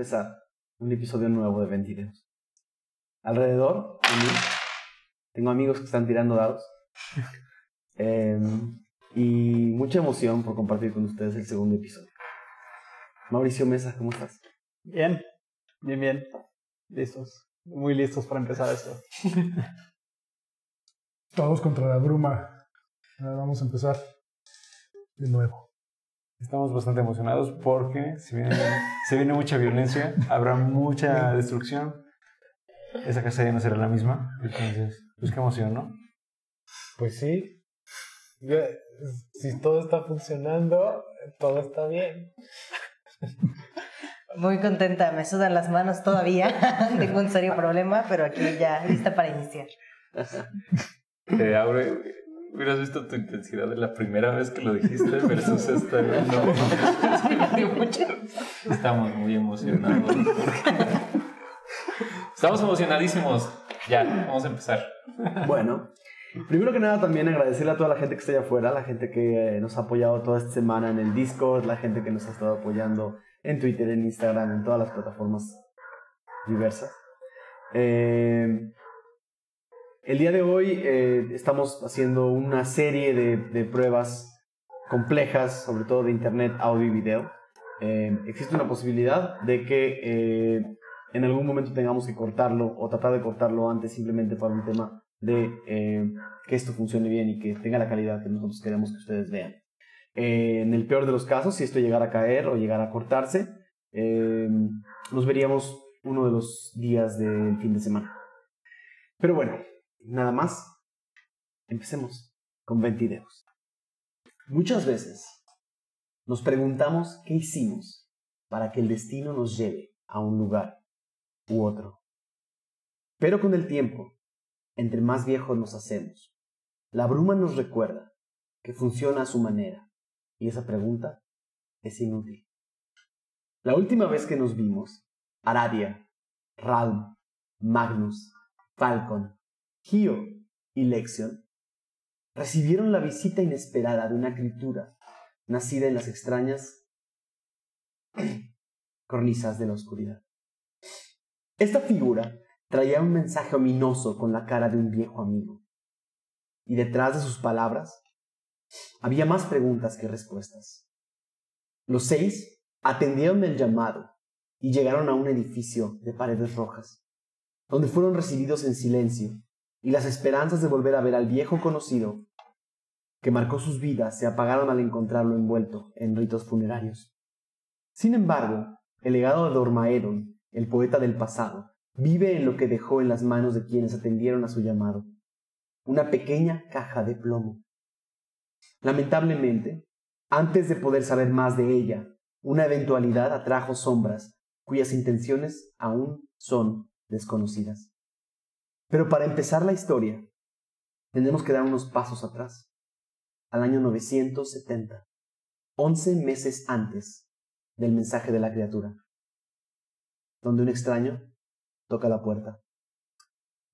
Empezar un episodio nuevo de Ventideos. Alrededor de mí tengo amigos que están tirando dados. Em, y mucha emoción por compartir con ustedes el segundo episodio. Mauricio Mesa, ¿cómo estás? Bien, bien, bien. Listos. Muy listos para empezar esto. Todos contra la bruma. Ahora vamos a empezar de nuevo. Estamos bastante emocionados porque se viene, se viene mucha violencia, habrá mucha destrucción. Esa casa ya no será la misma. Entonces, pues qué emoción, ¿no? Pues sí. Yo- Si todo está funcionando, todo está bien. Muy contenta, me sudan las manos todavía. Tengo un serio problema, pero aquí ya lista para iniciar. Eh, Aure, hubieras visto tu intensidad de la primera vez que lo dijiste versus esta. No, Sí, me dio mucha risa. Estamos muy emocionados. Estamos emocionadísimos. Ya, vamos a empezar. Bueno, primero que nada también agradecerle a toda la gente que está allá afuera, la gente que eh, nos ha apoyado toda esta semana en el Discord, la gente que nos ha estado apoyando en Twitter, en Instagram, en todas las plataformas diversas. Eh, el día de hoy eh, estamos haciendo una serie de, de pruebas complejas, sobre todo de internet, audio y video. Eh, existe una posibilidad de que eh, en algún momento tengamos que cortarlo o tratar de cortarlo antes simplemente para un tema de eh, que esto funcione bien y que tenga la calidad que nosotros queremos que ustedes vean. Eh, en el peor de los casos, si esto llegara a caer o llegara a cortarse, eh, nos veríamos uno de los días del fin de semana. Pero bueno, nada más. Empecemos con 20 videos. Muchas veces nos preguntamos qué hicimos para que el destino nos lleve a un lugar u otro. Pero con el tiempo, entre más viejos nos hacemos, la bruma nos recuerda que funciona a su manera y esa pregunta es inútil. La última vez que nos vimos, Aradia, Ralm, Magnus, Falcon, Gio y Lexion recibieron la visita inesperada de una criatura nacida en las extrañas cornisas de la oscuridad. Esta figura traía un mensaje ominoso con la cara de un viejo amigo. Y detrás de sus palabras había más preguntas que respuestas. Los seis atendieron el llamado y llegaron a un edificio de paredes rojas, donde fueron recibidos en silencio y las esperanzas de volver a ver al viejo conocido que marcó sus vidas se apagaron al encontrarlo envuelto en ritos funerarios. Sin embargo, el legado de Dormaedon, el poeta del pasado, vive en lo que dejó en las manos de quienes atendieron a su llamado, una pequeña caja de plomo. Lamentablemente, antes de poder saber más de ella, una eventualidad atrajo sombras cuyas intenciones aún son desconocidas. Pero para empezar la historia, tenemos que dar unos pasos atrás, al año 970, once meses antes del mensaje de la criatura, donde un extraño toca la puerta.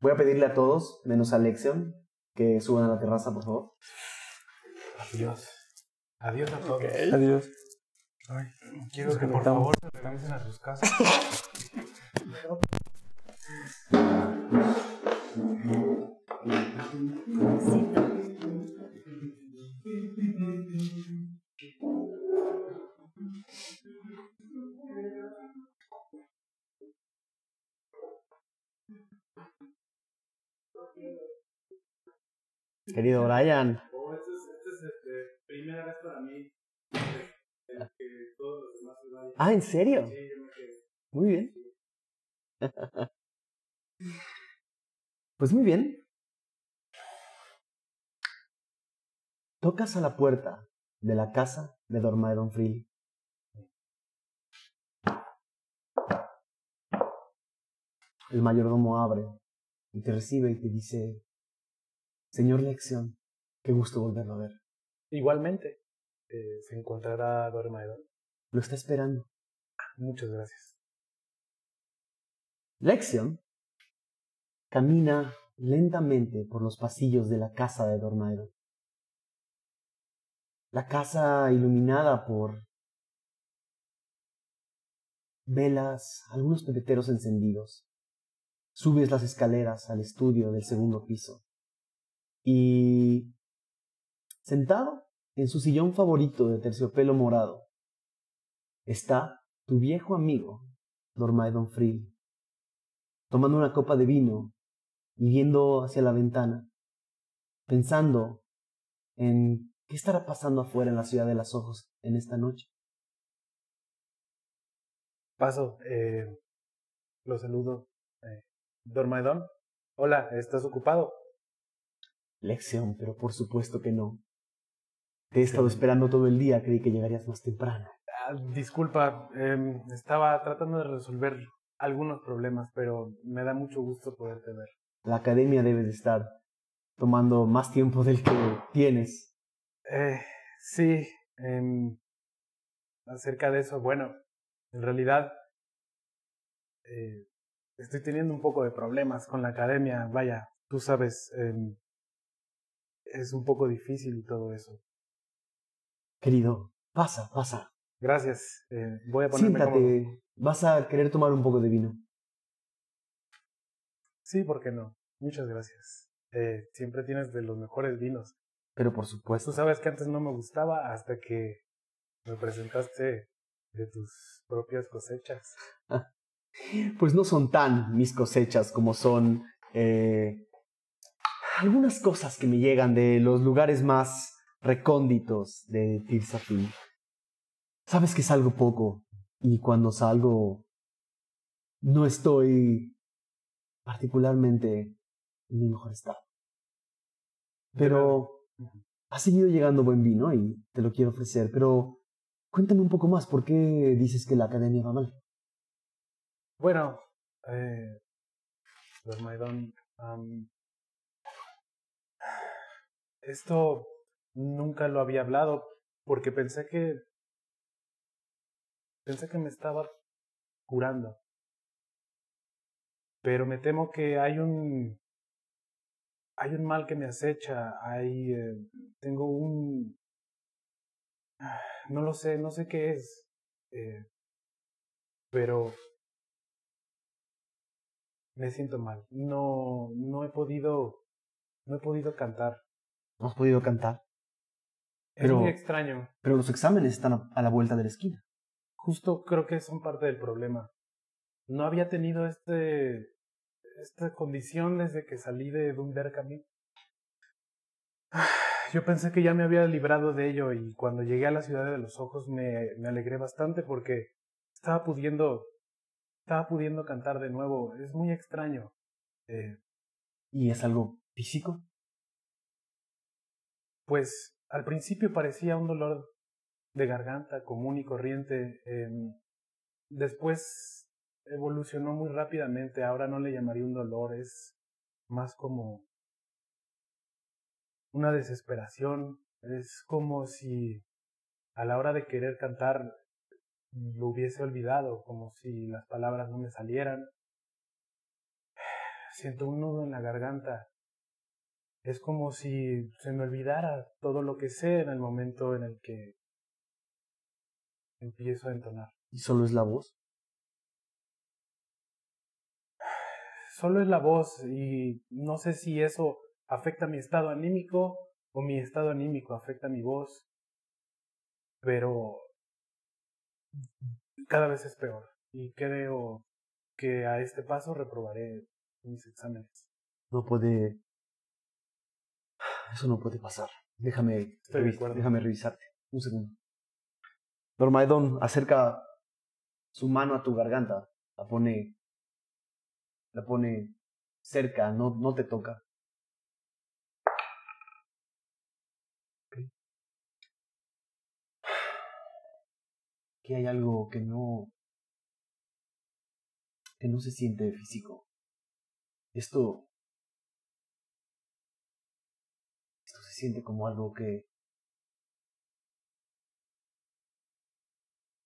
Voy a pedirle a todos, menos a Lexion, que suban a la terraza, por favor. Adiós. Adiós a todos. Adiós. Ay, quiero que por favor se regresen a sus casas. Querido Brian. Oh, esta es, esta es este, primera vez para mí que todos los demás se vayan. Ah, ¿en serio? Sí, yo me quedé. Muy bien. Pues muy bien. Tocas a la puerta de la casa de Dormaedon Freely. El mayordomo abre y te recibe y te dice, Señor Lección, qué gusto volverlo a ver. Igualmente, eh, se encontrará Dormaedon. Lo está esperando. Muchas gracias. Lexion camina lentamente por los pasillos de la casa de Dormaedon. La casa iluminada por velas, algunos pebeteros encendidos. Subes las escaleras al estudio del segundo piso. Y sentado en su sillón favorito de terciopelo morado, está tu viejo amigo, Dormaedon Frill, tomando una copa de vino y viendo hacia la ventana, pensando en qué estará pasando afuera en la ciudad de las ojos en esta noche. Paso, eh, lo saludo. Eh, hola, ¿estás ocupado? Lección, pero por supuesto que no. Te he estado esperando todo el día, creí que llegarías más temprano. Ah, disculpa, em, estaba tratando de resolver algunos problemas, pero me da mucho gusto poderte ver. La academia debe de estar tomando más tiempo del que tienes. Eh, sí, em, acerca de eso, bueno, en realidad eh, estoy teniendo un poco de problemas con la academia, vaya, tú sabes, em, es un poco difícil todo eso. Querido, pasa, pasa. Gracias, eh, voy a ponerme cómodo. Siéntate. Vas a querer tomar un poco de vino. Sí, ¿por qué no? Muchas gracias. Eh, siempre tienes de los mejores vinos. Pero por supuesto. Tú sabes que antes no me gustaba hasta que me presentaste de tus propias cosechas. Pues no son tan mis cosechas como son eh, algunas cosas que me llegan de los lugares más recónditos de Tirsafin. Sabes que salgo poco y cuando salgo no estoy particularmente en mi mejor estado. Pero ha seguido llegando buen vino y te lo quiero ofrecer, pero cuéntame un poco más, ¿por qué dices que la academia va mal? Bueno, eh, esto nunca lo había hablado porque pensé que pensé que me estaba curando. Pero me temo que hay un hay un mal que me acecha, hay eh, tengo un no lo sé, no sé qué es, eh, pero me siento mal. No, no he podido, no he podido cantar. No has podido cantar, Es Pero- muy extraño. pero los exámenes están a- a la vuelta de la esquina. Justo creo que son parte del problema. No había tenido este, esta condición desde que salí de Dunderkamp. Yo pensé que ya me había librado de ello y cuando llegué a la ciudad de los ojos me, me alegré bastante porque estaba pudiendo, estaba pudiendo cantar de nuevo. Es muy extraño. Eh, ¿Y es algo físico? Pues al principio parecía un dolor de garganta común y corriente. em, después evolucionó muy rápidamente. Ahora no le llamaría un dolor, es más como una desesperación. Es como si a la hora de querer cantar lo hubiese olvidado, como si las palabras no me salieran. Siento un nudo en la garganta. Es como si se me olvidara todo lo que sé en el momento en el que empiezo a entonar. ¿Y solo es la voz? Solo es la voz y no sé si eso afecta mi estado anímico o mi estado anímico afecta mi voz, pero cada vez es peor y creo que a este paso reprobaré mis exámenes. No puede... Eso no puede pasar. Déjame, Estoy revis- déjame revisarte. Un segundo. Dormaedon acerca su mano a tu garganta. La pone... La pone cerca, no, no te toca. Ok. Que hay algo que no... que no se siente físico. Esto Esto se siente como algo que.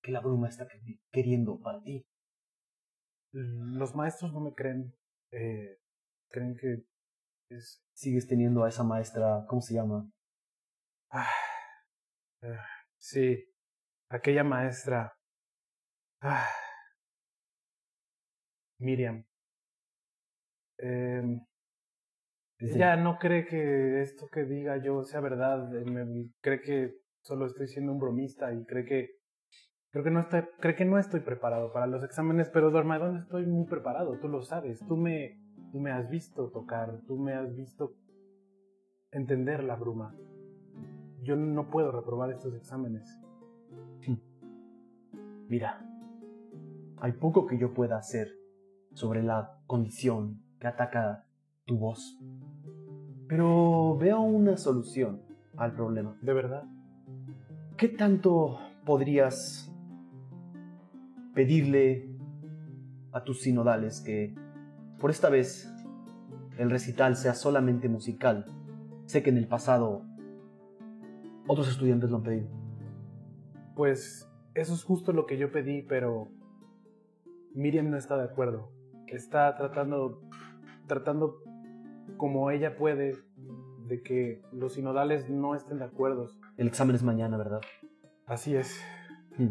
que la bruma está queri- queriendo para ti. Los maestros no me creen, eh, creen que es Sigues teniendo a esa maestra, ¿cómo se llama? Ah, ah, sí, aquella maestra. Ah, Miriam. Em, ella no cree que esto que diga yo sea verdad. eh, me- cree que solo estoy siendo un bromista y cree que creo que no estoy, cree que no estoy preparado para los exámenes, pero Dormadón estoy muy preparado, tú lo sabes. Tú me, tú me has visto tocar, tú me has visto entender la bruma. Yo no puedo reprobar estos exámenes. Mira, hay poco que yo pueda hacer sobre la condición que ataca tu voz. Pero veo una solución al problema. ¿De verdad? ¿Qué tanto podrías pedirle a tus sinodales que por esta vez el recital sea solamente musical? Sé que en el pasado otros estudiantes lo han pedido. Pues eso es justo lo que yo pedí, pero Miriam no está de acuerdo. Está tratando, tratando como ella puede de que los sinodales no estén de acuerdo. El examen es mañana, ¿verdad? Así es. Hmm.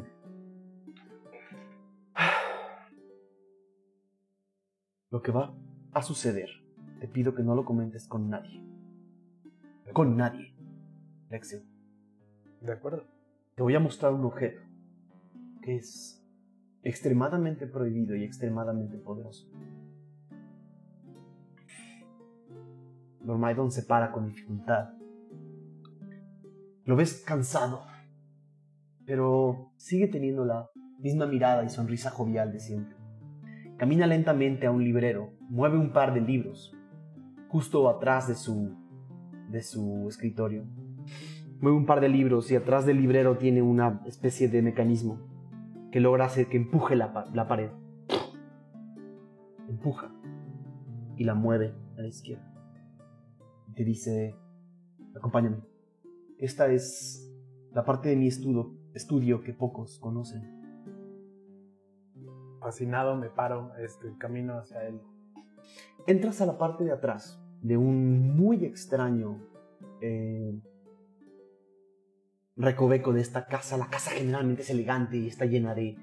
Lo que va a suceder, te pido que no lo comentes con nadie. Con nadie. Lexio, ¿De acuerdo? te voy a mostrar un objeto que es extremadamente prohibido y extremadamente poderoso. Dormaidon se para con dificultad. Lo ves cansado, pero sigue teniendo la misma mirada y sonrisa jovial de siempre. Camina lentamente a un librero, mueve un par de libros, justo atrás de su, de su escritorio. Mueve un par de libros y atrás del librero tiene una especie de mecanismo que logra hacer que empuje la, la pared. Empuja y la mueve a la izquierda. Y te dice, acompáñame. Esta es la parte de mi estudio, estudio que pocos conocen. Fascinado me paro, este, camino hacia él. Entras a la parte de atrás de un muy extraño eh, recoveco de esta casa. La casa generalmente es elegante y está llena de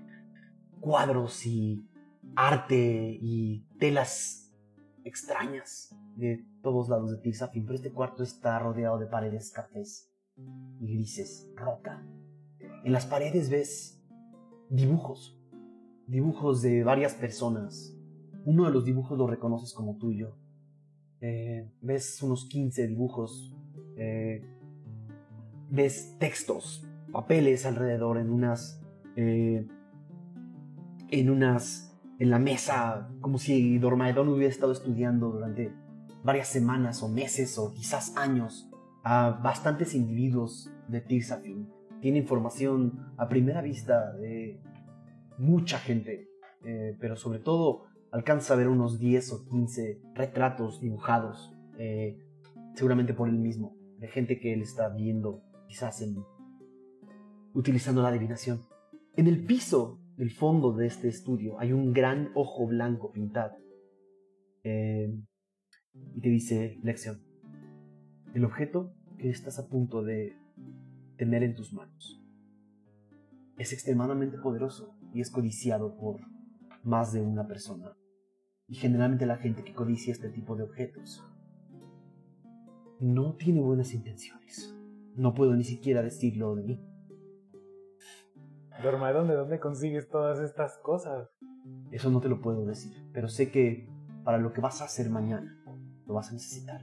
cuadros y arte y telas extrañas de todos lados de Tirsafin, pero este cuarto está rodeado de paredes cafés y grises, roca. En las paredes ves dibujos, dibujos de varias personas. Uno de los dibujos lo reconoces como tuyo. Eh, ves unos 15 dibujos. eh, ves textos, papeles alrededor en unas. eh, en unas. en la mesa, como si Dormaedon hubiera estado estudiando durante varias semanas o meses o quizás años a bastantes individuos de Tirsafin. Tiene información a primera vista de mucha gente, eh, pero sobre todo alcanza a ver unos 10 o 15 retratos dibujados, eh, seguramente por él mismo, de gente que él está viendo, quizás en, utilizando la adivinación. En el piso del fondo de este estudio hay un gran ojo blanco pintado. Eh, y te dice, lección, el objeto que estás a punto de tener en tus manos es extremadamente poderoso y es codiciado por más de una persona. Y generalmente la gente que codicia este tipo de objetos no tiene buenas intenciones. No puedo ni siquiera decirlo de mí. Dormaedon, ¿de dónde consigues todas estas cosas? Eso no te lo puedo decir, pero sé que para lo que vas a hacer mañana lo vas a necesitar.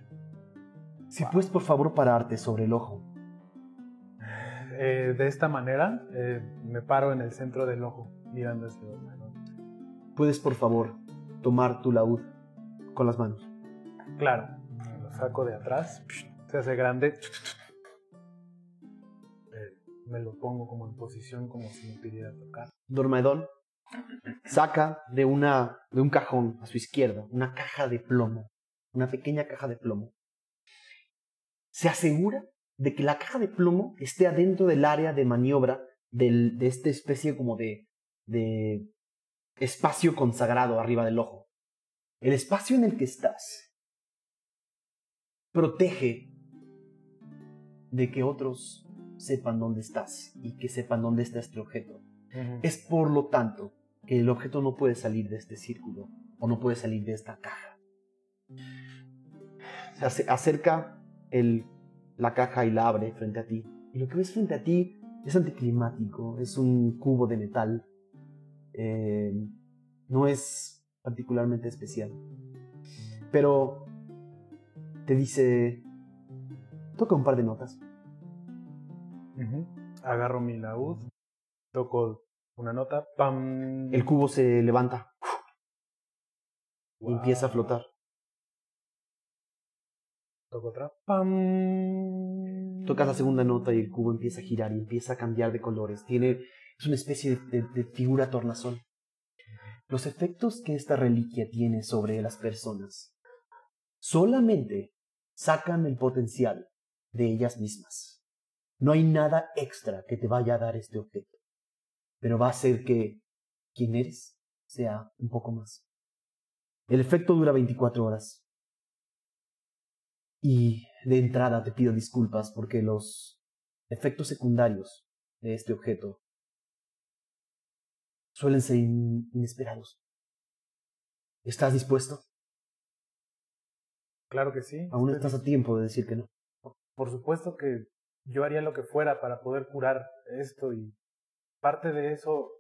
Si puedes por favor pararte sobre el ojo. Eh, de esta manera, eh, me paro en el centro del ojo, mirando hacia. Puedes por favor tomar tu laúd con las manos. Claro, lo saco de atrás, se hace grande. Eh, me lo pongo como en posición, como si me pidiera tocar. Dormaedón saca de, una, de un cajón a su izquierda una caja de plomo, una pequeña caja de plomo. Se asegura de que la caja de plomo esté adentro del área de maniobra del- de esta especie como de, de espacio consagrado arriba del ojo. El espacio en el que estás protege de que otros sepan dónde estás y que sepan dónde está este objeto. Es por lo tanto que el objeto no puede salir de este círculo o no puedes salir de esta caja. Se ace- acerca el, la caja y la abre frente a ti. Y lo que ves frente a ti es anticlimático, es un cubo de metal. Eh, no es particularmente especial. Pero te dice, toca un par de notas. Agarro mi laúd, toco una nota, pam. El cubo se levanta y empieza a flotar. Toco otra, pam. Tocas la segunda nota y el cubo empieza a girar y empieza a cambiar de colores. Tiene, es una especie de, figura tornasol. Los efectos que esta reliquia tiene sobre las personas solamente sacan el potencial de ellas mismas. No hay nada extra que te vaya a dar este objeto, pero va a hacer que quien eres sea un poco más. El efecto dura 24 horas. Y de entrada te pido disculpas porque los efectos secundarios de este objeto suelen ser in- inesperados. ¿Estás dispuesto? Claro que sí. Aún estoy estás a tiempo de decir que no. Por supuesto que yo haría lo que fuera para poder curar esto y parte de eso,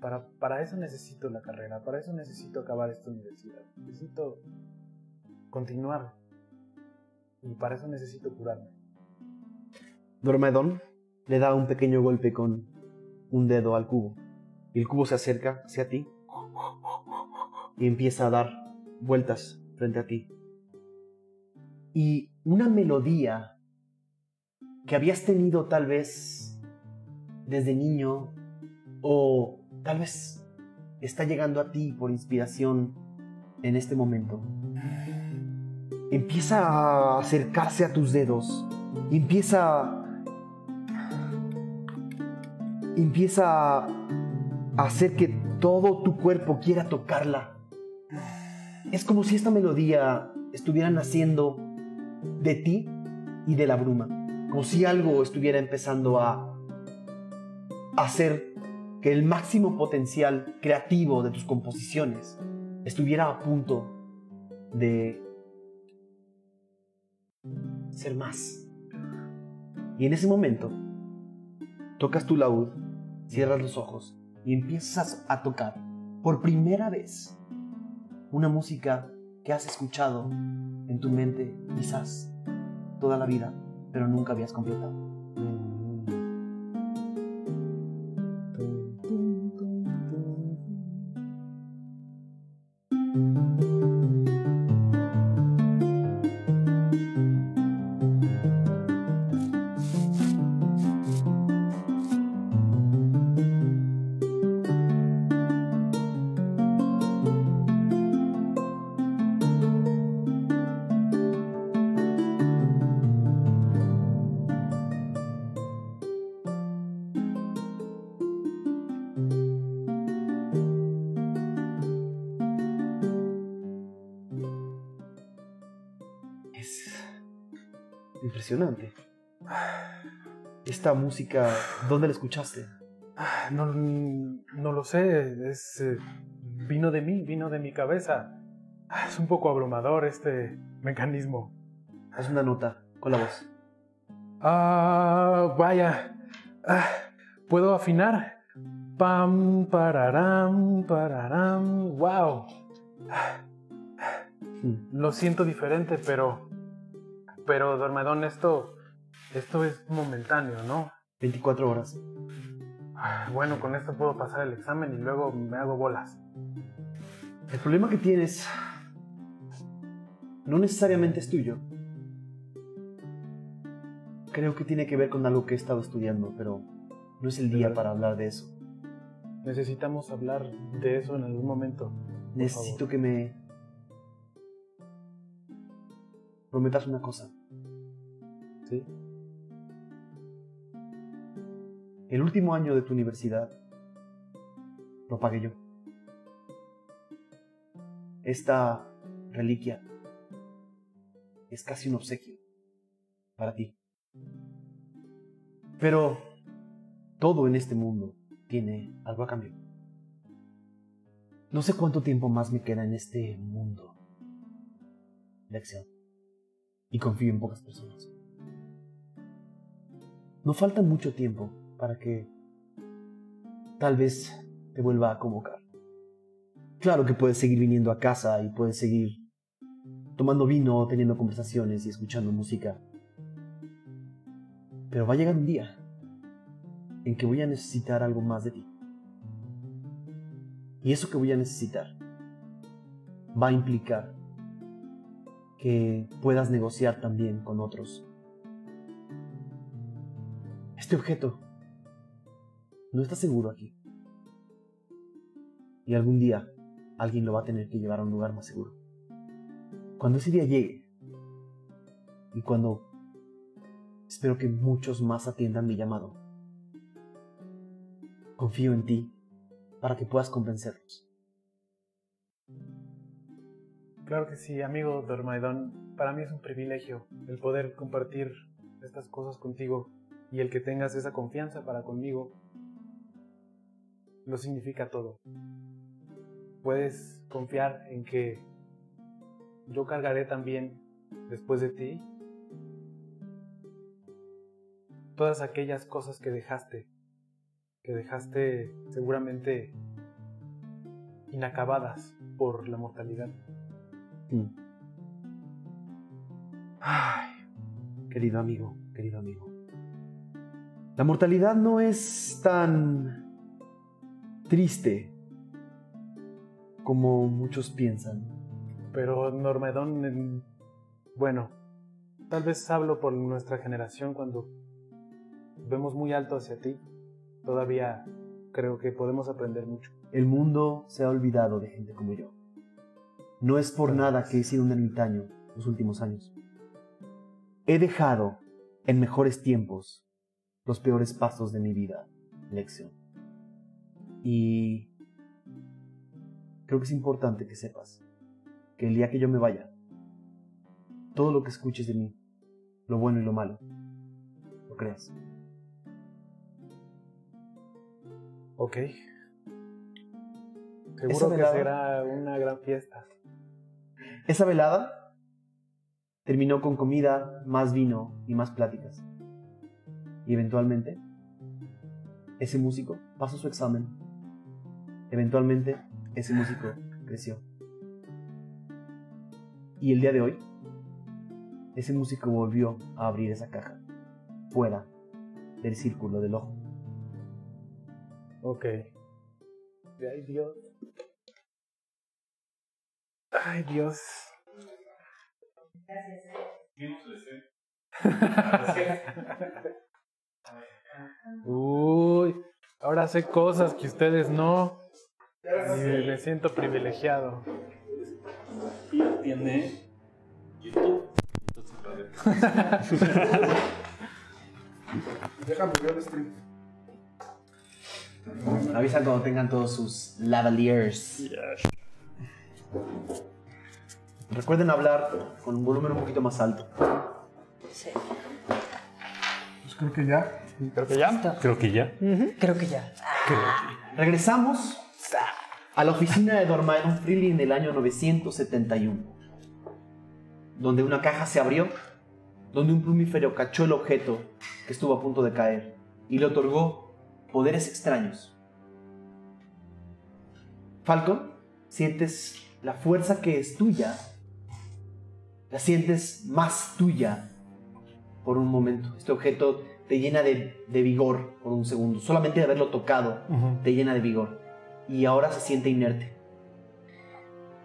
para, para eso necesito la carrera, para eso necesito acabar esta universidad, necesito continuar y para eso necesito curarme. Dormedón le da un pequeño golpe con un dedo al cubo. El cubo se acerca hacia ti y empieza a dar vueltas frente a ti. Y una melodía que habías tenido tal vez desde niño o tal vez está llegando a ti por inspiración en este momento. Empieza a acercarse a tus dedos y empieza empieza a hacer que todo tu cuerpo quiera tocarla. Es como si esta melodía estuviera naciendo de ti y de la bruma, como si algo estuviera empezando a hacer que el máximo potencial creativo de tus composiciones estuviera a punto de ser más. Y en ese momento, tocas tu laúd, cierras los ojos y empiezas a tocar por primera vez una música que has escuchado en tu mente quizás toda la vida, pero nunca habías completado. Música, ¿dónde la escuchaste? Ah, No, no lo sé, es, eh, vino de mí, vino de mi cabeza. Ah, Es un poco abrumador este mecanismo. Haz una nota con la voz. Ah, vaya. Ah, ¿Puedo afinar? Pam, pararam, pararam. Wow. Mm. Lo siento diferente, pero. Pero, Dormedón, esto. Esto es momentáneo, ¿no? 24 horas. Ah, Bueno, con esto puedo pasar el examen y luego me hago bolas. El problema que tienes no necesariamente es tuyo. Creo que tiene que ver con algo que he estado estudiando, pero no es el día para hablar de eso. Necesitamos hablar de eso en algún momento. Necesito favor. que me prometas una cosa. ¿Sí? El último año de tu universidad lo pagué yo. Esta reliquia es casi un obsequio para ti. Pero todo en este mundo tiene algo a cambio. No sé cuánto tiempo más me queda en este mundo. Lección. Y confío en pocas personas. No falta mucho tiempo para que tal vez te vuelva a convocar. Claro que puedes seguir viniendo a casa y puedes seguir tomando vino, teniendo conversaciones y escuchando música. Pero va a llegar un día en que voy a necesitar algo más de ti. Y eso que voy a necesitar va a implicar que puedas negociar también con otros. Este objeto no está seguro aquí. Y algún día alguien lo va a tener que llevar a un lugar más seguro. Cuando ese día llegue, y cuando espero que muchos más atiendan mi llamado, confío en ti para que puedas convencerlos. Claro que sí, amigo Dormaidón. Para mí es un privilegio el poder compartir estas cosas contigo y el que tengas esa confianza para conmigo lo significa todo. Puedes confiar en que yo cargaré también después de ti todas aquellas cosas que dejaste, que dejaste seguramente inacabadas por la mortalidad. Mm. Ay, querido amigo, querido amigo. La mortalidad no es tan triste como muchos piensan. Pero Normedón, en- bueno, tal vez hablo por nuestra generación cuando vemos muy alto hacia ti. Todavía creo que podemos aprender mucho. El mundo se ha olvidado de gente como yo. No es por nada que he sido un ermitaño los últimos años. He dejado en mejores tiempos los peores pasos de mi vida, lección. Y creo que es importante que sepas que el día que yo me vaya, todo lo que escuches de mí, lo bueno y lo malo, lo creas. Ok. Seguro que será una gran fiesta. Esa velada terminó con comida, más vino y más pláticas. Y eventualmente, ese músico pasó su examen. Eventualmente, ese músico creció. Y el día de hoy, ese músico volvió a abrir esa caja, fuera del círculo del ojo. Ok. Ay, Dios. Ay, Dios. Uy, ahora sé cosas que ustedes no. Y me siento privilegiado. Tiene YouTube. Déjame ver el stream. Avisan cuando tengan todos sus lavaliers. Recuerden hablar con un volumen un poquito más alto. Sí. Pues creo que ya. Creo que ya. Creo que ya. Creo que ya. Regresamos a la oficina de Dormaedon Freely en el año 971, donde una caja se abrió, donde un plumífero cachó el objeto que estuvo a punto de caer y le otorgó poderes extraños. Falcon, sientes la fuerza que es tuya, la sientes más tuya por un momento. Este objeto te llena de, de vigor por un segundo, solamente de haberlo tocado te llena de vigor y ahora se siente inerte.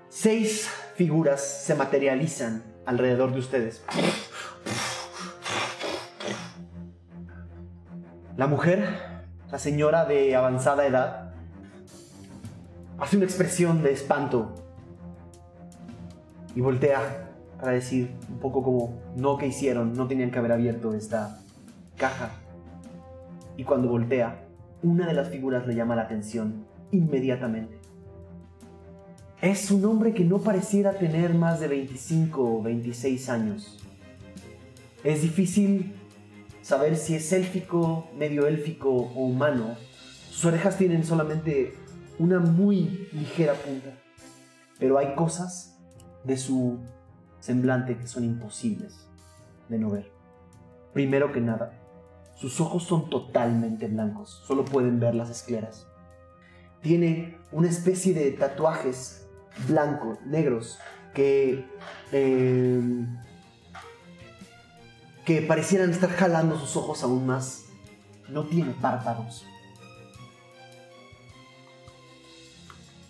Seis figuras se materializan alrededor de ustedes. La mujer, la señora de avanzada edad, hace una expresión de espanto y voltea para decir un poco como, no que hicieron, no tenían que haber abierto esta caja. Y cuando voltea, una de las figuras le llama la atención inmediatamente. Es un hombre que no pareciera tener más de 25 o 26 años. Es difícil saber si es élfico, medio élfico o humano. Sus orejas tienen solamente una muy ligera punta. Pero hay cosas de su semblante que son imposibles de no ver. Primero que nada, sus ojos son totalmente blancos, solo pueden ver las escleras. Tiene una especie de tatuajes blancos, negros, que, eh, que parecieran estar jalando sus ojos aún más. No tiene párpados.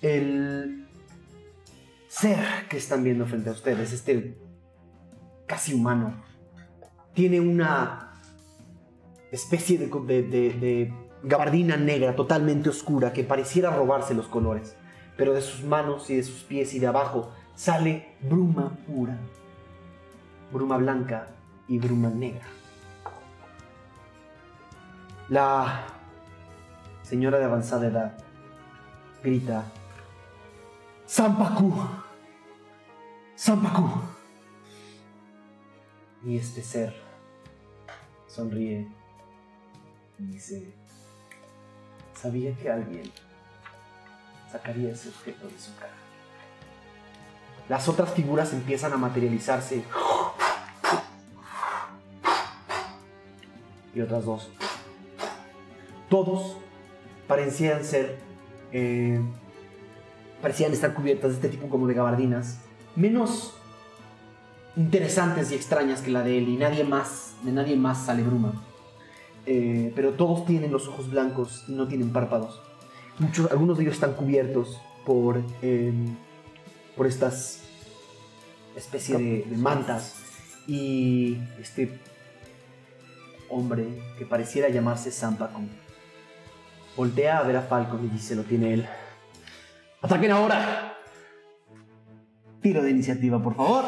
El ser que están viendo frente a ustedes, este casi humano, tiene una especie de- de- de gabardina negra totalmente oscura que pareciera robarse los colores, pero de sus manos y de sus pies y de abajo sale bruma pura, bruma blanca y bruma negra. La señora de avanzada edad grita, Sampaku, Sampaku. Y este ser sonríe y dice, sabía que alguien sacaría ese objeto de su cara. Las otras figuras empiezan a materializarse. Y otras dos. Todos parecían ser... eh, parecían estar cubiertas de este tipo como de gabardinas. Menos interesantes y extrañas que la de él. Y nadie más, de nadie más sale bruma. Eh, pero todos tienen los ojos blancos y no tienen párpados. Muchos, algunos de ellos están cubiertos por, eh, por estas especie de, de mantas. Y este hombre que pareciera llamarse Sampacon voltea a ver a Falcon y dice, lo tiene él. ¡Ataquen ahora! Tiro de iniciativa, por favor.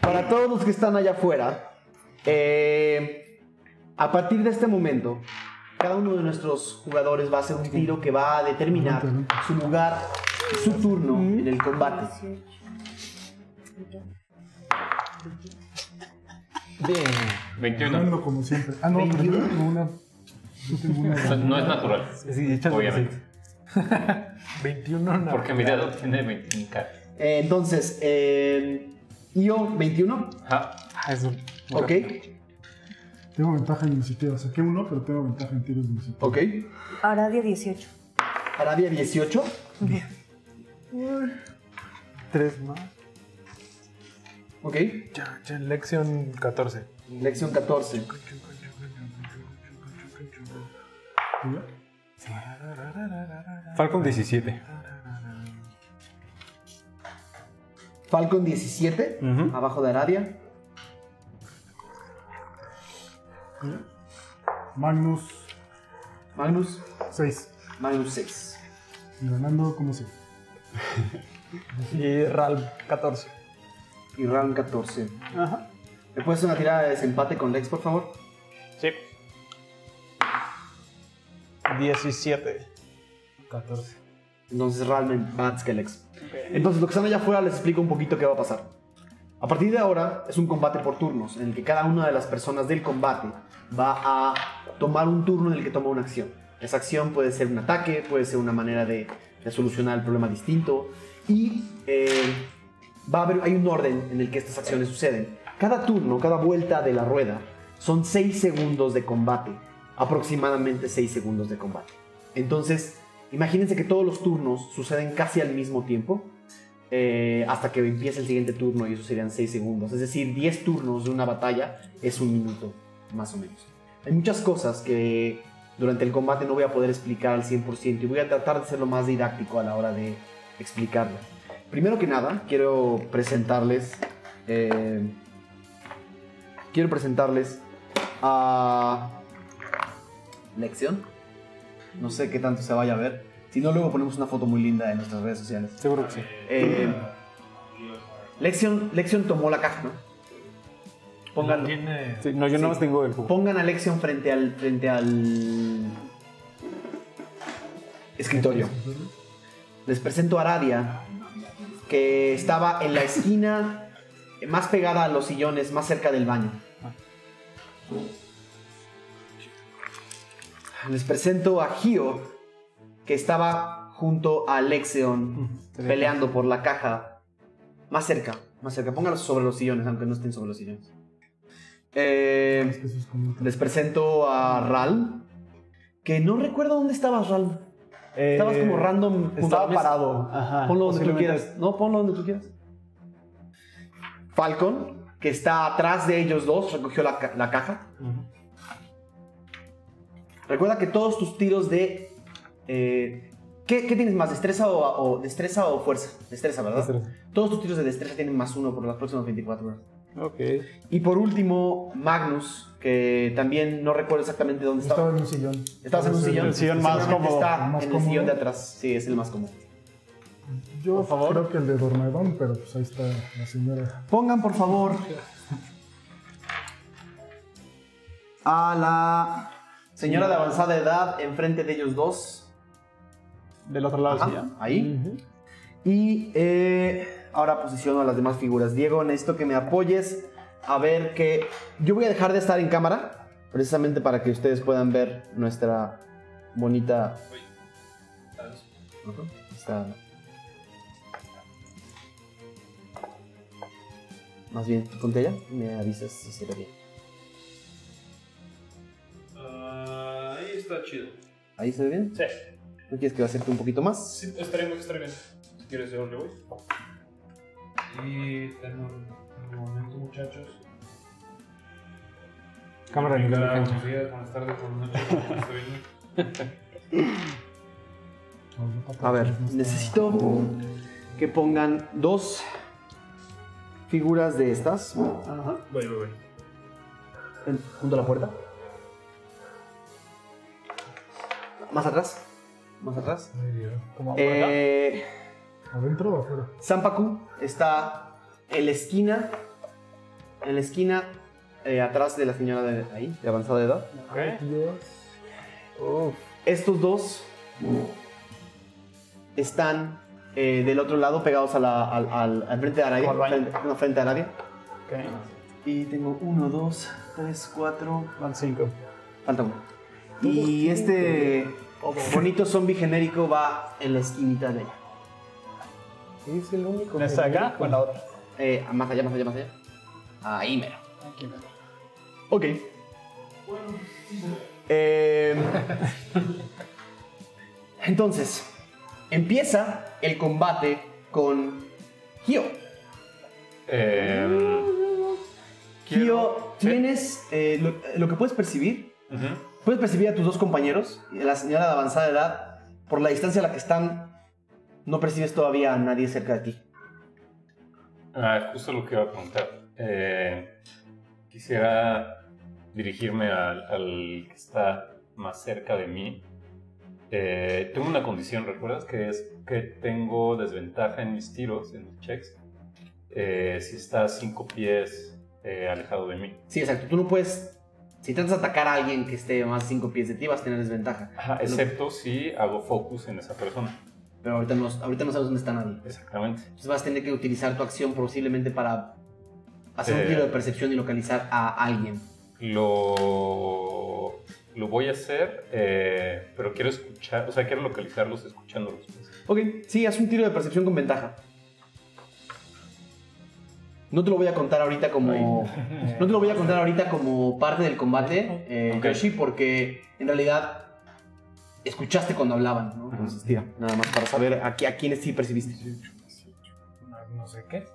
Para todos los que están allá afuera, eh, a partir de este momento, cada uno de nuestros jugadores va a hacer un tiro que va a determinar su lugar su turno en el combate. Bien. 21. Ganando como siempre. Ah, no, pero yo tengo una. Yo tengo O sea, una. no es natural, Sí, échale obviamente. sí. 21 no. Porque mi dedo tiene 21 caras. Eh, entonces, eh, Io 21, Ajá. Ah, eso. ok, Tengo ventaja en iniciativa. Saqué uno, pero tengo ventaja en tiros de iniciativa. ok. Aradia 18. Arabia 18, 3 más. ok. Ya, ya, lección 14. Lección 14. ¿Y ya? Falcon 17. Falcon 17, Ujú. abajo de Aradia. Magnus Magnus, 6. Magnus 6. Y ganando como siempre. Y Ral 14. Y Ram 14. Ajá. ¿Me puedes hacer una tirada de desempate con Lex, por favor? Sí. 17. 14. Entonces realmente más que Lex. Entonces, lo que están allá afuera les explico un poquito qué va a pasar. A partir de ahora es un combate por turnos, en el que cada una de las personas del combate va a tomar un turno en el que toma una acción. Esa acción puede ser un ataque, puede ser una manera de, de solucionar el problema distinto. Y eh, va a haber, hay un orden en el que estas acciones suceden. Cada turno, cada vuelta de la rueda, son 6 segundos de combate. Aproximadamente 6 segundos de combate. Entonces, imagínense que todos los turnos suceden casi al mismo tiempo. Eh, hasta que empiece el siguiente turno y eso serían 6 segundos. Es decir, 10 turnos de una batalla es un minuto, más o menos. Hay muchas cosas que durante el combate no voy a poder explicar al 100% y voy a tratar de ser lo más didáctico a la hora de explicarlas. Primero que nada, quiero presentarles... eh, quiero presentarles a... Lección. No sé qué tanto se vaya a ver. Si no, luego ponemos una foto muy linda en nuestras redes sociales. Seguro que sí. Eh, Lexion, Lexion tomó la caja, ¿no? Pónganlo. Tiene. Sí, no, yo Sí. no más tengo el jugo. Pongan a Lexion frente al, frente al escritorio. Les presento a Aradia, que estaba en la esquina más pegada a los sillones, más cerca del baño. Les presento a Gio, que estaba junto a Lexion peleando por la caja. Más cerca, más cerca. Póngalos sobre los sillones, aunque no estén sobre los sillones. Eh, les presento a Ral. Que no recuerdo dónde estabas, Ral. Estabas como random. Estaba parado. Ajá. Ponlo donde tú quieras. No, ponlo donde tú quieras. Falcon, que está atrás de ellos dos, recogió la, ca- la caja. Recuerda que todos tus tiros de. Eh, ¿qué, qué tienes más? ¿Destreza o, o- destreza o fuerza? Destreza, ¿verdad? Destreza. Todos tus tiros de destreza tienen más uno por las próximas 24 horas. Ok. Y por último, Magnus, que también no recuerdo exactamente dónde Estaba estaba. en un sillón. Estabas en un sillón. el sillón más cómodo. Está más en el cómodo. sillón de atrás. Sí, es el más cómodo. Yo Por favor. creo que el de Dormedón, pero pues ahí está la señora. Pongan, por favor, a la señora de avanzada edad enfrente de ellos dos. Del otro lado Ajá, ahí. Y eh, ahora posiciono a las demás figuras. Diego, necesito que me apoyes a ver que... Yo voy a dejar de estar en cámara, precisamente para que ustedes puedan ver nuestra bonita... Está- Más bien, ponte allá y me avisas si se ve bien. Ah, ahí está chido. ¿Ahí se ve bien? Sí. ¿No quieres que lo acerque un poquito más? Sí, estaré bien, estaré bien. Si quieres, yo le voy. Y tengo un momento, muchachos. Cámara de buenos días, buenas tardes, buenas noches. A ver, necesito que pongan dos figuras de estas Ajá. Voy, voy, voy. en- junto a la puerta. Más atrás. Más atrás. Como. Eh, ¿Adentro o afuera? Sampaku está en la esquina. En la esquina eh, atrás de la señora de ahí, de avanzada edad. Ok. Dios. Uf. Estos dos están eh, del otro lado, pegados a la- al, al- al frente de baño. Frente, no, frente a Aradia. Ok. Y tengo uno, dos, tres, cuatro. Van cinco. Falta uno. Y este bonito zombie genérico va en la esquinita de ella. Es el único. ¿En esta de acá o en la otra? Eh, más allá, más allá, más allá. Ahí mero. Aquí. Ok. Eh, entonces, empieza el combate con Hio. Eh, Hio, tienes eh, lo, lo que puedes percibir. ujú. Puedes percibir a tus dos compañeros a la señora de avanzada edad. Por la distancia a la que están, no percibes todavía a nadie cerca de ti. Ah, justo lo que iba a preguntar. Eh, quisiera dirigirme al, al que está más cerca de mí. Eh, tengo una condición, ¿recuerdas? Que es que tengo desventaja en mis tiros, en mis checks, eh, si está cinco pies eh, alejado de mí. Sí, exacto. Tú no puedes. Si de atacar a alguien que esté más de 5 pies de ti, vas a tener desventaja. Ajá, excepto si hago focus en esa persona. Pero ahorita no, ahorita no sabes dónde está nadie. Exactamente. Entonces vas a tener que utilizar tu acción posiblemente para hacer un Eh. tiro de percepción y localizar a alguien. Lo, lo voy a hacer, eh, pero quiero escuchar, o sea, quiero localizarlos escuchándolos. Ok, sí, haz un tiro de percepción con ventaja. No te lo voy a contar ahorita como. No te lo voy a contar ahorita como parte del combate, eh, Ok. Yoshi, porque en realidad escuchaste cuando hablaban, ¿no? Entonces, tira, nada más para saber a, a quiénes sí percibiste. No, sé qué.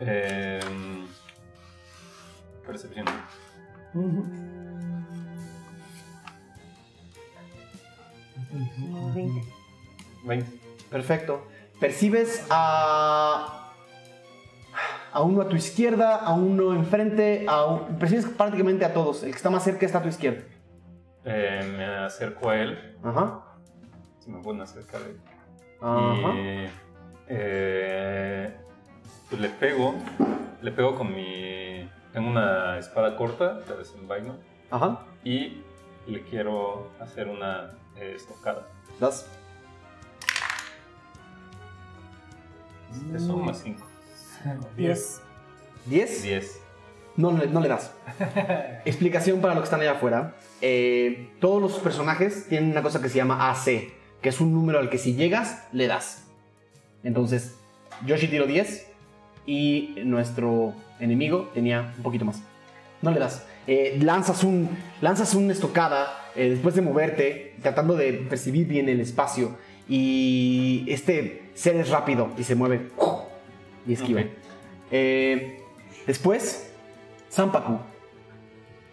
Eh, percepción. Veinte. 20. Perfecto. Percibes a. A uno a tu izquierda, a uno enfrente, a un- percibes prácticamente a todos. El que está más cerca está a tu izquierda. Eh, me acerco a él, Ajá. si me pueden acercar a él. Ajá. Y eh, pues le pego, le pego con mi... Tengo una espada corta, la desenvaino, Ajá. y le quiero hacer una eh, estocada. Das. Eso más 5. 10. ¿10? 10. No, le- no le das. Explicación para los que están allá afuera. Eh, todos los personajes tienen una cosa que se llama AC. que es un número al que si llegas, le das. Entonces, Yoshi tiró 10 y nuestro enemigo tenía un poquito más. No le das. Eh, lanzas, un, lanzas una estocada eh, después de moverte, tratando de percibir bien el espacio. Y este ser es rápido y se mueve y esquiva. Eh, después, Zampaku,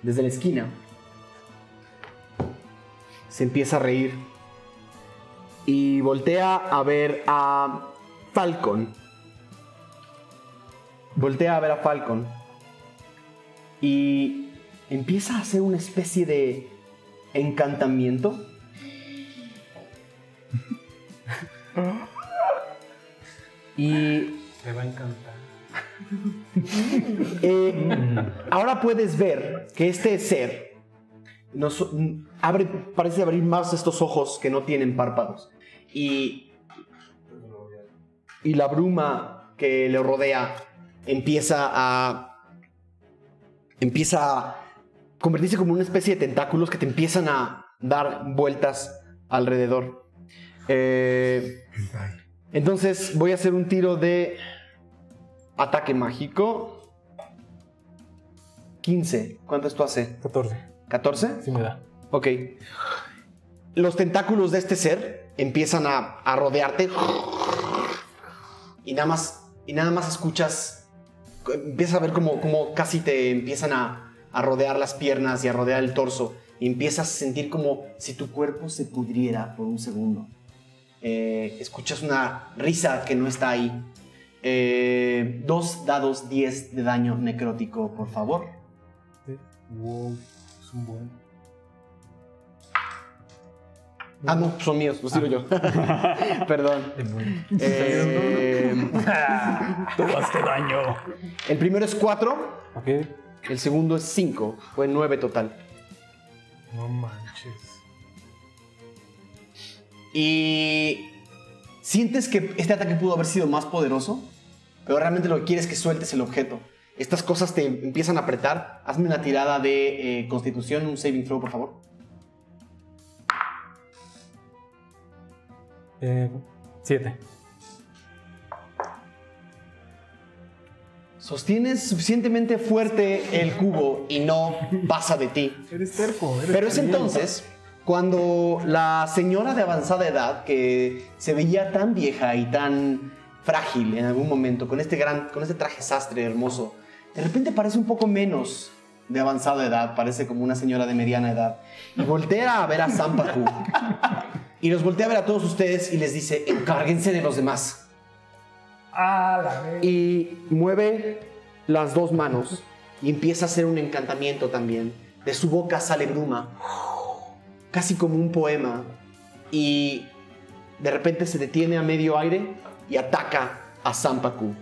desde la esquina, se empieza a reír y voltea a ver a Falcon. Voltea a ver a Falcon y empieza a hacer una especie de encantamiento. y Me va a encantar. Eh, ahora puedes ver que este ser nos, mm, abre, parece abrir más estos ojos que no tienen párpados. Y, y la bruma que le rodea empieza a. empieza a convertirse como una especie de tentáculos que te empiezan a dar vueltas alrededor. Eh, entonces voy a hacer un tiro de ataque mágico. 15. ¿Cuánto esto hace? 14. ¿14? Sí me da. Ok. Los tentáculos de este ser empiezan a, a rodearte. Y nada más, y nada más escuchas. Empiezas a ver como, como casi te empiezan a, a rodear las piernas y a rodear el torso. Y empiezas a sentir como si tu cuerpo se pudriera por un segundo. Eh, escuchas una risa que no está ahí. Eh, dos dados 10 de daño necrótico, por favor. Wow, es un buen. Ah, no, son míos, los tiro yo. Perdón. Eh, Tomaste daño. el primero es 4, Ok. el segundo es 5. Fue 9 total. No manches. Y sientes que este ataque pudo haber sido más poderoso, pero realmente lo que quieres es que sueltes el objeto. Estas cosas te empiezan a apretar. Hazme una tirada de eh, constitución, un saving throw, por favor. Eh, siete. Sostienes suficientemente fuerte el cubo y no pasa de ti. Eres terco. Eres Pero es caliente. entonces cuando la señora de avanzada edad, que se veía tan vieja y tan frágil en algún momento, con este gran, con este traje sastre hermoso, de repente parece un poco menos de avanzada edad, parece como una señora de mediana edad, y voltea a ver a Zampaku. Y los voltea a ver a todos ustedes y les dice, encárguense de los demás. Ah, la. Y mueve las dos manos y empieza a hacer un encantamiento también. De su boca sale bruma, casi como un poema. Y de repente se detiene a medio aire y ataca a Zampaku.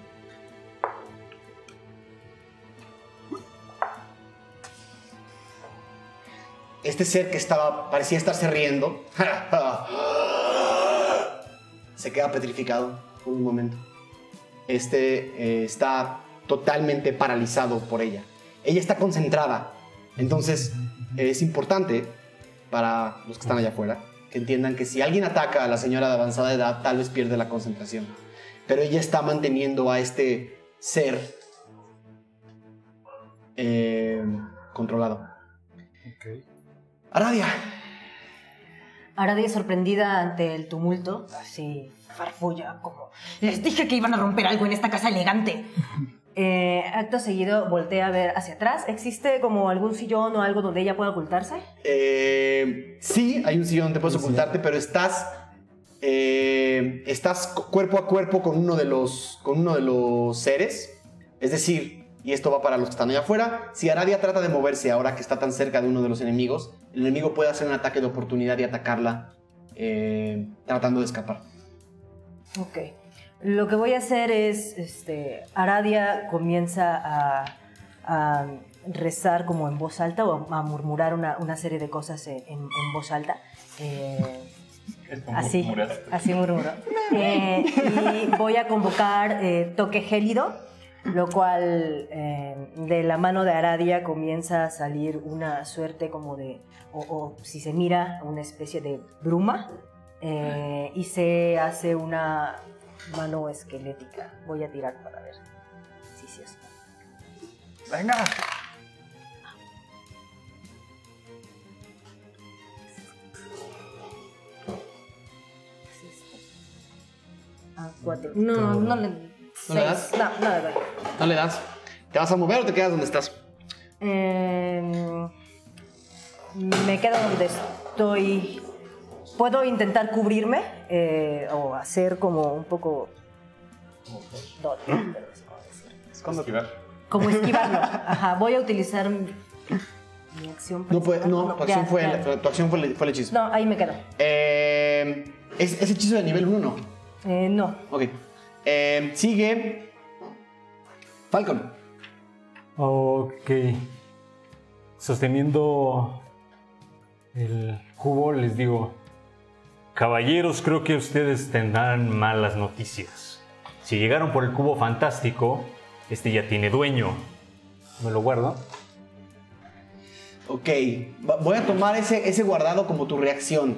Este ser que estaba, parecía estarse riendo, se queda petrificado por un momento este eh, está totalmente paralizado por ella. Ella está concentrada. Entonces es importante para los que están allá afuera que entiendan que si alguien ataca a la señora de avanzada edad, tal vez pierde la concentración. Pero ella está manteniendo a este ser eh, controlado. Ok. Aradia, Aradia sorprendida ante el tumulto, así farfulla, como les dije que iban a romper algo en esta casa elegante. Eh, acto seguido voltea a ver hacia atrás. ¿Existe como algún sillón o algo donde ella pueda ocultarse? Eh, sí, hay un sillón donde puedes ocultarte, pero estás. eh, estás cu- cuerpo a cuerpo con uno de los. con uno de los seres. Es decir, y esto va para los que están allá afuera. Si Aradia trata de moverse ahora que está tan cerca de uno de los enemigos, el enemigo puede hacer un ataque de oportunidad y atacarla. eh, tratando de escapar. Ok. Lo que voy a hacer es, este, Aradia comienza a, a rezar como en voz alta o a, a murmurar una, una serie de cosas en, en- en voz alta. Eh, así, así murmuro. Eh, y voy a convocar eh, toque gélido, lo cual eh, de la mano de Aradia comienza a salir una suerte como de, o, o si se mira, una especie de bruma eh, y se hace una mano esquelética. Voy a tirar para ver si sí es. Venga. Ah, cuatro. No, no le. ¿No le seis. das? No, no le doy. No le das. ¿Te vas a mover o te quedas donde estás? Eh, me quedo donde estoy. Puedo intentar cubrirme eh, o hacer como un poco. pero cómo decir. Esquivar. Como esquivarlo. Ajá, voy a utilizar mi, mi acción. No, puede, no, tu acción, Ya, fue, ya. el, tu acción fue, el, fue el hechizo. No, ahí me quedo. Eh, ¿es, ¿Es hechizo de nivel 1 no? Eh, no. Ok. Eh, sigue. Falcon. Ok. Sosteniendo el cubo, les digo, caballeros, creo que ustedes tendrán malas noticias. Si llegaron por el cubo fantástico, este ya tiene dueño. Me lo guardo. Ok. Voy a tomar ese, ese guardado como tu reacción.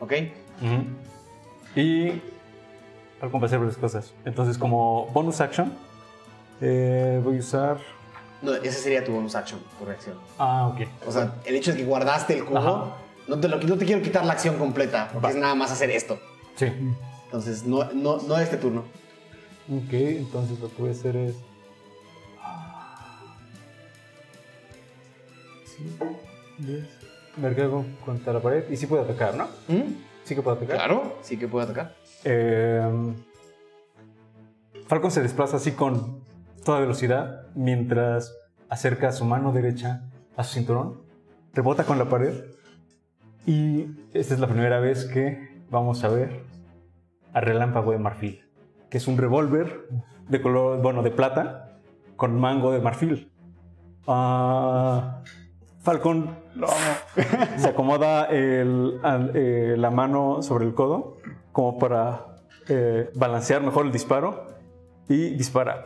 Ok. Ujú. Y algo para hacer varias cosas. Entonces, como bonus action, eh, voy a usar. No, ese sería tu bonus action, tu reacción. Ah, ok. O sea, el hecho de que guardaste el cubo, Ajá. No te, lo, no te quiero quitar la acción completa, porque Va. es nada más hacer esto. Sí. Entonces, no, no, no este turno. Ok, entonces lo que voy a hacer es. 10. Me cargo contra la pared y sí puedo atacar, ¿no? ¿Mm? Sí que puedo atacar. Claro, sí que puede atacar. Eh, Falcon se desplaza así con toda velocidad mientras acerca su mano derecha a su cinturón, rebota con la pared y esta es la primera vez que vamos a ver a Relámpago de Marfil, que es un revólver de color, bueno, de plata con mango de marfil. Ah, Falcon se acomoda el- al- eh, la mano sobre el codo como para eh, balancear mejor el disparo y dispara.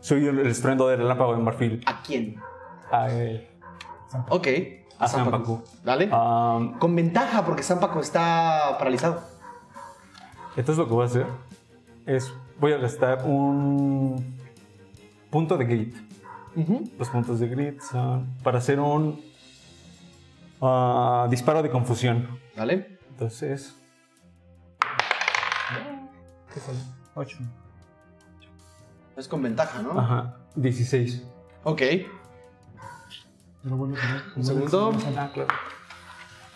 Soy el, el estruendo del relámpago de marfil ¿A quién? a, él, Ok. A Zanpaku. Dale. Ah, Con ventaja, porque Zampaco está paralizado. entonces lo que voy a hacer es voy a gastar un punto de grit. Los puntos de grit son para hacer un ah, disparo de confusión. Dale. Entonces, ¿Qué sale? 8. Es con ventaja, ¿no? ajá, 16. Ok. Pero tener. Un segundo. Ah, claro.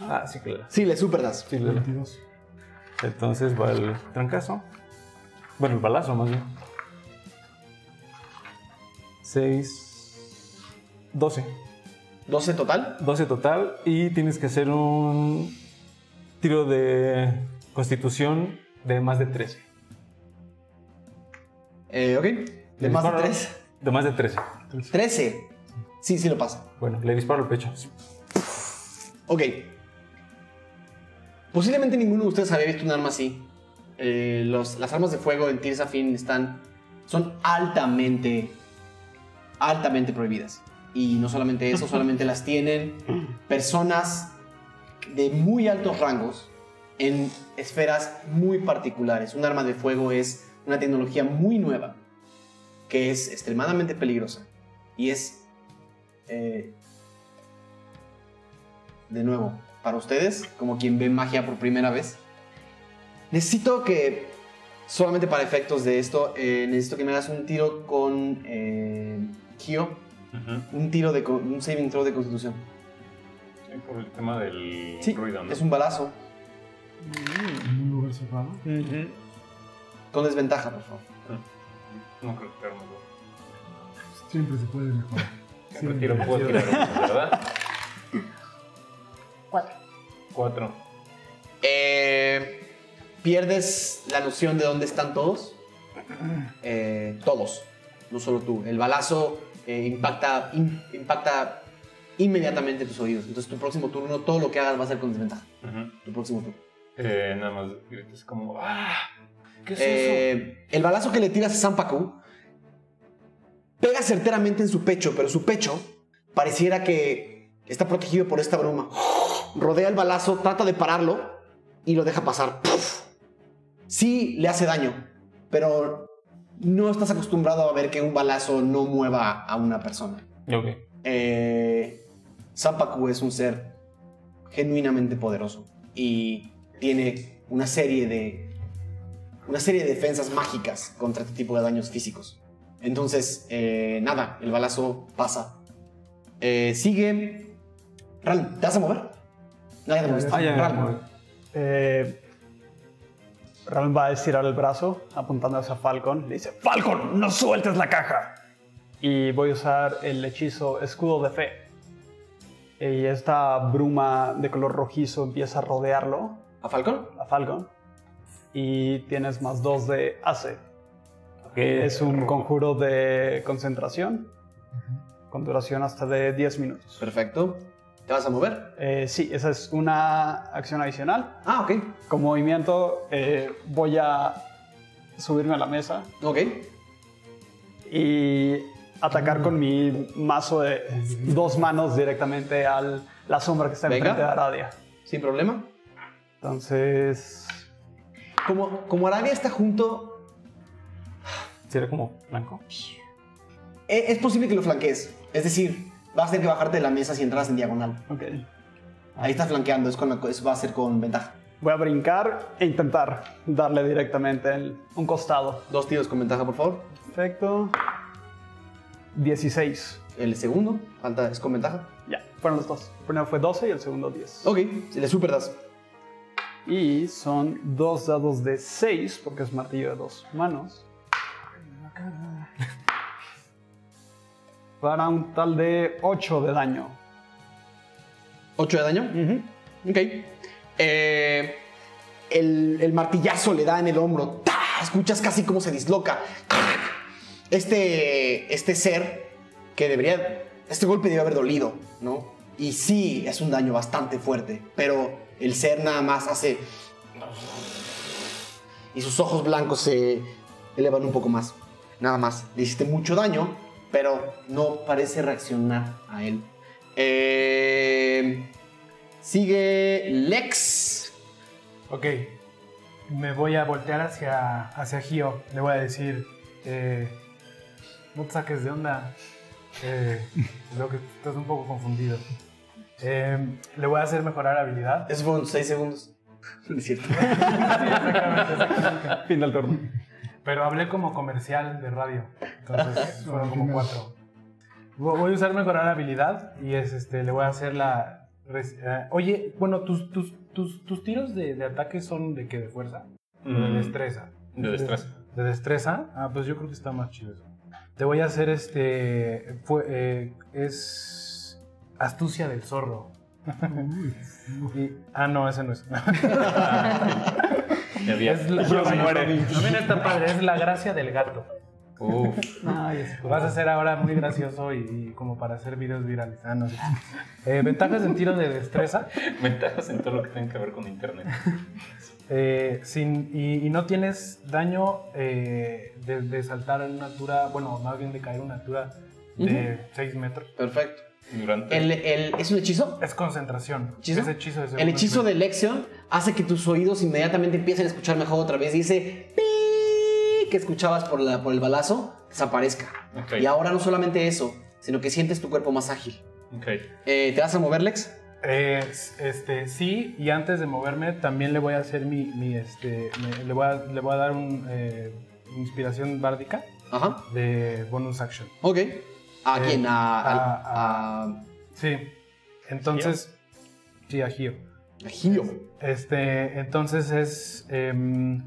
Ah, sí, claro. Sí, le super das. Sí, claro. 22. Entonces va el trancazo. Bueno, el balazo más bien. 6. 12. 12 total. 12 total. Y tienes que hacer un tiro de constitución de más de 13. Eh, ok. De más de disparo- 3. De más de 13. 13. Sí, sí lo pasa. Bueno, le disparo al pecho. Ok. Posiblemente ninguno de ustedes había visto un arma así. Eh, los- las armas de fuego en Tears of Fin están. son altamente. altamente prohibidas. Y no solamente eso, solamente las tienen personas de muy altos rangos en esferas muy particulares. Un arma de fuego es una tecnología muy nueva que es extremadamente peligrosa. Y es. Eh, de nuevo, para ustedes, como quien ve magia por primera vez, necesito que, solamente para efectos de esto, eh, necesito que me hagas un tiro con eh, Kyo, un tiro de, con- un saving throw de constitución. Sí, por el tema del Sí, ruido, ¿no? es un balazo, En un lugar cerrado. con desventaja, por favor. No creo que. Siempre se puede mejorar. Siempre tiro, puedo tirar uno, ¿verdad? Cuatro. Cuatro. Eh, ¿Pierdes la noción de dónde están todos? Eh, todos, no solo tú. El balazo eh, impacta, im- impacta inmediatamente tus oídos. Entonces tu próximo turno, todo lo que hagas va a ser con desventaja. Tu próximo turno. Eh, nada más gritas como, ¡ah! ¿Qué es Eh, el balazo que le tiras a Zampaku pega certeramente en su pecho, pero su pecho pareciera que está protegido por esta bruma. Rodea el balazo, trata de pararlo y lo deja pasar. ¡Puf! Sí le hace daño, pero no estás acostumbrado a ver que un balazo no mueva a una persona. Ok. Eh, Zampacu es un ser genuinamente poderoso y tiene una serie de una serie de defensas mágicas contra este tipo de daños físicos. Entonces, eh, nada, el balazo pasa. Eh, sigue. Ral, ¿te vas a mover? Nadie te molesta. Ah, ya, Ral. Eh, Ral va a estirar el brazo apuntando hacia Falcon. Le dice, Falcon, no sueltes la caja. Y voy a usar el hechizo escudo de fe. Y esta bruma de color rojizo empieza a rodearlo, ¿A Falcon? a Falcon. Y tienes más dos de AC. Es un conjuro de concentración. Con duración hasta de 10 minutos. Perfecto. ¿Te vas a mover? Eh, sí, esa es una acción adicional. Ah, ok. Con movimiento eh, voy a subirme a la mesa Ok. y atacar con mi mazo de dos manos directamente a la sombra que está enfrente de Aradia. Sin problema. Entonces, Como, como Arabia está junto, ¿Sería como blanco? e- es posible que lo flanquees. Es decir, vas a tener que bajarte de la mesa si entras en diagonal. ok. Ahí estás flanqueando, es con eso va a ser con ventaja. Voy a brincar e intentar darle directamente en un costado. Dos tiros con ventaja, por favor. Perfecto. 16. El segundo, falta, es con ventaja. Ya, fueron los dos. El primero fue 12 y el segundo 10. Ok, si le super das. Y son dos dados de 6, porque es martillo de dos manos. Para un tal de 8 de daño. ¿8 de daño? Ok. Eh, el, el martillazo le da en el hombro. Escuchas casi cómo se disloca. Este, este ser que debería... Este golpe debe haber dolido, ¿no? Y sí, es un daño bastante fuerte, pero el ser nada más hace... Y sus ojos blancos se elevan un poco más. Nada más. Le hiciste mucho daño, pero no parece reaccionar a él. Eh, sigue Lex. Ok. Me voy a voltear hacia, hacia Gio. Le voy a decir, eh, no te saques de onda. Eh, creo que estás un poco confundido. Eh, le voy a hacer mejorar habilidad. Eso fueron 6 segundos. No es cierto. Fin del turno. Pero hablé como comercial de radio. Entonces fueron como cuatro. Vo- Voy a usar mejorar habilidad y es este, le voy a hacer la. res- eh, oye, bueno, tus, tus, tus, tus tiros de, de ataque son de qué? ¿De fuerza? ¿O de Mm, destreza? De destreza. ¿De destreza? Ah, pues yo creo que está más chido eso. Te voy a hacer este. fue- eh, es. Astucia del zorro. Y- ah, no, ese no es. Es la, Yo se muere. También está padre, es la gracia del gato. Uf. Vas a ser ahora muy gracioso y, y como para hacer videos virales. Ah, no sé. Eh, ventajas en tiro de destreza. Ventajas en todo lo que tenga que ver con internet. eh, sin, y, y no tienes daño eh, de, de saltar en una altura, bueno, más bien de caer en una altura de 6 metros. Perfecto. Durante. El, el- ¿Es un hechizo? Es concentración. ¿Hechizo? Es hechizo de El hechizo de Lexion hace que tus oídos inmediatamente empiecen a escuchar mejor otra vez. Dice "Pi", que escuchabas por, la, por el balazo, desaparezca. Ok. Y ahora no solamente eso, sino que sientes tu cuerpo más ágil. Ok. Eh, ¿Te vas a mover, Lex? Eh, este, sí, y antes de moverme también le voy a hacer mi, mi, este, me- le, voy a, le voy a dar un eh, inspiración bárdica Ajá. de bonus action. Ok. ¿A Eh, quién? A, al- a- a- Sí, entonces, sí, a Gio. a Gio. Este, entonces es, em,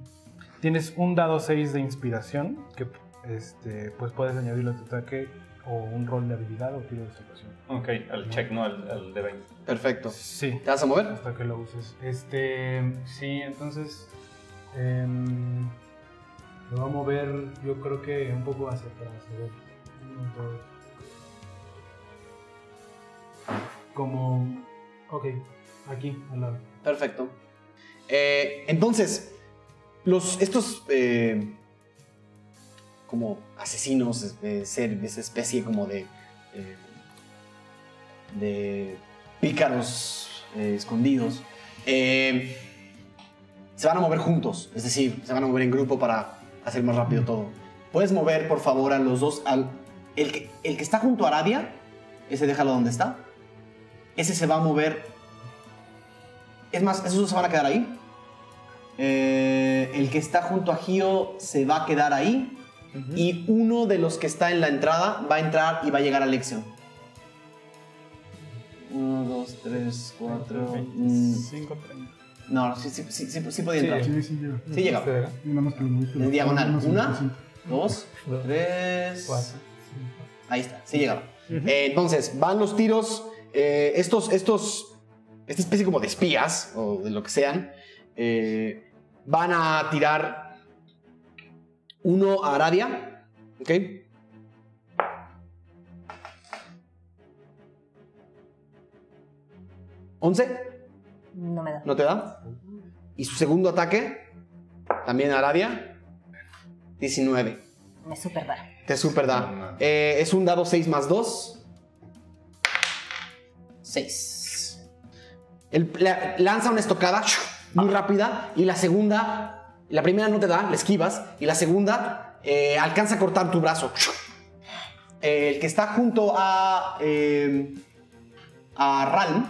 tienes un dado 6 de inspiración que este, pues puedes añadirlo a tu ataque o un rol de habilidad o tiro de salvación. Ok, al check, no al, de 20. Perfecto. Sí. ¿Te vas a mover? Hasta que lo uses. Este, sí, entonces em, me va a mover, yo creo que un poco hacia atrás. a ver. Dos. Como, ok, aquí, al lado. Perfecto. Eh, entonces, los, estos eh, como asesinos, ser, esa especie como de, eh, de pícaros escondidos, se van a mover juntos, es decir, se van a mover en grupo para hacer más rápido todo. Puedes mover, por favor, a los dos, al, el, que, el que está junto a Aradia, ese déjalo donde está, ese se va a mover, es más, esos dos se van a quedar ahí. Eh, el que está junto a Gio se va a quedar ahí. Y uno de los que está en la entrada va a entrar y va a llegar a Lexion. Uno, dos, tres, cuatro. mm, 5, 30. no, no, sí, sí, sí, sí, sí podía entrar. Sí, sí, llega. Sí llega. Y nada más que lo moviste. En diagonal. Uno, Una. cinco, Dos, tres. Cuatro. Ahí está, sí llegaba. Eh, entonces, van los tiros. Eh, estos, estos, esta especie como de espías, o de lo que sean, eh, van a tirar uno a Aradia. ¿Ok? ¿11? No me da. ¿No te da? Y su segundo ataque, también a Aradia. 19. Me super da. Te super da. Eh, es un dado 6 más 2. 6. Él la- lanza una estocada muy rápida y la segunda, la primera no te da, la esquivas, y la segunda eh, alcanza a cortar tu brazo. Eh, el que está junto a, eh, a Ralm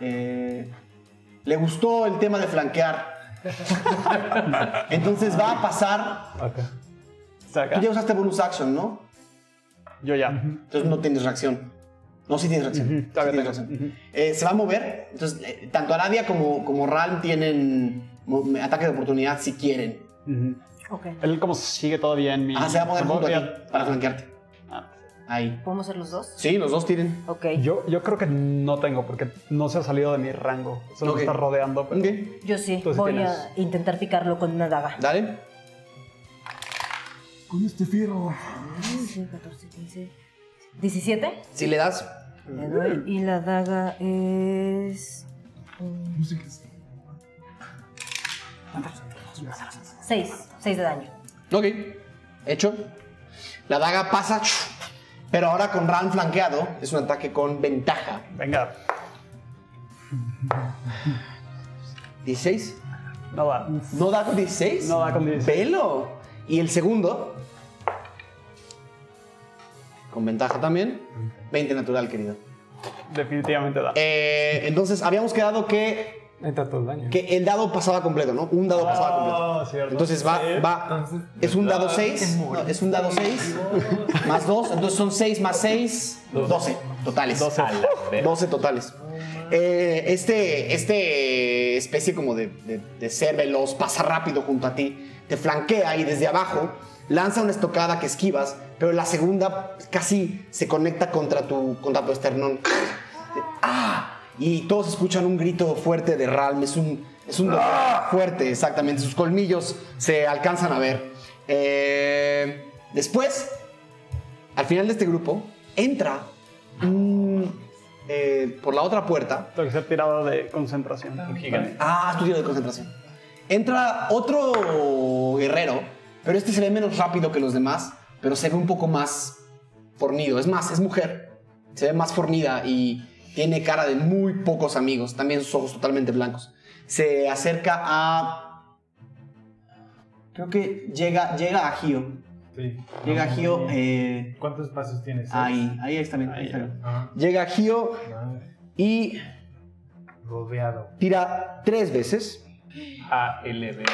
eh, le gustó el tema de flanquear. Entonces va a pasar. Acá. Tú ya usaste bonus action, ¿no? Yo ya. Entonces no tienes reacción. No, sí tienes reacción. Sí todavía tienes. Eh, se va a mover. Entonces, eh, tanto Aradia como, como Ralm tienen mo- ataque de oportunidad si quieren. Ujú. Ok. Él como sigue todavía en mi... Ah, se va a poner junto a ti Ya- para flanquearte. Ah. Ahí. ¿Podemos ser los dos? Sí, los dos tiren. Ok. Yo, yo creo que no tengo porque no se ha salido de mi rango. Solo Ok. me está rodeando. Pero... Ok. Yo sí. Voy tienes. a intentar picarlo con una daga. Dale. Con este fierro. 14, 15. 17. Si le das. Le doy. Y la daga es. 6. 6 de daño. Ok. Hecho. La daga pasa. Pero ahora con Ralm flanqueado es un ataque con ventaja. Venga, 16. no va. ¿No da con 16? No da con 16. Velo. Y el segundo. Con ventaja también. 20 natural, querido. Definitivamente da. Eh, entonces, habíamos quedado que, Entra todo el daño. que el dado pasaba completo, ¿no? Un dado pasaba completo. Ah, cierto. Entonces va, va. Es un dado 6. es un dado 6. Más 2. Entonces son 6 más 6. 12 totales. 12. 12 totales. Eh, este, este especie como de, de- de ser veloz pasa rápido junto a ti, te flanquea y desde abajo lanza una estocada que esquivas, pero la segunda casi se conecta contra tu, contra tu esternón. ¡Ah! Y todos escuchan un grito fuerte de Ralm. Es un, es un dolor fuerte, exactamente. Sus colmillos se alcanzan a ver. Eh, después, al final de este grupo, entra un, eh, por la otra puerta. Tengo que ser tirado de concentración. Un gigante. Ah, estudio de concentración. Entra otro guerrero, pero este se ve menos rápido que los demás, pero se ve un poco más fornido. Es más, es mujer. Se ve más fornida y tiene cara de muy pocos amigos. También sus ojos totalmente blancos. Se acerca a. Creo que llega, llega a Gio. Sí. Llega a Gio. eh, ¿Cuántos espacios tienes? ahí, ahí está bien. ahí Ahí, está bien. Ah, Llega a Gio y Rodeado. tira tres veces. ALB.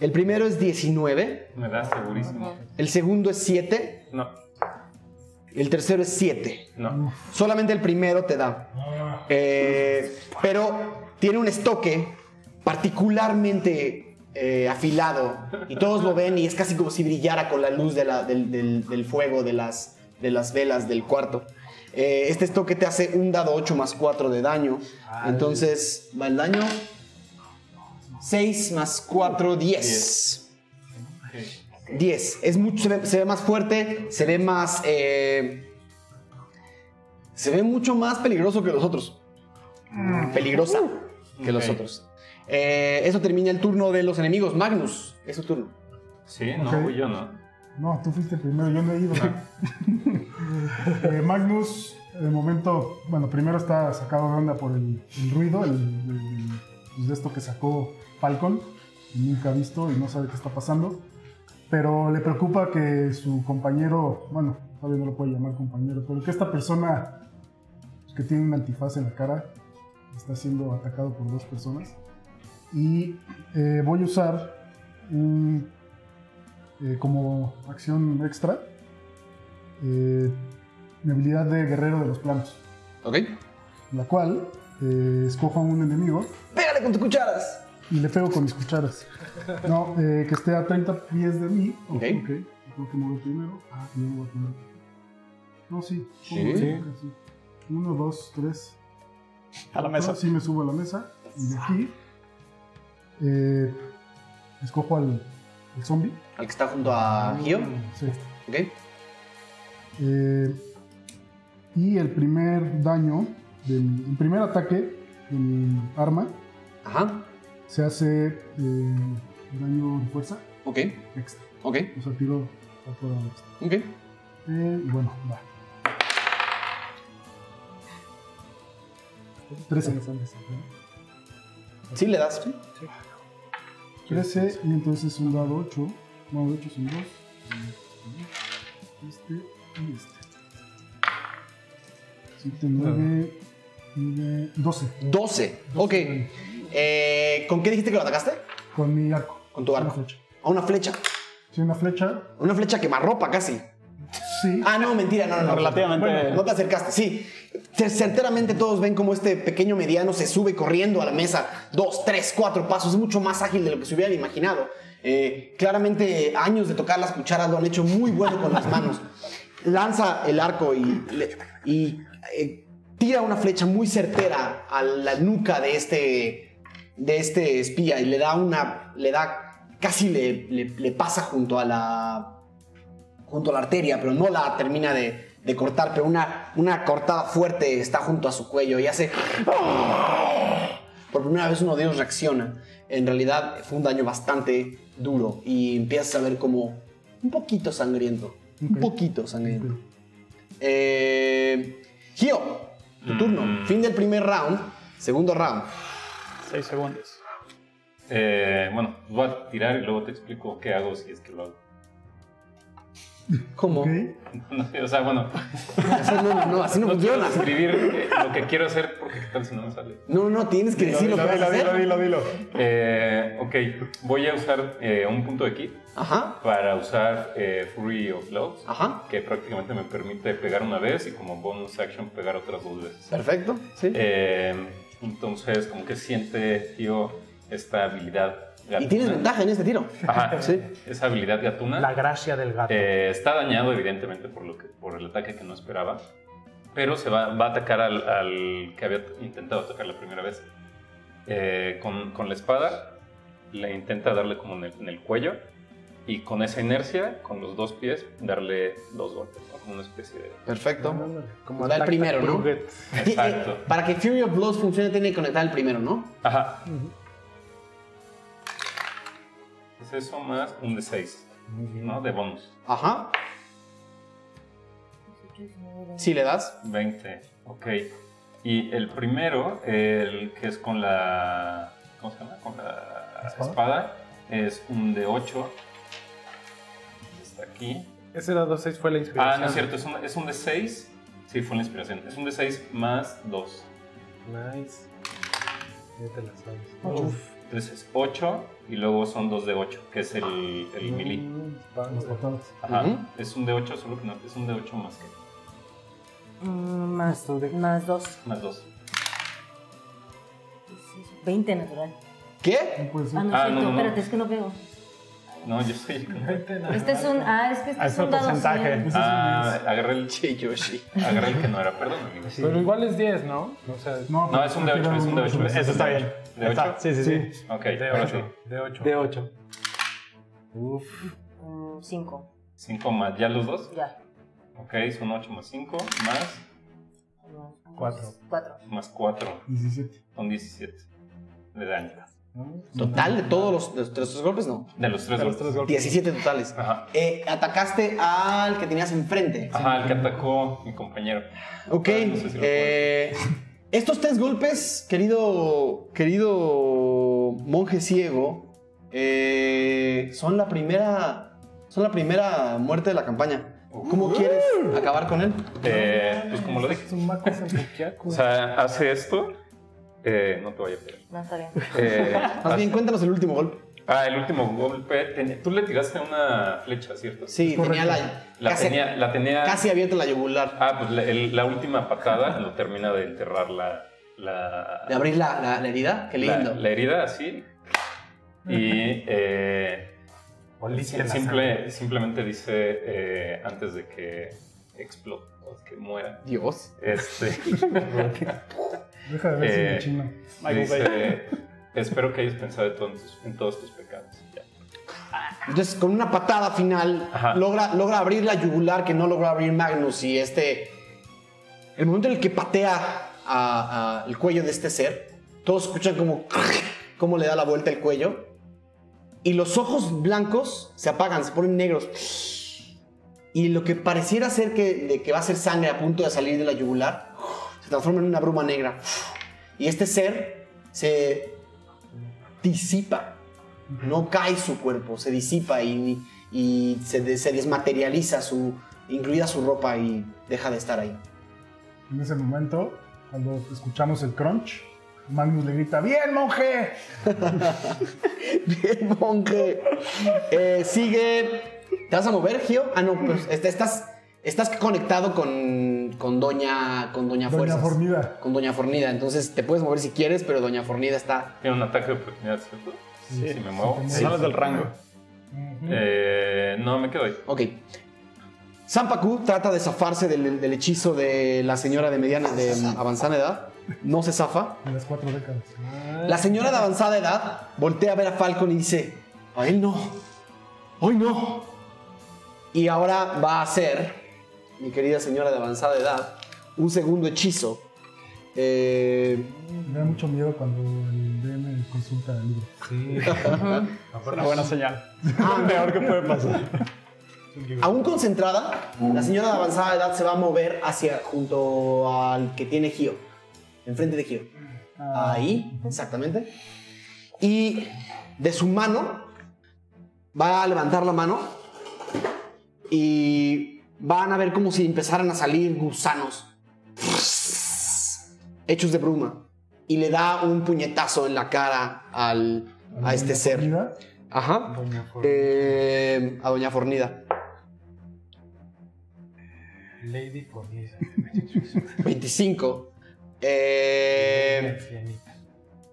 El primero es 19. Me da segurísimo. El segundo es 7. No, El tercero es 7. no. Solamente el primero te da. Eh, pero tiene un estoque particularmente eh, afilado. Y todos lo ven y es casi como si brillara con la luz de la- del, del- del fuego de las, de las velas del cuarto. Eh, este estoque te hace un dado 8 más 4 de daño. Entonces va el daño. 6 más 4, 10. 10. Es mucho, se ve, se ve más fuerte, se ve más. eh, se ve mucho más peligroso que los otros. Peligrosa que los otros. Eh, eso termina el turno de los enemigos. Magnus, es su turno. Sí, no, yo no. No, tú fuiste primero, yo no he ido. Eh, Magnus, de momento, bueno, primero está sacado de onda por el, el ruido, el, el- de esto que sacó Falcon, nunca ha visto y no sabe qué está pasando. Pero le preocupa que su compañero, bueno, todavía no lo puede llamar compañero, pero que esta persona que tiene un antifaz en la cara está siendo atacado por dos personas. Y eh, voy a usar un, eh, como acción extra eh, mi habilidad de guerrero de los planos, ¿Ok? la cual escojo a un enemigo ¡Pégale con tus cucharas! Y le pego con mis cucharas. No, eh, que esté a 30 pies de mí. Ok. Ok. Tengo que mover primero. Ah, yo no voy a poner. No, sí. Sí. Uno, dos, tres. A la mesa. Sí, me subo a la mesa. Y de aquí. eh, escojo al, al zombie. Al que está junto a Gio. Sí. ¿Ok? Eh, y el primer daño, del, el primer ataque de mi arma Ajá. Se hace eh, daño de fuerza Ok. extra. Ok. O sea, tiro extra. Ok. Eh, y bueno, va. 13. Sí, le das. 13 y entonces un dado 8. No, de hecho son dos. Este y este. 7, 9, 9, 12. 12. Ok. Eh, ¿Con qué dijiste que lo atacaste? Con mi arco. Con tu Una arco. flecha. A una flecha. Sí, una flecha. Una flecha quemarropa casi. Sí. Ah, no, mentira, no, no, no. Relativamente- No te acercaste, sí. Cer- Certeramente todos ven como este pequeño mediano se sube corriendo a la mesa. Dos, tres, cuatro pasos. Es mucho más ágil de lo que se hubieran imaginado. Eh, claramente, años de tocar las cucharas lo han hecho muy bueno con las manos. Lanza el arco y, le- y, eh, tira una flecha muy certera a la nuca de este, de este espía y le da una. Le da. Casi le, le- le pasa junto a la junto a la arteria, pero no la termina de, de cortar, pero una, una cortada fuerte está junto a su cuello y hace... Por primera vez uno de ellos reacciona. En realidad fue un daño bastante duro y empiezas a ver como un poquito sangriento. Un poquito sangriento. Eh, Gio, tu turno. Mm. Fin del primer round. Segundo round. 6 segundos. Eh, bueno, pues voy a tirar y luego te explico qué hago si es que lo hago. ¿Cómo? Ok. o sea, bueno, Así no, no, no, así no, no quiero funciona. describir eh, lo que quiero hacer porque qué tal si no me sale. No, no, tienes que decir lo que vas a hacer. dilo. Eh, ok, voy a usar eh, un punto de ki Ajá, para usar eh, Fury of Blows, ajá. que prácticamente me permite pegar una vez y como bonus action pegar otras dos veces. Perfecto. Sí. Eh, entonces, como que siente, tío, esta habilidad gatuna. Y tienes ventaja en este tiro. Ajá, Sí. esa habilidad gatuna. La gracia del gato. Eh, está dañado, evidentemente, por, lo que, por el ataque que no esperaba. Pero se va, va a atacar al, al que había intentado atacar la primera vez. Eh, con, con la espada, le intenta darle como en el, en el cuello. Y con esa inercia, con los dos pies, darle dos golpes. Como una especie de. Perfecto. Como da el primero, ¿no? Exacto. para que Fury of Blows funcione, tiene que conectar el primero, ¿no? Ajá. Es eso más un de 6, ¿no? De bonus. Ajá. Si le das. 20, ok. Y el primero, el que es con la. ¿Cómo se llama? Con la ¿Espada? espada, es un de 8. Está aquí. Ese dado 6 fue la Ah, inspiración. no es cierto, es un, es un de 6. Sí, fue la inspiración. Es un de 6 más 2. Nice. Ya te la sabes. Ocho. Uf. Entonces es 8 y luego son 2 de 8, que es el, el melee. Mm, Las patadas. Ajá. Ujú. Es un de 8, solo que no, es un de 8 más que. Mm, más, más dos. Más 2. 20 natural. ¿Qué? Ah, no, Ah, es no, cierto, no, no. espérate, es que no veo. No, yo soy. Este es un. Ah, es que este Ah, es un dado porcentaje. 100. Ah, agarré el, Che, Yoshi. agarré el que no era, perdón, amigo. Pero igual es 10, ¿no? O sea, No, es un de 8, es un de 8. Eso está bien. ¿De Está- 8? Sí, sí, sí. Ok, de ahora 8. sí. De 8. De 8. Uf. 5. 5 más, ¿ya los dos? Ya. Ok, son 8 más 5, más, Cuatro. 4. más 4, 17. son 17 de daño. Total de todos los, de los tres golpes, no. De los 3 De los tres golpes. golpes. 17 totales. Ajá. Eh, atacaste al que tenías enfrente. Ajá, el que atacó mi compañero. Ok. No sé si lo eh, Estos tres golpes, querido, querido monje ciego, eh, son la primera, son la primera muerte de la campaña. ¿Cómo quieres acabar con él? Eh, pues como lo dije. Es un maco. O sea, hace esto. Eh, no te vaya a pegar. No, está bien. Eh, Más bien, cuéntanos el último golpe. ah, el último golpe. tú le tiraste una flecha, ¿cierto? Sí, tenía la, La casi, tenía, la tenía. casi abierta la yugular. Ah, pues la, el- la última patada lo termina de enterrar la. La, De abrir la, la- la herida. Qué lindo. la herida así. Y. eh, simple, simplemente dice eh, antes de que explote, o que muera. Dios. Este. Deja de ver si Eh, me chino. Dice, espero que hayas pensado en todos tus, en todos tus pecados. Ya. Entonces, con una patada final, Ajá. logra, logra abrir la yugular que no logró abrir Magnus. Y este. El momento en el que patea a- a el cuello de este ser, todos escuchan como. cómo le da la vuelta el cuello. Y los ojos blancos se apagan, se ponen negros. Y lo que pareciera ser que, de que va a ser sangre a punto de salir de la yugular, transforma en una bruma negra. Y este ser se disipa no cae su cuerpo, se disipa y, y se, de- se desmaterializa, su, incluida su ropa y deja de estar ahí. En ese momento, cuando escuchamos el crunch, Magnus le grita, ¡Bien, monje! Bien, monje. Eh, sigue. ¿Te vas a mover, Gio? Ah, no, pues este, estás, estás conectado con, con Doña, con Doña Doña. Fornida. Con Doña Fornida. Entonces te puedes mover si quieres, pero Doña Fornida está. Tiene un ataque de oportunidad, ¿cierto? Sí. Si me muevo. Sí. Sales del rango. Eh, no, me quedo ahí. Ok. Sampaku trata de zafarse del, del hechizo de la señora de mediana, de avanzada edad. No se zafa. De las cuatro décadas. La señora de avanzada edad voltea a ver a Falcon y dice, a él no, hoy no. Y ahora va a hacer, mi querida señora de avanzada edad, un segundo hechizo. Eh, Me da mucho miedo cuando el DM consulta el libro. Sí. Es una buena señal. ah, Peor que puede pasar. aún concentrada, la señora de avanzada edad se va a mover hacia junto al que tiene Gio, enfrente de Gio. Ah, Ahí, exactamente. Y de su mano va a levantar la mano y van a ver como si empezaran a salir gusanos hechos de bruma y le da un puñetazo en la cara al, a este ser. Fornida, Ajá. Doña Fornida. Eh, a Doña Fornida. Lady Fornida. 25. Eh.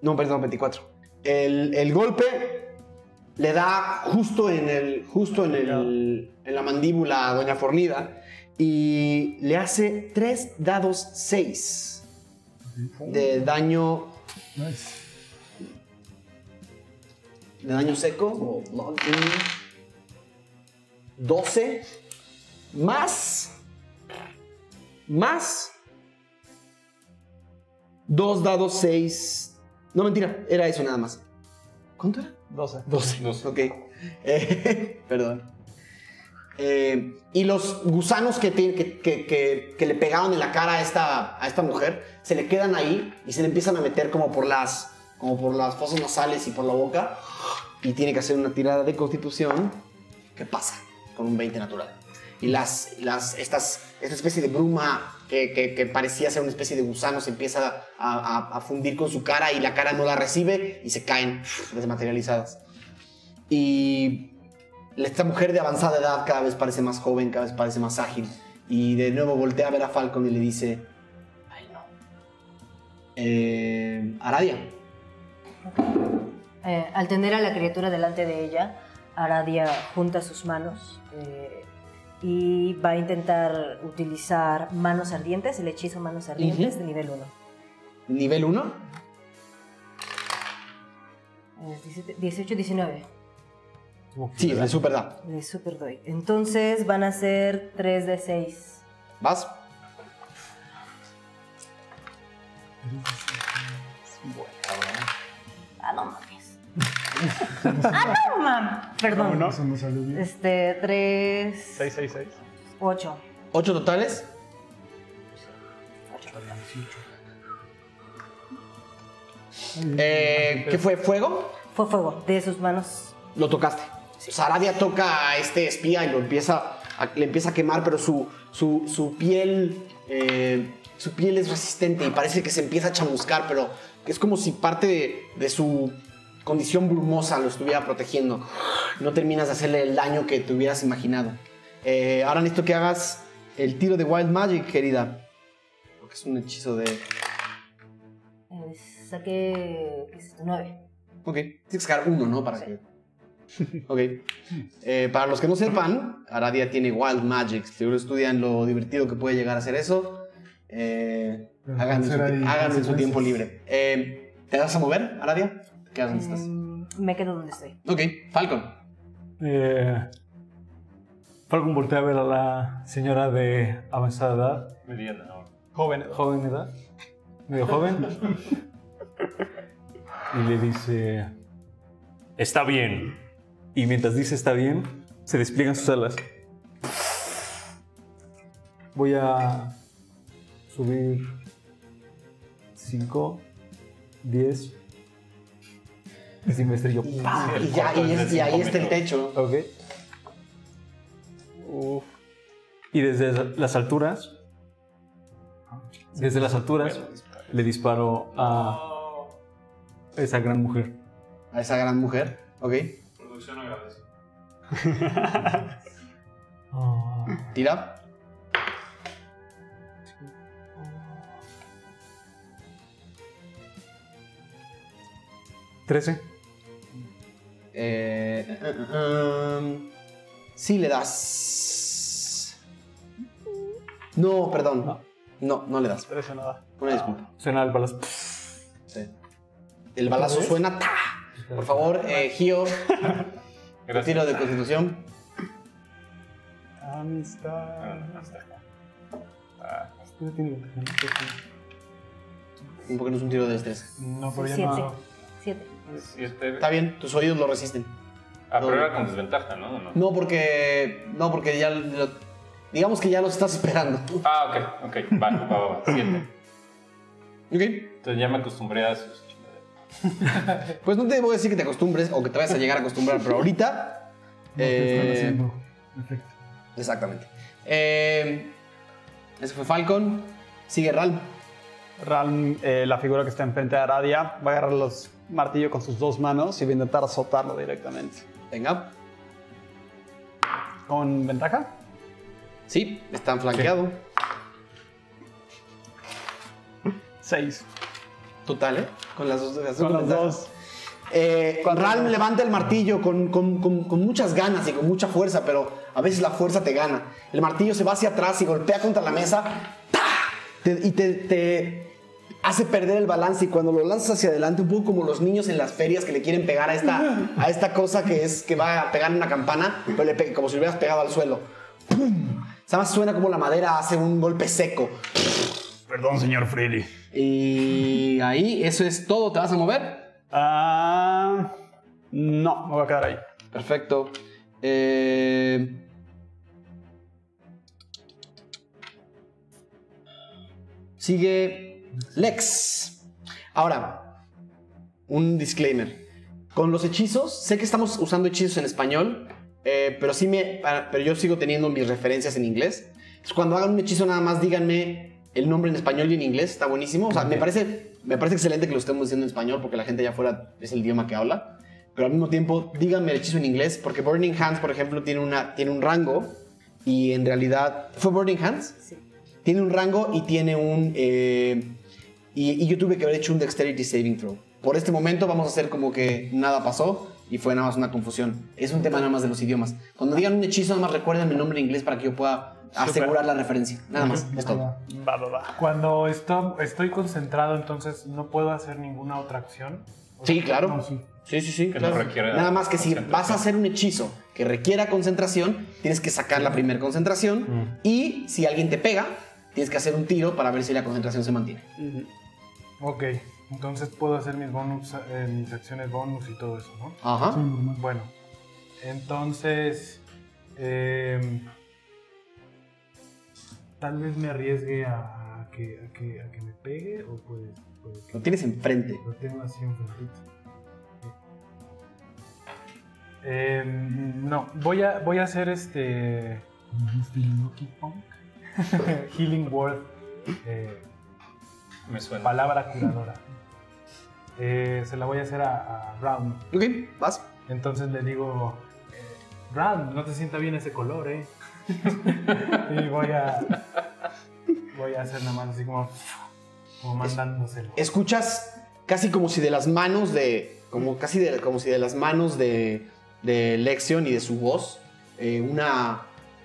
No, perdón, 24. El, el golpe le da justo en el. justo en el. en la mandíbula a Doña Fornida. Y le hace 3 dados 6 de daño. de daño seco. 12 más. Más. Dos dados 6. No, mentira, era eso nada más. ¿Cuánto era? 12. 12. Doce. Ok. Eh, perdón. Eh, y los gusanos que, te- que, que- que- que le pegaron en la cara a esta, a esta mujer se le quedan ahí y se le empiezan a meter como por las como por las fosas nasales y por la boca y tiene que hacer una tirada de constitución ¿qué pasa? con un 20 natural y las, las estas, esta especie de bruma que, que- que parecía ser una especie de gusano se empieza a, a- a fundir con su cara y la cara no la recibe y se caen desmaterializadas y esta mujer de avanzada edad cada vez parece más joven, cada vez parece más ágil. Y de nuevo voltea a ver a Falcon y le dice, ay no. Eh, Aradia. Eh, al tener a la criatura delante de ella, Aradia junta sus manos eh, y va a intentar utilizar manos ardientes, el hechizo manos ardientes Ujú. de nivel 1. Nivel 1. 18, 19 Sí, de super da. de Super Doy. Entonces van a ser 3 de 6. ¿Vas? Ah, no mames. ah, no mames. Perdón. Eso no salió bien. Este, 3, 666. 8. ¿8 totales? Eh, ¿Qué fue? ¿Fuego? Fue fuego de sus manos. Lo tocaste. Saradia toca a este espía y lo empieza a- le empieza a quemar, pero su, su, su piel eh, su piel es resistente y parece que se empieza a chamuscar, pero es como si parte de, de su condición brumosa lo estuviera protegiendo. No terminas de hacerle el daño que te hubieras imaginado. Eh, ahora necesito que hagas el tiro de Wild Magic, querida. Porque es un hechizo de... Eh, saqué. ¿Qué es esto? Nueve. Ok, tienes que sacar uno, ¿no? Para que... Ok. Eh, para los que no sepan, Aradia tiene Wild Magic. Si seguro estudian lo divertido que puede llegar a ser eso. Eh, háganlo en su, háganlo en tiempo libre. Eh, ¿Te vas a mover, Aradia? ¿Te quedas donde estás? Mm, me quedo donde estoy. Ok, Falcon. Eh, Falcon voltea a ver a la señora de avanzada edad, Mediana ahora. Joven. joven edad, medio joven, y le dice, está bien. Y mientras dice está bien, se despliegan sus alas. Voy a subir 5, 10. Y. Y, ya, y, es- y ahí está el techo. Ok. Y desde las alturas, desde las alturas, le disparo a esa gran mujer. A esa gran mujer. Ok. Producción agradece. Tira. ¿13? Eh, eh, eh, um, le das. No, perdón. No, no le das. Parece nada. Una disculpa. Suena el balazo. Sí. El balazo suena. Por favor, eh, Gio, tiro de constitución. Amistad. Ah. Un poco no es un tiro de destreza. No, pero ya no. Siete. Está bien, tus oídos lo resisten. Ah, pero era con desventaja, ¿no? ¿O no? No porque. No porque ya. lo- digamos que ya los estás esperando. Ah, ok, ok. Va, va, va, va. Siete. Ok. Entonces ya me acostumbré a sus chingaderas. Pues no te voy a decir que te acostumbres o que te vayas a llegar a acostumbrar, pero ahorita. No te están eh, haciendo efecto. Exactamente. Eh, ese fue Falcon. Sigue Ral. Ralm, eh, la figura que está enfrente de Aradia, va a agarrar los martillos con sus dos manos y va a intentar azotarlo directamente. Venga. ¿Con ventaja? Sí, están flanqueado. Seis. Total, ¿eh? Con las dos. las Con ventajas. dos. Eh, Ralm levanta el martillo con, con- con- con muchas ganas y con mucha fuerza, pero a veces la fuerza te gana. El martillo se va hacia atrás y golpea contra la mesa ¡ta! Te- y te, te hace perder el balance y cuando lo lanzas hacia adelante, un poco como los niños en las ferias que le quieren pegar a esta, a esta cosa que es que va a pegar en una campana, pero le pe- como si lo hubieras pegado al suelo. ¡Pum! Además suena como la madera hace un golpe seco. Perdón, señor Freely. Y ahí, eso es todo. ¿Te vas a mover? Ah, no, me voy a quedar ahí. Perfecto. Eh, Sigue Lex. Ahora, un disclaimer. Con los hechizos, sé que estamos usando hechizos en español, eh, pero sí me, para- pero yo sigo teniendo mis referencias en inglés. Entonces, cuando hagan un hechizo, nada más díganme el nombre en español y en inglés. Está buenísimo. O sea, me parece, me parece excelente que lo estemos diciendo en español porque la gente allá afuera es el idioma que habla. Pero al mismo tiempo, díganme el hechizo en inglés porque Burning Hands, por ejemplo, tiene, una, tiene un rango y en realidad... ¿Fue Burning Hands? Sí. Tiene un rango y tiene un... eh, y, y yo tuve que haber hecho un Dexterity Saving Throw. Por este momento vamos a hacer como que nada pasó y fue nada más una confusión. Es un tema nada más de los idiomas. Cuando digan un hechizo, nada más recuerden el nombre en inglés para que yo pueda asegurar la referencia. Nada más, es todo. Va, va, va. Cuando esto- estoy concentrado, entonces no puedo hacer ninguna otra acción. Sí, claro. No, sí. Sí, sí, sí. Que claro. no requiere Nada más que si vas a hacer un hechizo que requiera concentración, tienes que sacar la primera concentración. Y si alguien te pega, tienes que hacer un tiro para ver si la concentración se mantiene. Ok, entonces puedo hacer mis bonus, eh, mis acciones bonus y todo eso, ¿no? Ajá. Sí, normal. Bueno, entonces em, tal vez me arriesgue a, a que, a, que, a que me pegue o puede, pues, Lo tienes enfrente. Lo tengo así enfrentito. Eh, no, voy a, voy a hacer este Lucky Punk. Healing Word, eh, Me suena. palabra curadora. Eh, se la voy a hacer a, a Round. Ok, vas. Entonces le digo, eh, Round, no te sienta bien ese color, ¿eh? y voy a, voy a hacer nada más así como, como mandándoselo. Escuchas casi como si de las manos de. Como casi de, como si de las manos de, de Lexion y de su voz. eh, una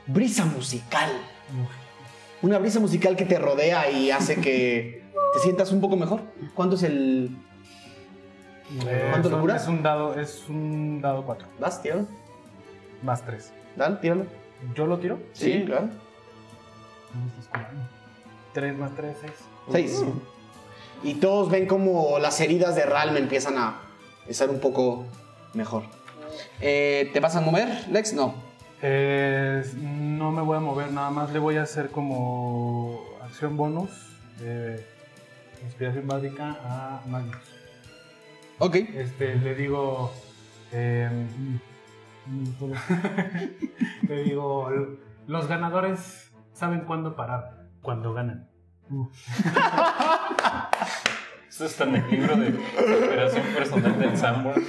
brisa musical. Una brisa musical que te rodea y hace que te sientas un poco mejor. ¿Cuánto es el. Eh, ¿Cuánto son- locuras? Es un dado, es un dado 4, ¿Vas? Tíralo. más 3. Dale, tíralo. ¿Yo lo tiro? Sí, claro. 3 más 3, 6. Seis. Y todos ven como las heridas de Ralm empiezan a estar un poco mejor. Eh, ¿Te vas a mover, Lex? No. Eh, no me voy a mover, nada más le voy a hacer como acción bonus, eh, inspiración básica a Magnus. Ok. Este, le digo, eh, le digo, los ganadores saben cuándo parar, cuando ganan. Esto está en el libro de superación personal del Sanborn.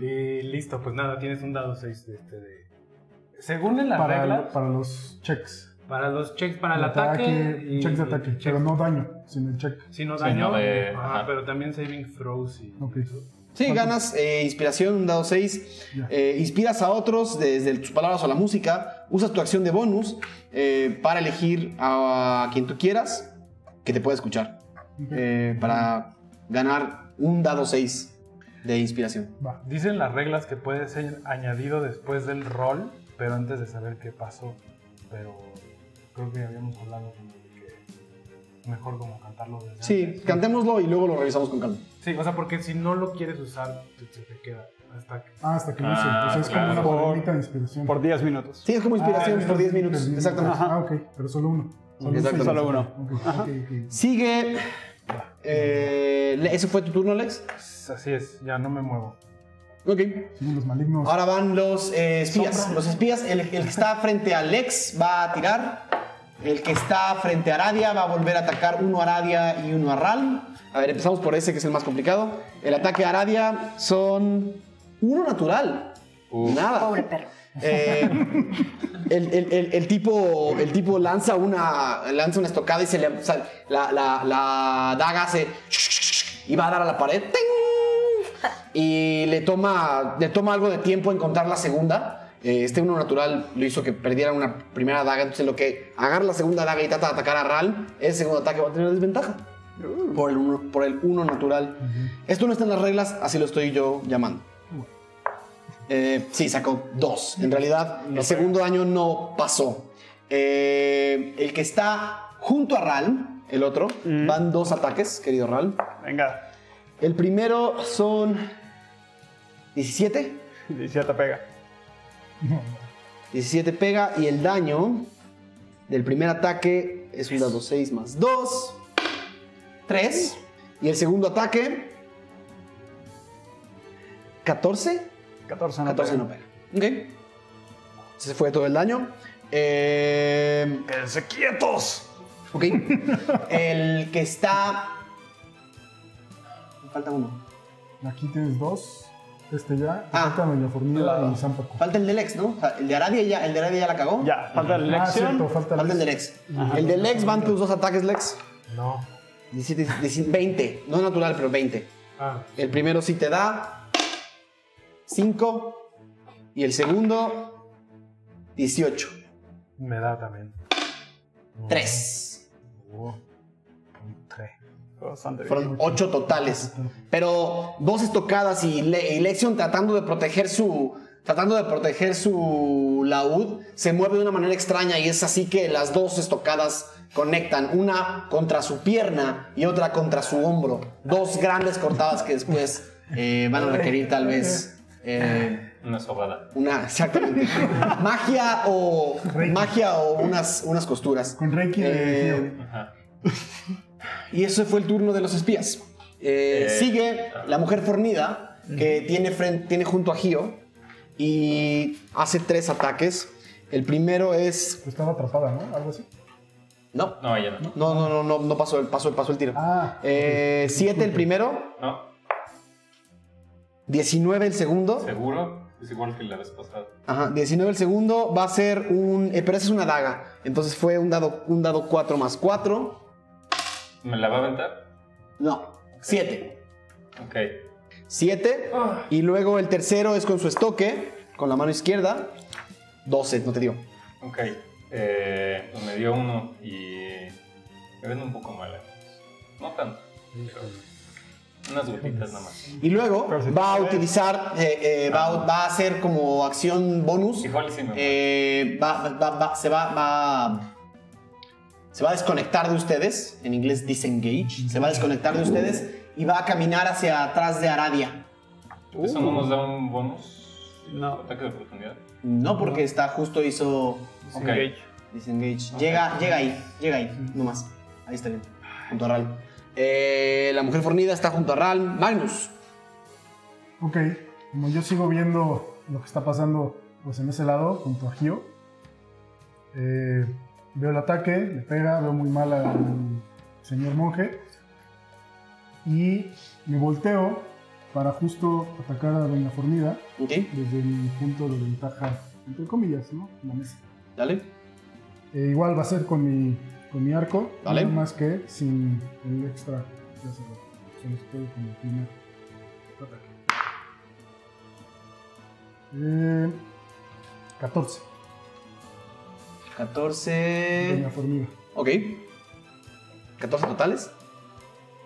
Y listo, pues nada, tienes un dado 6 de, este de... Según en las Para, reglas, para los checks. Para los checks, para el ataque, y- checks de ataque. checks- Pero no daño, sino el check. Si no Sí, daño, no de- ajá, ajá. pero también saving throws y... Ok. Sí, ganas eh, inspiración, un dado 6. Ya. Eh, inspiras a otros desde tus palabras o la música. Usas tu acción de bonus eh, para elegir a quien tú quieras que te pueda escuchar. Eh, para ganar un dado 6 de inspiración. Va. Dicen las reglas que puede ser añadido después del rol, pero antes de saber qué pasó. Pero creo que habíamos hablado como de que mejor como cantarlo desde Sí, antes. cantémoslo y luego lo revisamos con calma. Sí, o sea, porque si no lo quieres usar, te- se te queda hasta que... Ah, hasta que lo use. Ah, O sea, es como claro. una Por- de inspiración. Por 10 minutos. Sí, es como inspiración Ah, por 10 sí, minutos. perdí. Exactamente. Ah, ok, pero solo uno. Solo Exactamente. Solo uno. Ok, ok, ok. Sigue. eh, ¿Ese fue tu turno, Lex? Así es, ya no me muevo. Ok. Los malignos. Ahora van los eh, espías. Los espías, el, el que está frente a Lex va a tirar. El que está frente a Aradia va a volver a atacar uno a Aradia y uno a Ralm. A ver, empezamos por ese que es el más complicado. El ataque a Aradia son uno natural. Nada. Pobre perro. Eh, el, el- el- el tipo, el tipo lanza una, lanza una estocada y se le, o sea, la, la- la daga hace y va a dar a la pared. ¡ting! Y le toma, le toma algo de tiempo encontrar la segunda. Eh, Este uno natural lo hizo que perdiera una primera daga. Entonces, lo que agarra la segunda daga y trata de atacar a Ral, ese segundo ataque va a tener desventaja. Por el uno, por el uno natural. Esto no está en las reglas, así lo estoy yo llamando. Eh, sí, sacó dos. En realidad, el segundo daño no pasó. Eh, el que está junto a Ralm, el otro, van dos ataques, querido Ralm. Venga, El primero son 17. 17 pega. 17 pega y el daño del primer ataque es un dado 6 más 2. 3. Y el segundo ataque 14. 14 no 14 pega. no pega. Ok. Ese fue todo el daño. Eh, ¡Quédense quietos! ok. el que está. Me Falta uno. Aquí tienes dos. Este ya. Ah. Falta Doña Fornida y Zampaco. Falta el del ex, ¿no? O sea, el de Aradia ya, el de Aradia ya la cagó. Ya, falta la Ah, cierto, elección. falta Falta el del ex. El del ex van tus dos ataques, Lex. No. 17, 17, 20. No natural, pero 20. Ah, El primero sí te da 5. Y el segundo 18. me da también. 3. Uh, un tres. Bastante bien. Fueron 8 totales. Pero dos estocadas y, Le- y Lexion tratando de proteger su. Tratando de proteger su laúd, se mueve de una manera extraña y es así que las dos estocadas conectan, una contra su pierna y otra contra su hombro. Dos grandes cortadas que después eh, van a requerir tal vez eh, Una sobada. una, exactamente, magia o magia o unas, unas costuras. Con Reiki de Eh, Gio. Y ese fue el turno de los espías. Eh, Eh, sigue la mujer fornida, que tiene, fren- tiene junto a Gio, y hace tres ataques. El primero es... Estaba atrapada, ¿no? Algo así. No, No, ya no. no, no, no, no, no pasó, el, pasó, pasó el tiro. Ah. Eh, siete el primero, No, 19 el segundo. seguro. Es igual que la vez pasada. Ajá, 19 el segundo va a ser un... eh, pero esa es una daga. Entonces fue un dado, un dado 4 más 4. ¿Me la va a aventar? No, 7. Ok. 7. Y luego el tercero es con su estoque, con la mano izquierda. 12, no te digo. Ok. Eh, me dio uno y me ven un poco mal. No tanto. pero unas gotitas nada más. Y luego va a utilizar, eh, eh, va, a- va a hacer como acción bonus. Igual sí me Eh, va, va- va- se va, va- se va a desconectar de ustedes, en inglés disengage, se va a desconectar de ustedes y va a caminar hacia atrás de Aradia. ¿Eso no nos da un bonus? No. ¿Ataque de oportunidad? No porque está justo hizo. Disengage. disengage. Llega, llega ahí, llega ahí, nomás. Ahí está bien, junto a Ral. Eh, la mujer fornida está junto a Ral. Magnus. Ok, como yo sigo viendo lo que está pasando pues en ese lado, junto a Gio, eh, veo el ataque, le pega, veo muy mal al señor monje y me volteo para justo atacar a Doña Fornida Ok, desde mi punto de ventaja, entre comillas, ¿no? En la mesa. dale. Eh, igual va a ser con mi, con mi arco, Vale. nada más que sin el extra. Ya se lo, se los quedo como primer ataque. Eh, 14. 14. Doña Formiga. Ok. 14 totales.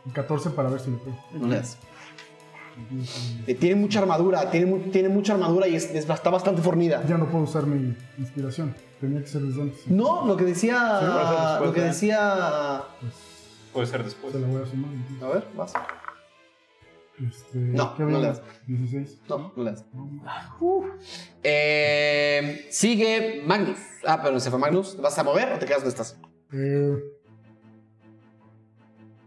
Y 14 para ver si le pego. No le das. Eh, Tiene mucha armadura, tiene, mu- tiene mucha armadura y es- es- está bastante fornida. Ya no puedo usar mi inspiración. Tenía que ser desde antes. No, lo que decía. Sí, por eso después, lo que ¿eh? decía. Puede ser después. Se la voy a sumar. entonces. A ver, vas. Este, No, ¿qué no das. 16. No, no le das. No. Eh, sigue Magnus. Ah, pero se fue Magnus. ¿Vas a mover o te quedas donde estás? Eh,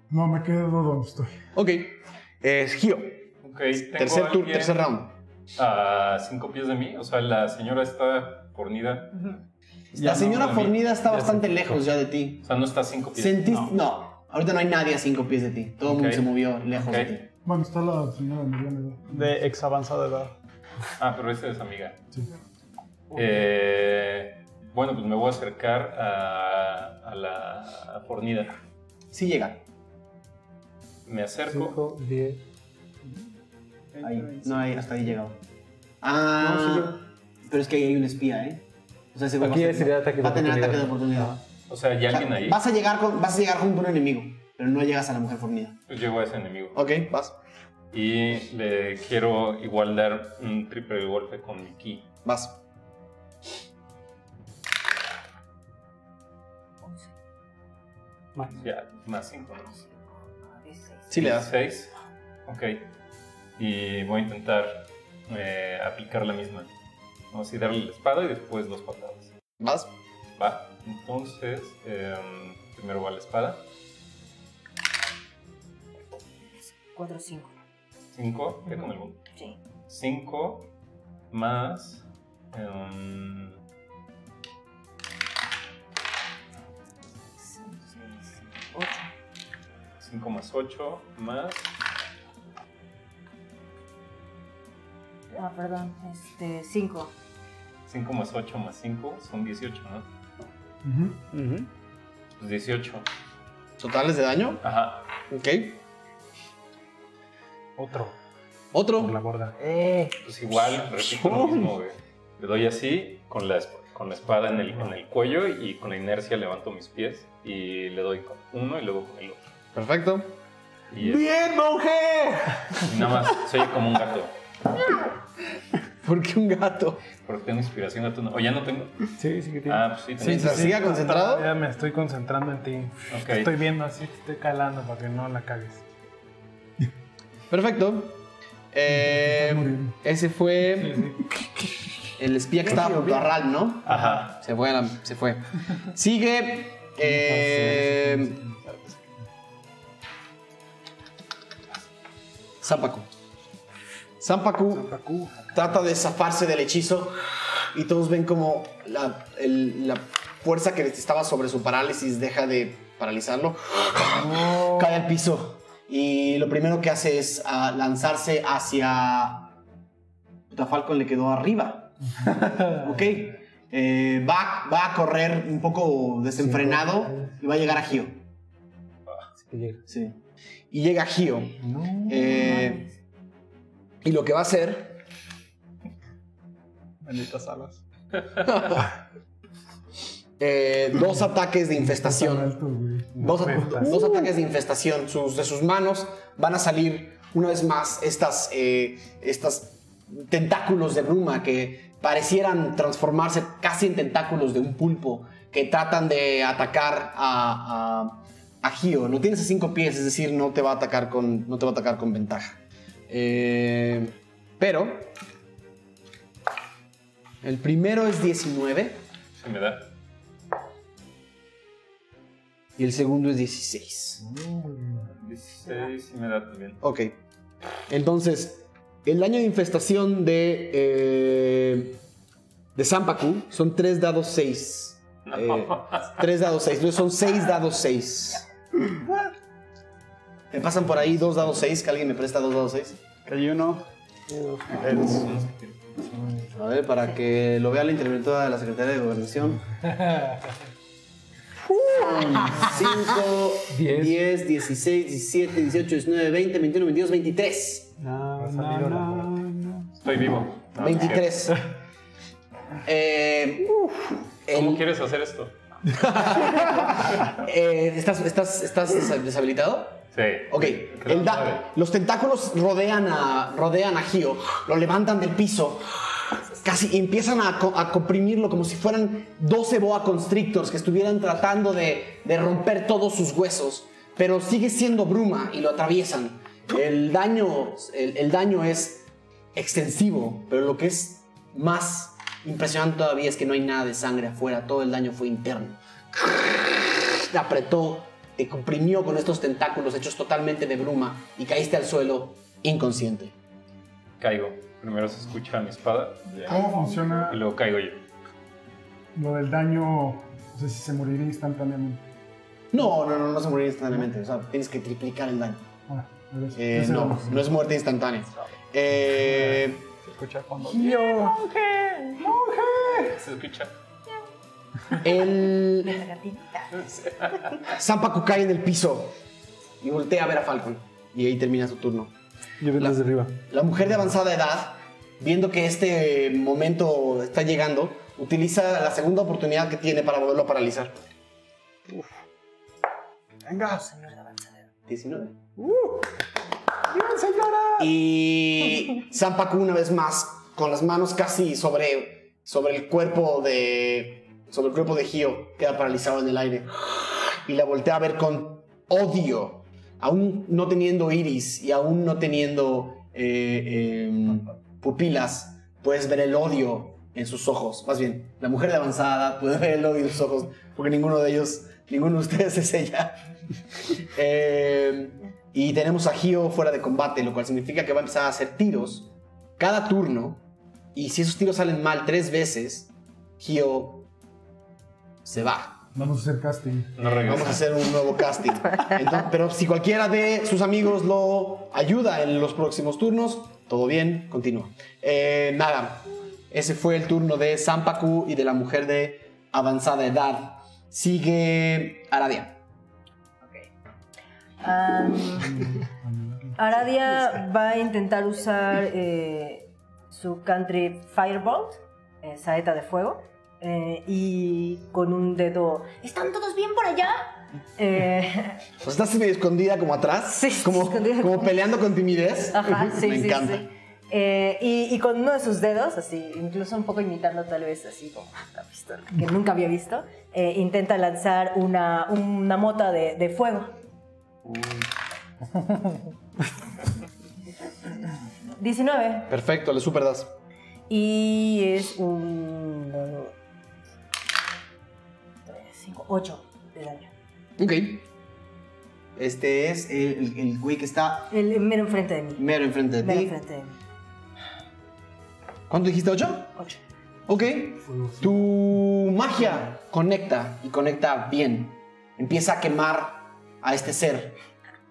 no, me quedo donde estoy. Ok. Es Gio. Ok, tengo Tercer, tour, tercer round. A cinco pies de mí. O sea, la señora está fornida. La señora no, fornida está Ya bastante lejos ya de ti. O sea, no está a cinco pies. Sentiste. No. ahorita no hay nadie a cinco pies de ti. Todo el mundo se movió lejos de ti. Bueno, está la señora de mediana edad. De ex avanzada edad. Ah, pero esa es amiga. Sí. Eh, bueno, pues me voy a acercar a, a la fornida. Sí llega. Me acerco. 5, 10. Ahí. No, ahí, hasta ahí llegado. Ah. pero es que ahí hay un espía, ¿eh? O sea, ese güey va a, ser- sería ataque de va a tener oportunidad. ataque de oportunidad. O sea, ¿hay O sea, alguien ahí? Vas a, llegar con, vas a llegar junto a un enemigo, pero no llegas a la mujer fornida. Pues llego a ese enemigo. Ok, vas. Y le quiero igual dar un triple golpe con mi ki. Vas. Más. Ya, más 5. Sí le das. 6. Ok. Y voy a intentar eh, aplicar la misma. Vamos a darle la espada y después dos patadas. Vas. Va. Entonces, em, primero va la espada. 4 5. 5. ¿Qué con el boom? Sí. 5 más. em, 8. 5 más 8 más. Ah, perdón. Este, 5. 5 más 8 más 5 son 18, ¿no? Pues 18. Totales de daño. Ajá. Ok. Otro. Otro. Por la borda. Pues igual, repito lo mismo, güey. Le doy así, con la, esp- con la espada en el, en el cuello y con la inercia levanto mis pies y le doy con uno y luego con el otro. Perfecto. Y, es- ¡Bien, monje! y nada más, soy como un gato. ¿Por qué un gato? Porque tengo inspiración gatuna. ¿O ya no tengo? Sí, sí que tiene. Ah, pues sí, tengo. Siga concentrado. Ya me estoy concentrando en ti. Ok. Te estoy viendo así, te estoy calando para que no la cagues. Perfecto. Eh, ese fue el espía que estaba junto a Ral, ¿no? Ajá. Se fue. a la- se fue. Sigue. eh. Zampaku trata de zafarse del hechizo y todos ven como la, el- la fuerza que estaba sobre su parálisis deja de paralizarlo. Cae al piso y lo primero que hace es ah, lanzarse hacia... Puta, Falcon le quedó arriba. ok. Eh, va, va a correr un poco desenfrenado y va a llegar a Gio. Sí. Y llega Gio. Eh, y lo que va a hacer Benditas alas. eh, dos ataques de infestación. Alto. Dos, dos ataques de infestación. Sus, de sus manos van a salir una vez más estas, eh, estas tentáculos de bruma que parecieran transformarse casi en tentáculos de un pulpo que tratan de atacar a, a, a Gio. Lo tienes a cinco pies, es decir, no te va a atacar con, no te va a atacar con ventaja. Eh, pero el primero es 19 Se me da. Y el segundo es 16. 16 y me da también. Ok. Entonces, el daño de infestación de, eh, de Zampaku son 3 dados 6. 3 dados 6. Entonces son 6 dados 6. Me pasan por ahí 2 dados 6. Que alguien me presta 2 dados 6. Que hay uno. A ver, para que lo vea la interventora de la Secretaría de Gobernación. 5, 10, 16, 17, 18, 19, 20, 21, 22, 23. No, no, no, no. Estoy vivo. No, no es cierto. 23. Eh, ¿Cómo el- quieres hacer esto? eh, ¿estás, estás, ¿Estás deshabilitado? Sí. Ok, el da- los tentáculos rodean a, rodean a Gio, lo levantan del piso, casi empiezan a, co- a comprimirlo como si fueran 12 boa constrictors que estuvieran tratando de, de romper todos sus huesos, pero sigue siendo bruma y lo atraviesan. El daño, el, el daño es extensivo, pero lo que es más impresionante todavía es que no hay nada de sangre afuera, todo el daño fue interno te apretó, te comprimió con estos tentáculos hechos totalmente de bruma y caíste al suelo inconsciente. Caigo. Primero se escucha mi espada ¿Cómo funciona y luego caigo yo. lo del daño? No sé si se moriría instantáneamente. No, no, no, no se murió instantáneamente. O sea, tienes que triplicar el daño. Ah. Eh, no, no es muerte instantánea. Eh, Se escucha cuando. Se escucha. el Zampacu cae en el piso y voltea a ver a Falcon. Y ahí termina su turno. Yo veo desde arriba. La mujer de avanzada edad, viendo que este momento está llegando, utiliza la segunda oportunidad que tiene para volverlo a paralizar. Venga. 19. Y Zampaku una vez más, con las manos casi sobre, sobre el cuerpo de sobre el cuerpo de Gio, queda paralizado en el aire. Y la voltea a ver con odio, aún no teniendo iris y aún no teniendo eh, em, pupilas, puedes ver el odio en sus ojos. Más bien, la mujer de avanzada puede ver el odio en sus ojos, porque ninguno de ellos, ninguno de ustedes es ella. Eh, y tenemos a Gio fuera de combate, lo cual significa que va a empezar a hacer tiros cada turno. Y si esos tiros salen mal tres veces, Gio se va. Vamos a hacer casting. No. Vamos a hacer un nuevo casting. Entonces, pero si cualquiera de sus amigos lo ayuda en los próximos turnos, todo bien, continúa. Eh, nada, ese fue el turno de Zampaku y de la mujer de avanzada edad. Sigue Aradia. Am, Aradia va a intentar usar eh, su country Firebolt, eh, saeta de fuego, eh, y con un dedo. ¿Están todos bien por allá? Eh, Pues estás medio escondida como atrás, Sí, como, como peleando con timidez. Ajá, sí, Me sí, encanta. sí. Eh, y, y con uno de sus dedos, así, incluso un poco imitando tal vez así como la pistola, que nunca había visto, eh, intenta lanzar una, una mota de, de fuego. 19 Perfecto, le super das. y es un 8 de daño. Ok. Este es el, el- el güey que está El mero enfrente de mí. mero enfrente de Mero ti. enfrente de mí. ¿Cuánto dijiste? ¿Ocho? Ocho. Ok. Tu magia conecta y conecta bien. Empieza a quemar a este ser.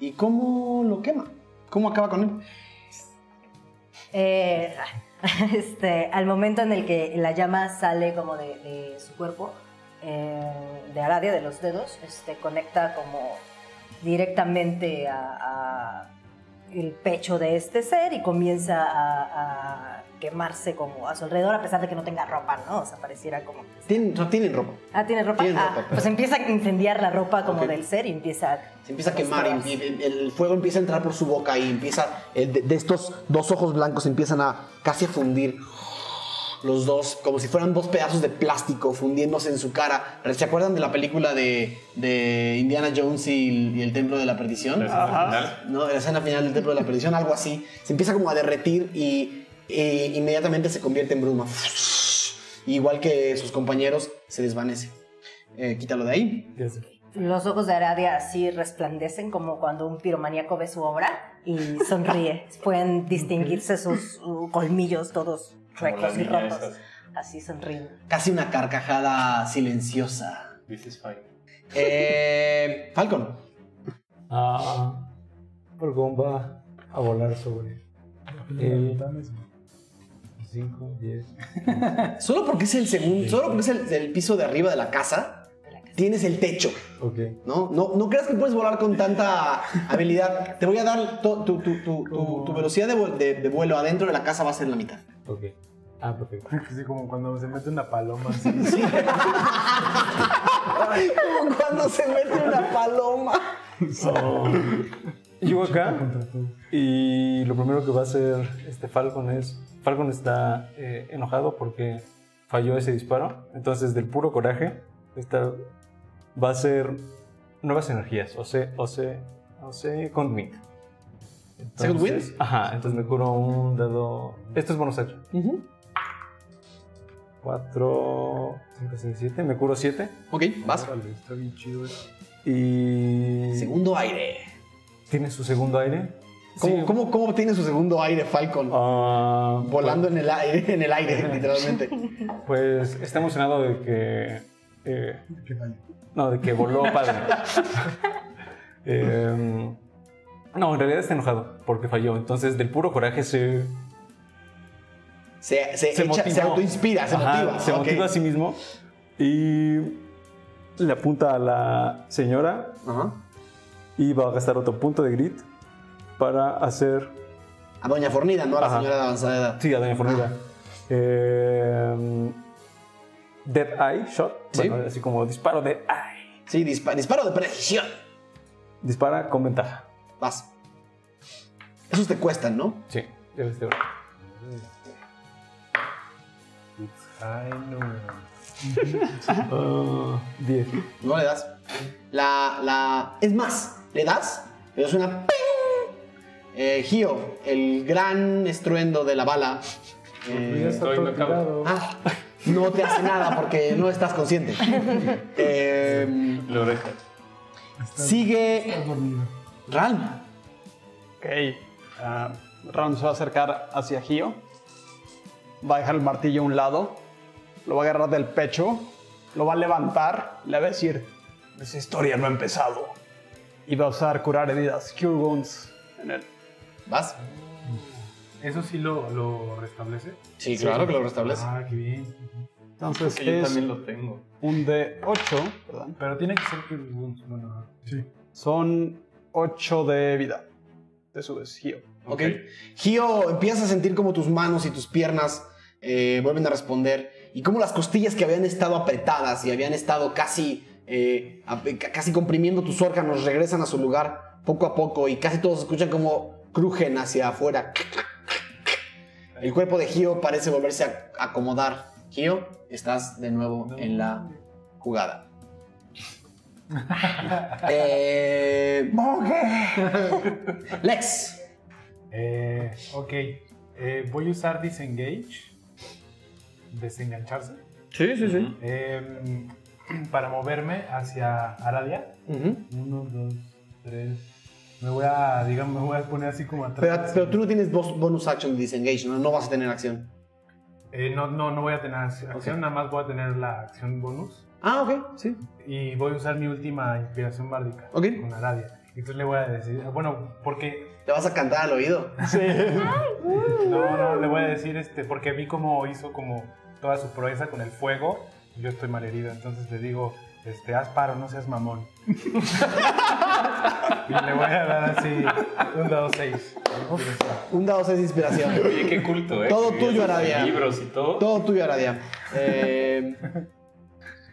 ¿Y cómo lo quema? ¿Cómo acaba con él? Eh, este, al momento en el que la llama sale como de, de su cuerpo, eh, de Aradia, de los dedos, este, conecta como directamente a, a el pecho de este ser y comienza a, a quemarse como a su alrededor, a pesar de que no tenga ropa, ¿no? O sea, pareciera como... Tienen, no tienen ropa. Ah, ¿tiene ropa? Tiene Ah, ropa, pero- pues empieza a incendiar la ropa como del ser y empieza... Se empieza a quemar, y, y- el, fuego empieza a entrar por su boca y empieza, de, de estos dos ojos blancos empiezan a casi a fundir los dos, como si fueran dos pedazos de plástico fundiéndose en su cara. ¿Se acuerdan de la película de, de Indiana Jones y, el- y el Templo de la Perdición? La escena final. ¿no? La escena final del Templo de la Perdición, algo así. Se empieza como a derretir y, e inmediatamente se convierte en bruma. Igual que sus compañeros, se desvanece. Eh, quítalo de ahí. Los ojos de Aradia así resplandecen como cuando un piromaníaco ve su obra y sonríe. Pueden distinguirse sus uh, colmillos todos chuecos y rotos. esas. Así sonríen. Casi una carcajada silenciosa. This is fine. Eh, Falcon. Ah, Falcón va a volar sobre el 5, 10. Solo porque es el segundo, solo porque es el, el piso de arriba de la casa, tienes el techo, Ok. ¿no? No, no creas que puedes volar con tanta habilidad. Te voy a dar to- tu, tu- tu- tu- tu velocidad de, vu- de- de vuelo adentro de la casa va a ser la mitad. Ok. Ah, perfecto. Sí, como cuando se mete una paloma así. Como cuando se mete una paloma. Llego acá y lo primero que va a hacer este Falcon es... Falcon está eh, enojado porque falló ese disparo. Entonces, del puro coraje, esta va a ser nuevas energías. O sea, o sea, o sea, con Wind. ¿Second Wind? Entonces- Ajá, entonces me curo un dado... Esto es bonus action. 4, 5, 6, 7. Me curo 7. Ok, vas. Órale, está bien chido eso. Y... Segundo aire. ¿Tiene su segundo aire? ¿Cómo, Sí. cómo, cómo obtiene su segundo aire, Falcon? Ah, Volando en el aire, en el aire, literalmente. Pues está emocionado de que. eh, no, de que voló padre. Eh, no, en realidad está enojado porque falló. Entonces, del puro coraje se. Se, se, Se echa- se motivó. autoinspira, se Ajá, motiva. Se motiva a sí mismo y le apunta a la señora Ajá. y va a gastar otro punto de grit para hacer. A Doña Fornida, no a la Ajá. señora de avanzada edad. Sí, a Doña Fornida. Eh, Dead Eye Shot. Sí. Bueno, así como disparo Dead Eye. Sí, dispa- disparo de precisión. Dispara con ventaja. Vas. Esos te cuestan, ¿no? Sí, debes de Ay, no. Ah, 10. No le das. La, la... Es más, le das, pero suena... ¡ping! Eh, Gio, el gran estruendo de la bala. eh, estoy, ah, no te hace nada porque no estás consciente. Eh, La oreja. sigue dormido. Ralm. Ok. ah, Ron se va a acercar hacia Gio. Va a dejar el martillo a un lado. Lo va a agarrar del pecho. Lo va a levantar. Le va a decir: Esa historia no ha empezado. Y va a usar curar heridas, Cure Wounds, en él. ¿Vas? ¿Eso sí lo, lo restablece? Sí, claro que lo restablece. Ah, qué bien. Entonces Que yo es también lo tengo. un de 8. Perdón. Pero tiene que ser que bueno, Sí. Son 8 de vida. Te subes, Gio. Ok. Gio, empiezas a sentir como tus manos y tus piernas eh, vuelven a responder y como las costillas que habían estado apretadas y habían estado casi, eh, casi comprimiendo tus órganos regresan a su lugar poco a poco y casi todos escuchan como crujen hacia afuera. El cuerpo de Gio parece volverse a acomodar. Gio, estás de nuevo en la jugada. Eh, Lex. Eh, ok. Eh, voy a usar disengage. Desengancharse. Sí, sí, sí. eh, para moverme hacia Aradia. Uno, dos, tres. Me voy a, digamos, me voy a poner así como atrás. Pero, pero tú no tienes bonus action de disengage, ¿no? No vas a tener acción. Eh, no, no, no voy a tener acción, acción, nada más voy a tener la acción bonus. Ah, ok, sí. Y voy a usar mi última inspiración bárdica Ok. con Aradia. Entonces le voy a decir, bueno, porque Le vas a cantar al oído. No, no, le voy a decir este, porque vi cómo hizo como toda su proeza con el fuego y yo estoy malherido, entonces le digo, este, haz paro, no seas mamón. y le voy a dar así un dado 6. Un dado 6 de inspiración. Oye, qué culto, ¿eh? Todo tuyo, tus Arabia. libros y todo. Todo tuyo, Aradia. Eh,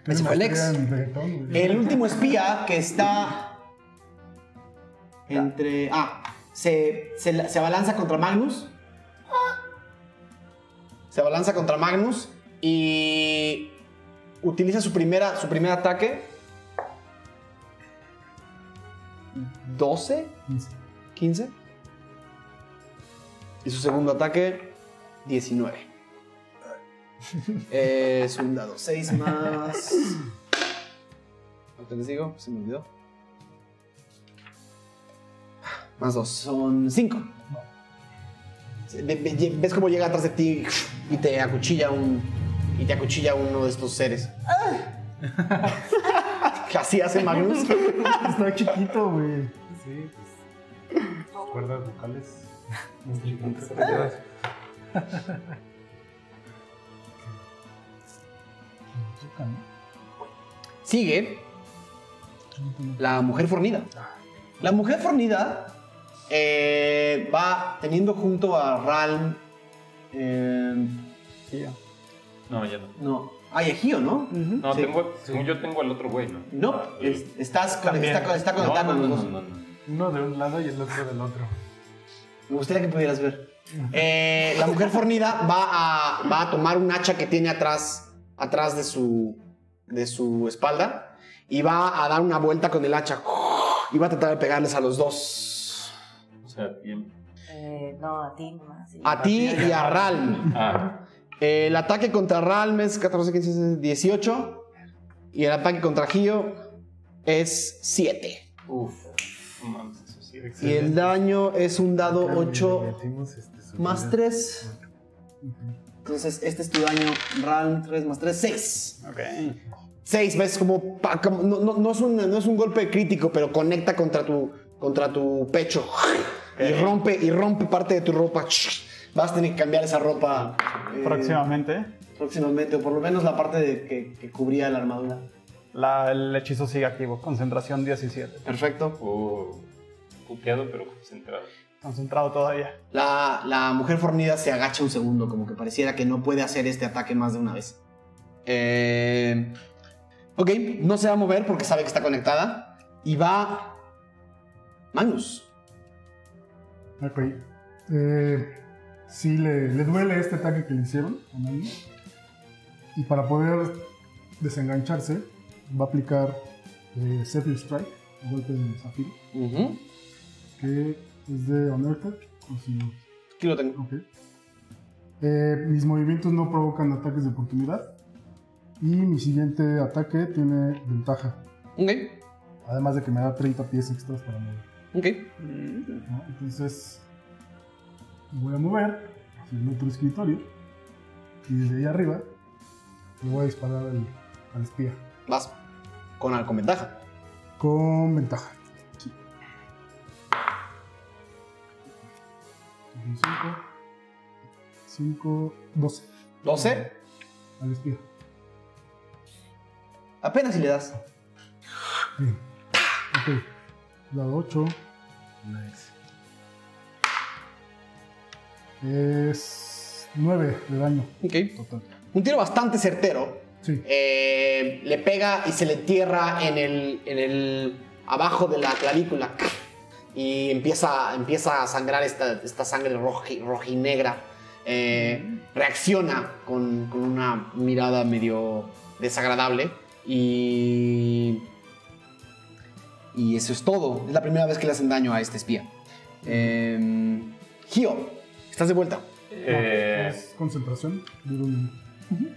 ese fue güey. El último espía que está entre. Ah, se, se, se abalanza contra Magnus. Se abalanza contra Magnus y utiliza su, primera, su primer ataque. 12, 15. Y su segundo ataque, 19. Es un dado 6 más. ¿Cuánto les digo? Se me olvidó. Más 2, son 5. ¿Ves cómo llega atrás de ti y te acuchilla un. y te acuchilla uno de estos seres? Así hace Magnus. Está chiquito, güey. Sí, pues. Cuerdas vocales. Sigue la mujer fornida. La mujer fornida eh, va teniendo junto a Ralm. eh, No, ya no. no, hay Egio, ¿no? No, Sí. tengo, según yo tengo al otro güey, ¿no? No, Ah, es- estás con- está, con- está no, conectado no, con no, los no, dos. no, no. Uno de un lado y el otro del otro. Me gustaría que pudieras ver. Eh, la mujer fornida va a, va a tomar un hacha que tiene atrás, atrás de, su, de su espalda y va a dar una vuelta con el hacha y va a tratar de pegarles a los dos. O sea, bien. Eh, no, a ti nomás. sí. A ti y a Ralm. Ah, Eh, el ataque contra Ralm es 14, 15, 16, 18 y el ataque contra Gio es 7. uff. No mames, eso sí. Y el daño es un dado 8 Metimos, este, más vida. 3. Entonces, este es tu daño. Ralm 3 más 3, 6. Ok. 6, ves como, no, no- no es un, no es un golpe crítico, pero conecta contra tu, contra tu pecho y rompe y rompe parte de tu ropa. Vas a tener que cambiar esa ropa eh, Próximamente, próximamente, o por lo menos la parte de que, que cubría la armadura. la- el hechizo sigue activo. Concentración 17. Perfecto. Oh, puteado, pero concentrado. Concentrado todavía. La, la mujer fornida se agacha un segundo, como que pareciera que no puede hacer este ataque más de una vez. Eh, ok, no se va a mover porque sabe que está conectada. Y va. Magnus. Ok. Eh, sí, le, le duele este ataque que le hicieron a Manny. Y para poder desengancharse, va a aplicar eh, Zephyr Strike, un golpe de Ujú. que es de o si no. Aquí lo tengo. Ok. Eh, mis movimientos no provocan ataques de oportunidad. Y mi siguiente ataque tiene ventaja. Ok, Además de que me da 30 pies extras para mover. ok. ¿no? Entonces, voy a mover hacia el otro escritorio. Y desde ahí arriba, le voy a disparar al, al espía. Vas. Con, con ventaja. Con ventaja. 5, 5, 12 12. al espía. Apenas si le das. Bien. Ok. Dado 8. Es 9 de daño Ok. total. Un tiro bastante certero. Sí. Eh, le pega y se le entierra en el, en el abajo de la clavícula y empieza, empieza a sangrar esta, esta sangre roji- rojinegra. Eh, reacciona con, con una mirada medio desagradable y y eso es todo. Es la primera vez que le hacen daño a este espía. Eh, Gio, estás de vuelta. Eh, Es concentración. Un minuto.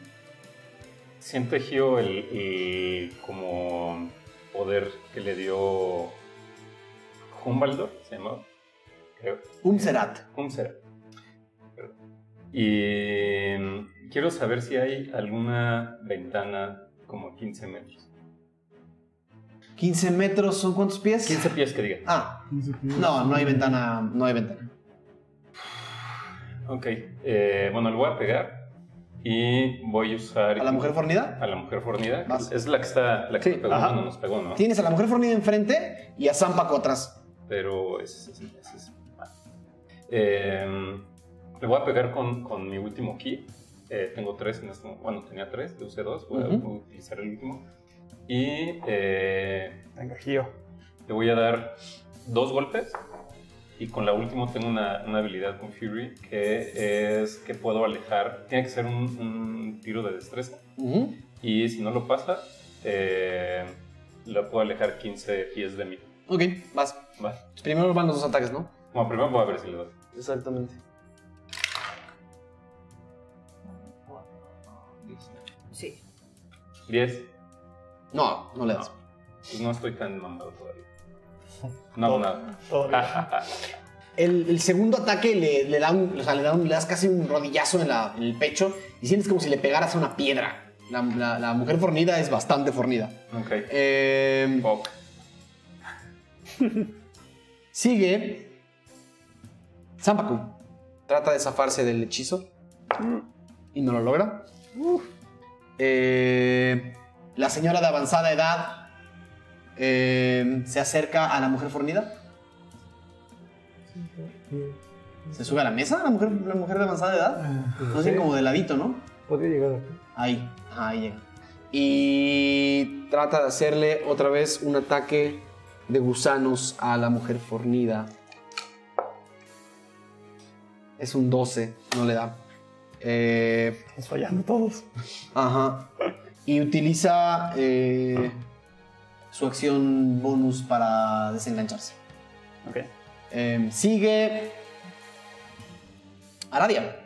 Siente Gio el, el como poder que le dio Humbaldor, se llamaba. Creo. Umserat. Umsera. Perdón. Y mm, quiero saber si hay alguna ventana como 15 metros. 15 metros, ¿son cuántos pies? 15 pies que diga. Ah, 15 pies. no, no hay ventana, no hay ventana. Ok. eh, bueno, le voy a pegar. Y voy a usar. ¿A la mujer fornida? A la mujer fornida. Vas. Es la que está. La que Sí, pegó cuando nos pegó, ¿no? Tienes a la mujer fornida enfrente y a Zampaco atrás. Pero es. es, es- es mal. Eh, le voy a pegar con, con mi último ki. Eh, tengo tres en este momento. Bueno, tenía tres, le usé dos. Voy a Ujú. utilizar el último. Y eh, Venga, Gio. le voy a dar dos golpes. Y con la última tengo una, una habilidad con Fury que es que puedo alejar. Tiene que ser un, un tiro de destreza. Ujú. Y si no lo pasa, eh, la puedo alejar 15 pies de mí. Ok, vas. Va. Primero van los dos ataques, ¿no? Bueno, primero voy a ver si le doy. Exactamente. Sí. 10. No, no le das. Pues no estoy tan mamado todavía. No hago nada. El, el segundo ataque le, le da un, o sea, le, da un- le das casi un rodillazo en, la- en el pecho y sientes como si le pegaras a una piedra. La, la- la mujer fornida es bastante fornida. ok. Eh, Fuck. sigue. Zampaku. Trata de zafarse del hechizo. Y no lo logra. Eh, la señora de avanzada edad eh, se acerca a la mujer fornida. ¿Se sube a la mesa la mujer, la mujer de avanzada edad? No sé, como de ladito, ¿no? Podría llegar acá. Ahí, ahí llega. Y trata de hacerle otra vez un ataque de gusanos a la mujer fornida. Es un 12, no le da. Eh, Estamos fallando todos. ajá. Y utiliza eh, su acción bonus para desengancharse. Ok. Eh, sigue. Aradia.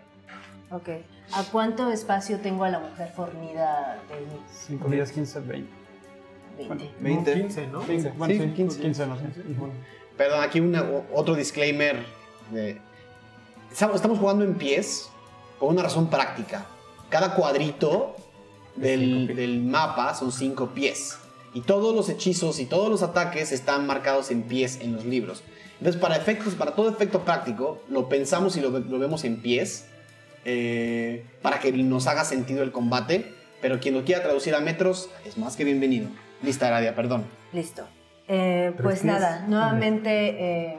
Ok. ¿A cuánto espacio tengo a la mujer fornida de mí? 5, 10, 15, 20. 20. 20. 15, ¿no? 15, bueno, Sí, sí, 15. 15. no sé. Perdón, aquí una- otro disclaimer. de- estamos estamos jugando en pies por una razón práctica. Cada cuadrito del, del mapa son cinco pies. Y todos los hechizos y todos los ataques están marcados en pies en los libros. Entonces, para efectos, para todo efecto práctico, lo pensamos y lo, lo vemos en pies eh, para que nos haga sentido el combate. Pero quien lo quiera traducir a metros es más que bienvenido. Lista, Aradia, perdón. Listo. Eh, pues nada, nuevamente eh,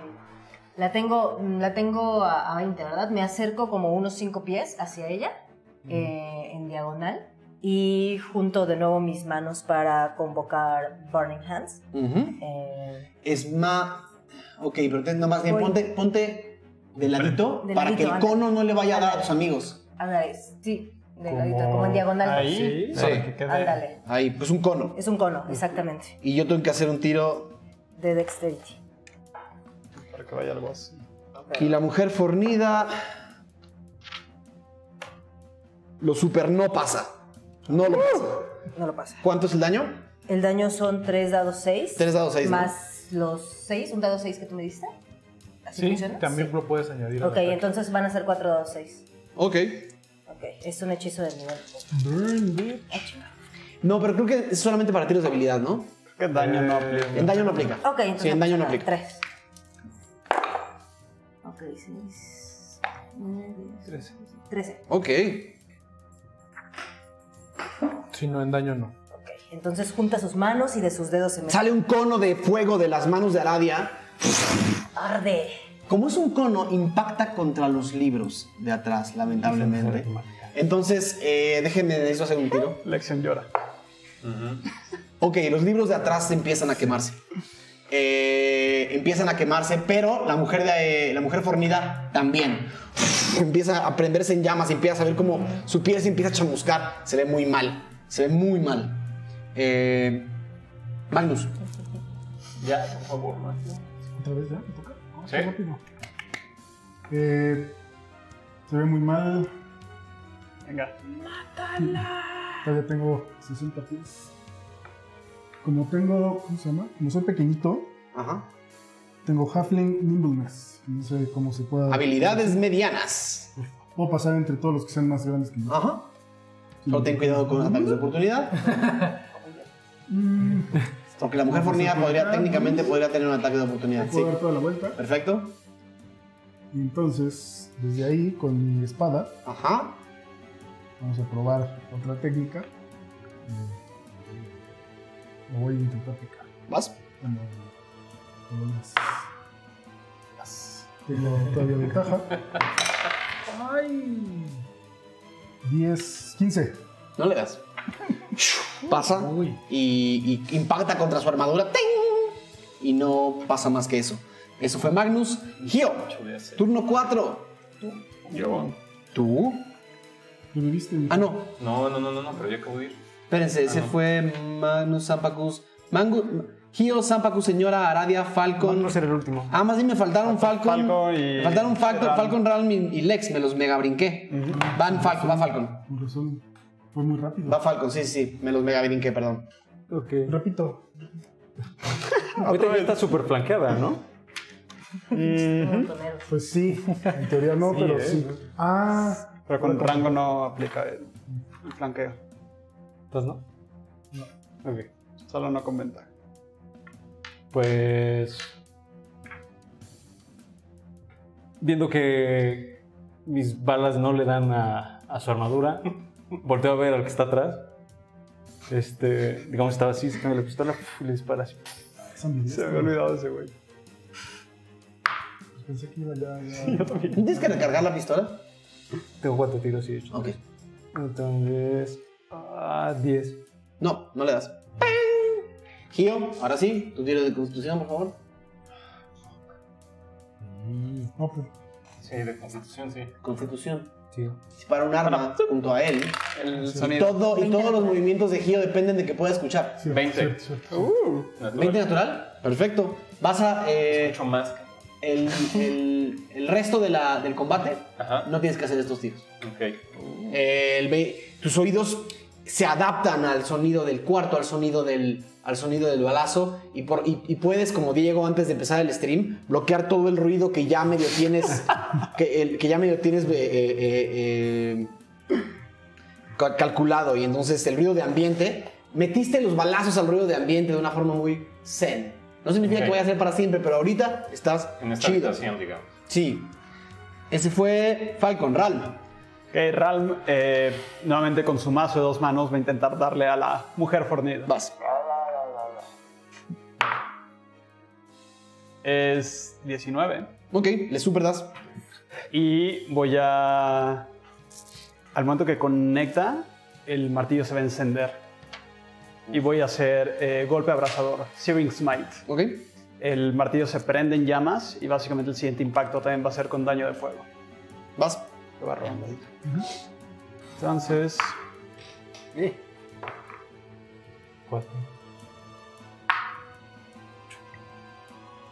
la tengo, la tengo a, a 20, ¿verdad? Me acerco como unos 5 pies hacia ella, eh, en diagonal, y junto de nuevo mis manos para convocar Burning Hands. Ujú. Eh, Es más. Ok, pero ten- nada más bien Voy. ponte, ponte de ladito De para ladito, que el cono no le vaya a dar a tus amigos. ándale, sí, de Como ladito, como en diagonal. Ahí, Sí. que quede. Ándale. Ahí, pues un cono. Es un cono, exactamente, Y yo tengo que hacer un tiro. de Dexterity. Para que vaya algo así. Y la mujer fornida. Lo super no pasa. No lo pasa. No lo pasa. ¿Cuánto es el daño? El daño son 3 dados 6. Tres dados seis, ¿no? Más los 6, un dado 6 que tú me diste. ¿Así Sí, funciona? también Sí. lo puedes añadir. Ok, entonces van a ser 4 dados 6. Ok. Ok, es un hechizo de nivel. Burn, bitch. No, pero creo que es solamente para tiros de habilidad, ¿no? Que daño no Eh, aplica. En daño no aplica. Ok, entonces. Sí, en daño no aplica. 3. Ok, 6. 9, 13. 13. Ok. Si no, en daño no. Ok, entonces junta sus manos y de sus dedos se mete. Sale un cono de fuego de las manos de Aradia. Arde. Como es un cono, impacta contra los libros de atrás, lamentablemente. Entonces, eh, déjenme de eso hacer un tiro. Lección llora. Ok, los libros de atrás empiezan a quemarse. Eh, empiezan a quemarse, pero la mujer, de, la mujer fornida también. Empieza a prenderse en llamas empieza a ver como su piel se empieza a chamuscar. Se ve muy mal. Se ve muy mal. Eh, Magnus. Ya, por favor, man. ¿Otra vez ya? Sí. rápido. Eh, se ve muy mal. Venga. Todavía tengo 60 pies. Como tengo, ¿cómo se llama? Como soy pequeñito, Ajá. Tengo Halfling Nimbleness. No sé cómo se pueda. Habilidades medianas. Puedo pasar entre todos los que sean más grandes que yo. Ajá. Solo ten cuidado con los ataques de oportunidad. Mm, Porque la mujer fornida podría, técnicamente podría tener un ataque de oportunidad. Sí. Puedo dar toda la vuelta. Perfecto. Y entonces, desde ahí, con mi espada, Ajá. vamos a probar otra técnica. Lo voy a intentar picar. ¿Vas? Bueno, con las- las- Tengo todavía ventaja. ¡Ay! 10, 15. No le das. Pasa y, y impacta contra su armadura. ¡Ting! Y no pasa más que eso. Eso fue Magnus. Gio, turno 4. Yo. ¿Tú? Ah, no. No, no, no, no, no, pero ya acabo de ir. Espérense, ese no. fue Magnus, Zampacus. Mangu, Gio, Zampacus, Señora, Aradia, Falcon. No ser el último. Ah, más bien me faltaron Falcon. Falcon y- me faltaron Falcon, Ralm. Falcon, Ralm y, y Lex. Me los mega brinqué. Van Falcon, va Falcon. Con razón, fue muy rápido. Va Falcon, sí, sí. Me los mega brinqué, perdón. Ok. Repito. Ahorita ya está súper flanqueada, ¿no? Pues sí, en teoría no, pero sí. Ah, Pero con rango no aplica el, el flanqueo. Entonces, ¿no? No. Ok. Solo no con ventaja. Pues. Viendo que mis balas no le dan a, a su armadura, volteo a ver al que está atrás. Este, digamos, estaba así, cambia la pistola ¡puf! y le dispara así. Se me había olvidado ese güey. Pues Pensé que iba ya. ya. ¿Tienes que recargar la pistola? Tengo cuatro tiros y hecho. Ok. Entonces. Ah, 10. No, no le das. Gio, ahora sí, tu tiro de constitución, por favor. No, pues, Sí, de constitución, sí. Constitución. Sí. Dispara un arma junto a él. El Y, sonido. todo, y todos los movimientos de Gio dependen de que pueda escuchar. cierto, 20. cierto, cierto. Natural. ¿20 natural? Perfecto. Vas a. eh, Mucho más. el, el- el resto de la- del combate, Ajá. no tienes que hacer estos tiros. Ok. El ve- tus oídos se adaptan al sonido del cuarto, al sonido del, al sonido del balazo y, por, y, y puedes, como Diego antes de empezar el stream, bloquear todo el ruido que ya medio tienes, que, el- que ya medio tienes eh, eh, eh, ca- calculado y entonces el ruido de ambiente, metiste los balazos al ruido de ambiente de una forma muy zen. No significa Ok. que vaya a ser para siempre, pero ahorita estás En esta chido. digamos. Sí. Ese fue Falcon, Ralm. Ok, Ralm, eh, nuevamente con su mazo de dos manos, va a intentar darle a la mujer fornida. Vas. Es 19. Ok, le super das. Y voy a. Al momento que conecta, el martillo se va a encender. Y voy a hacer eh, golpe abrasador, Searing Smite. Ok. El martillo se prende en llamas y básicamente el siguiente impacto también va a ser con daño de fuego. Vas. Va robando ahí. Entonces, Cuatro.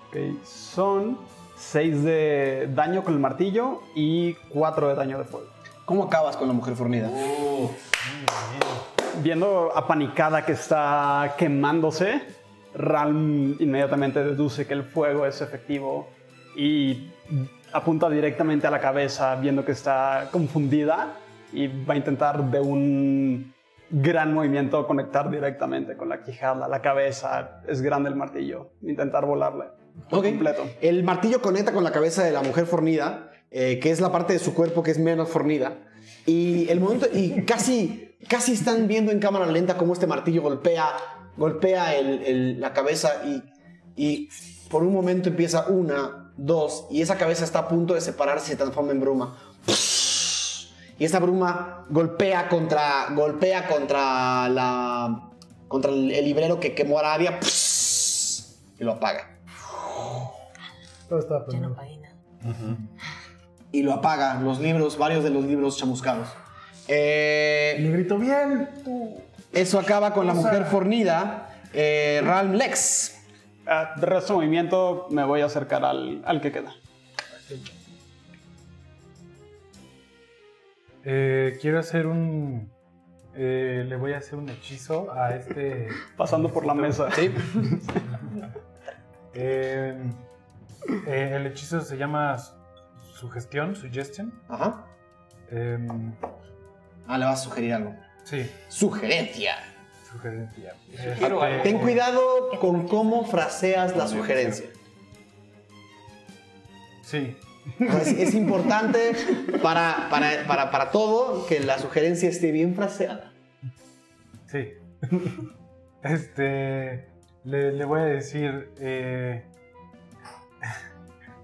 ok, son 6 de daño con el martillo y 4 de daño de fuego. ¿Cómo acabas con la mujer fornida? Viendo apanicada que está quemándose, Ralm inmediatamente deduce que el fuego es efectivo y apunta directamente a la cabeza, viendo que está confundida y va a intentar de un gran movimiento conectar directamente con la quijada, la cabeza. Es grande el martillo, intentar volarle. completo. El martillo conecta con la cabeza de la mujer fornida, eh, que es la parte de su cuerpo que es menos fornida. Y el momento. Y casi. Casi están viendo en cámara lenta cómo este martillo golpea. Golpea el- el- la cabeza y. Y por un momento empieza una, dos. Y esa cabeza está a punto de separarse y se transforma en bruma. Y esa bruma golpea contra. Golpea contra la. Contra el, el librero que quemó a Arabia. Y lo apaga. Todo estaba Ya no pagué nada. y lo apaga. Los libros, varios de los libros chamuscados. Eh, Le grito bien, tú. eso acaba con la mujer fornida. Eh, Ralm Lex. Ah, de resto movimiento me voy a acercar al, al que queda. Eh, quiero hacer un. eh, le voy a hacer un hechizo a este. Pasando por la mesa. Sí. Eh, Eh, el hechizo se llama sugestión, suggestion. Ajá. Em, Ah, le vas a sugerir algo. sí, Sugerencia. Sugerencia. Ten cuidado con cómo fraseas la sugerencia. Sí, es importante para, para, para, para todo que la sugerencia esté bien fraseada. sí. Este, le, le voy a decir, eh,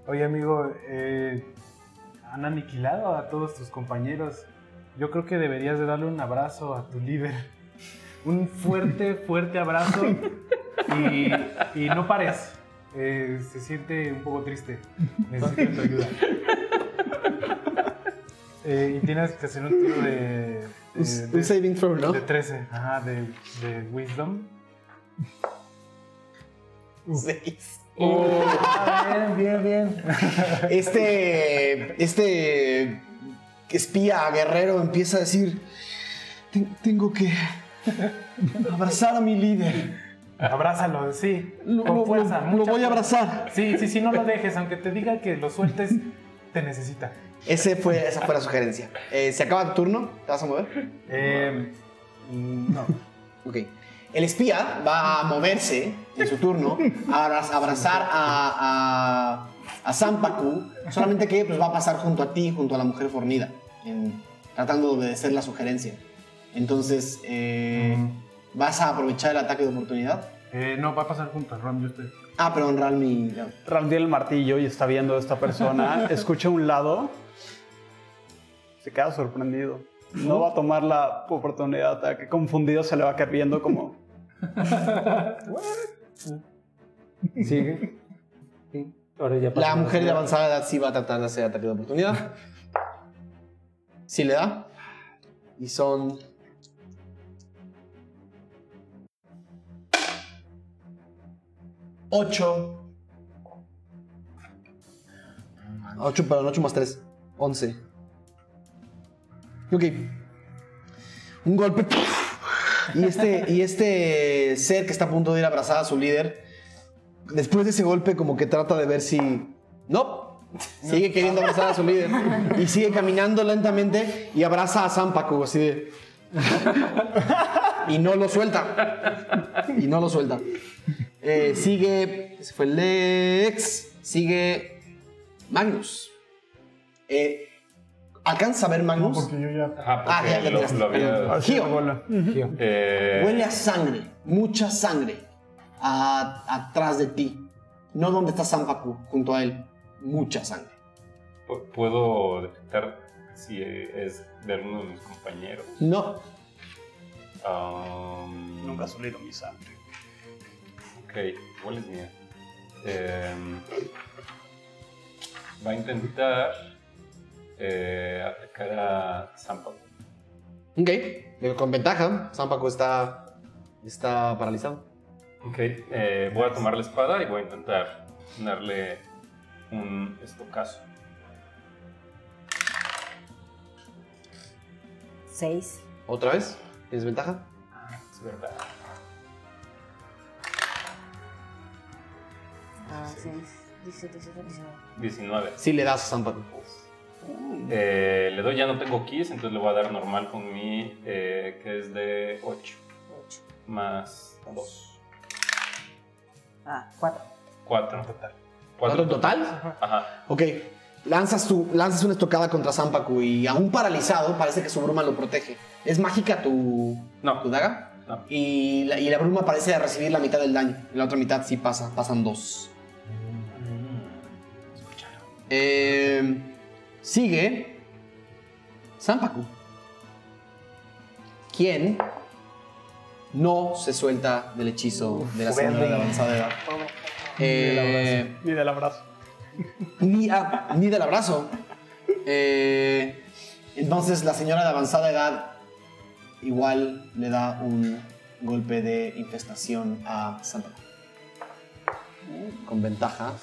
oye amigo, eh, han aniquilado a todos tus compañeros. Yo creo que deberías de darle un abrazo a tu líder. Un fuerte, fuerte abrazo y, y no pares. Eh, se siente un poco triste. Necesito tu ayuda. Eh, y tienes que hacer un tiro de, de, Un, de- un saving throw, ¿no? de 13, ajá, de, de Wisdom. Seis. Ah, bien, bien, bien. Este, este espía guerrero empieza a decir, "Ten- tengo que abrazar a mi líder. Abrázalo, sí. Lo, con lo- fuerza. lo- voy a abrazar. Sí, sí, sí, no lo dejes. Aunque te diga que lo sueltes, te necesita. Ese fue, esa fue la sugerencia. Eh, ¿Se acaba tu turno? ¿Te vas a mover? Eh, mm, no. Ok. El espía va a moverse en su turno a abra- abrazar a, a, a Sampaku, solamente que pues, va a pasar junto a ti, junto a la mujer fornida, en- tratando de obedecer la sugerencia. Entonces, eh, ¿vas a aprovechar el ataque de oportunidad? Eh, no, va a pasar junto a Ron, yo estoy. Ah, perdón, Ralmi. Ram tiene el martillo y está viendo a esta persona. Escucha a un lado. Se queda sorprendido. No va a tomar la oportunidad de ataque. Confundido se le va a quedar viendo como... Sigue. Sí. Ahora ya La mujer de avanzada edad sí va a tratar de hacer ataque de oportunidad. Sí le da. Y son. Ocho. Ocho, perdón, ocho más tres. Once. Ok. Un golpe. Y este, y este ser que está a punto de ir a abrazar a su líder después de ese golpe como que trata de ver si... No, sigue queriendo abrazar a su líder y sigue caminando lentamente y abraza a Zampaku así de... Y no lo suelta. Y no lo suelta. Eh, sigue... Ese fue Lex. Sigue Magnus. Eh, ¿Alcanza a ver Magnus? Porque yo ya. Ajá, Ah, ya, porque ya lo, tiraste, lo había... Gio. eh, Huele a sangre, mucha sangre, a- atrás de ti. No donde está Zampaku, junto a él. Mucha sangre. pu- ¿Puedo detectar si es de alguno de mis compañeros? No, Um, Nunca solido mi sangre. Ok, igual es mía. Em, va a intentar eh, atacar a Zampaku. ok. Eh, Con ventaja, Zampaku está, está paralizado. Ok, eh, voy a tomar la espada y voy a intentar darle un estocazo. Seis. ¿Otra vez? ¿Tienes ventaja? Es verdad. Ah, diecinueve. 19. Sí le das a Zampaku. Eh, le doy, ya no tengo keys, entonces le voy a dar normal con mi, eh, que es de 8. Ocho. Más 2. Ah, cuatro. 4 en total. ¿Cuatro en total? Ajá. Ok. Lanzas, tu, lanzas una estocada contra Zampaku y aún paralizado parece que su bruma lo protege. ¿Es mágica tu, No. tu daga? No. Y la, y la bruma parece recibir la mitad del daño. La otra mitad sí pasa, pasan dos. Eh, sigue Zampaku. Quien no se suelta del hechizo de la señora de avanzada edad. Eh, Ni del abrazo. ni, ah, ni del abrazo. Eh, entonces la señora de avanzada edad igual le da un golpe de infestación a Santa. Con ventaja.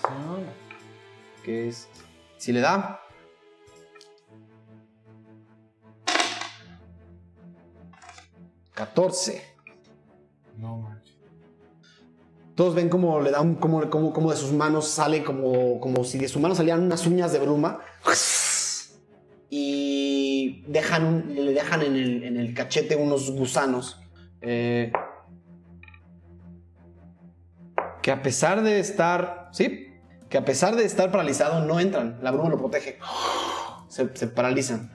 Que es... Si le da... ¡14! No manches. Todos ven como le dan, como, como, como de sus manos sale, como, como si de sus manos salieran unas uñas de bruma. Y dejan, le dejan en el, cachete unos gusanos. eh, que a pesar de estar, ¿sí? Que a pesar de estar paralizado no entran. La bruma lo protege. Se, paralizan.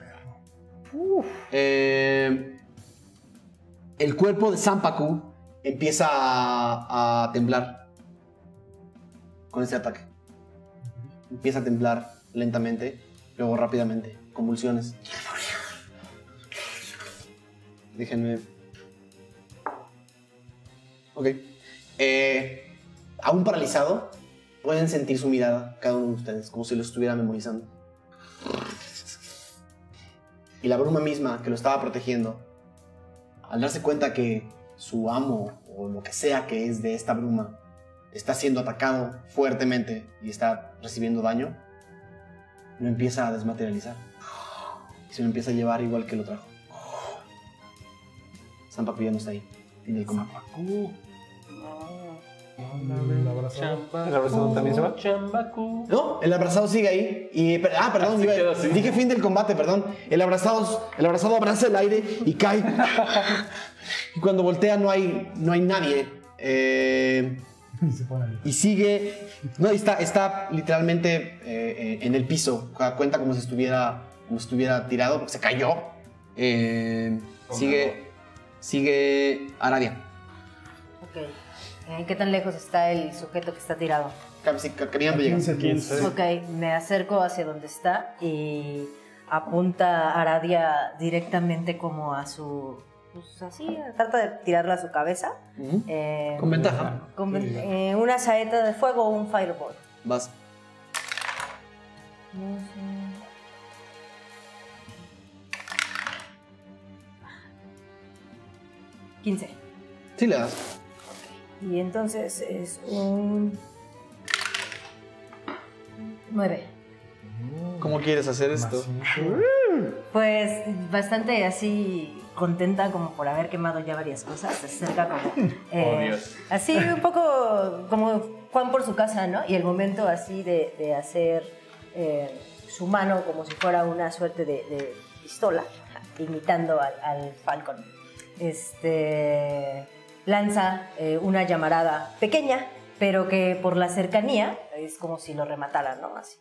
Eh, el cuerpo de Sampaku empieza a, a temblar con ese ataque. Empieza a temblar lentamente, luego rápidamente, convulsiones. Déjenme. Ok. Eh, aún paralizado, pueden sentir su mirada, cada uno de ustedes, como si lo estuviera memorizando. Y la bruma misma que lo estaba protegiendo, al darse cuenta que su amo o lo que sea que es de esta bruma está siendo atacado fuertemente y está recibiendo daño, lo empieza a desmaterializar. Y se lo empieza a llevar igual que lo trajo. Sampaku ya no está ahí. Tiene el combate. El abrazado. ¿El abrazado también se va? No, el abrazado sigue ahí. Y, per- ah, perdón, iba- dije fin del combate, perdón. El abrazado, el abrazado abraza el aire y cae. y cuando voltea no hay, no hay nadie. Eh, Y sigue. No, está, está literalmente eh, eh, en el piso. Cu- Cuenta como si estuviera, si estuviera tirado, porque se cayó. Eh, sigue, sigue Aradia. Ok. Eh, ¿Qué tan lejos está el sujeto que está tirado? Cam- sí, ca- Caminando llega. 15 pies. Ok, me acerco hacia donde está y apunta a Aradia directamente como a su... Pues así, trata de tirarla a su cabeza. Eh, Con ventaja. con eh, una saeta de fuego o un fireball. Vas. No sé. Quince. Sí le das. Y entonces es un... Nueve. ¿Cómo quieres hacer esto? Pues bastante así contenta como por haber quemado ya varias cosas. Se acerca como... eh, Dios. así un poco como Juan por su casa, ¿no? Y el momento así de, de hacer eh, su mano como si fuera una suerte de, de pistola, imitando al, al Falcon. Este lanza eh, una llamarada pequeña, pero que por la cercanía es como si lo rematara, ¿no? Así.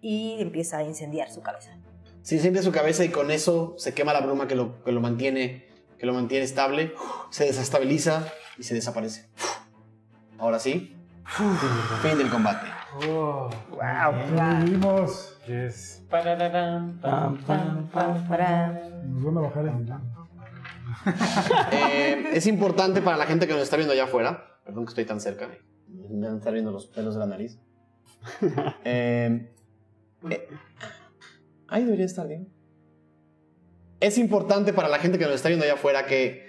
Y empieza a incendiar su cabeza. Se incendia su cabeza y con eso se quema la bruma que lo, que lo mantiene que lo mantiene estable, se desestabiliza y se desaparece. Ahora sí, fin del combate. Vivimos. Yes. Pam, pam, pam. Para... Nos van a bajar el. Eh, es importante para la gente que nos está viendo allá afuera. Perdón que estoy tan cerca. Me van a estar viendo los pelos de la nariz. Eh, eh, ahí debería estar bien. Es importante para la gente que nos está viendo allá afuera que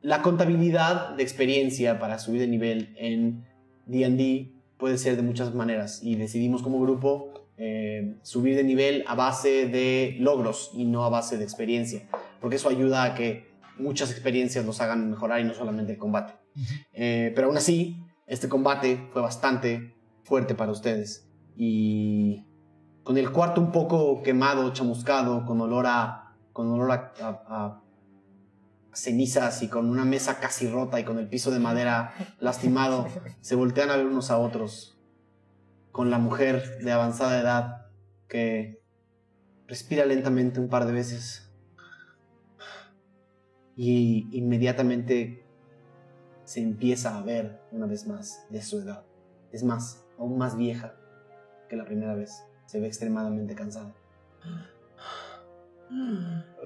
la contabilidad de experiencia para subir de nivel en D&D puede ser de muchas maneras y decidimos como grupo eh, subir de nivel a base de logros y no a base de experiencia porque eso ayuda a que muchas experiencias nos hagan mejorar y no solamente el combate. Eh, pero aún así, este combate fue bastante fuerte para ustedes. Y con el cuarto un poco quemado, chamuscado, con olor a, con olor a, a- a cenizas y con una mesa casi rota y con el piso de madera lastimado, se voltean a ver unos a otros con la mujer de avanzada edad que respira lentamente un par de veces y inmediatamente se empieza a ver una vez más de su edad. Es más, aún más vieja que la primera vez. Se ve extremadamente cansada.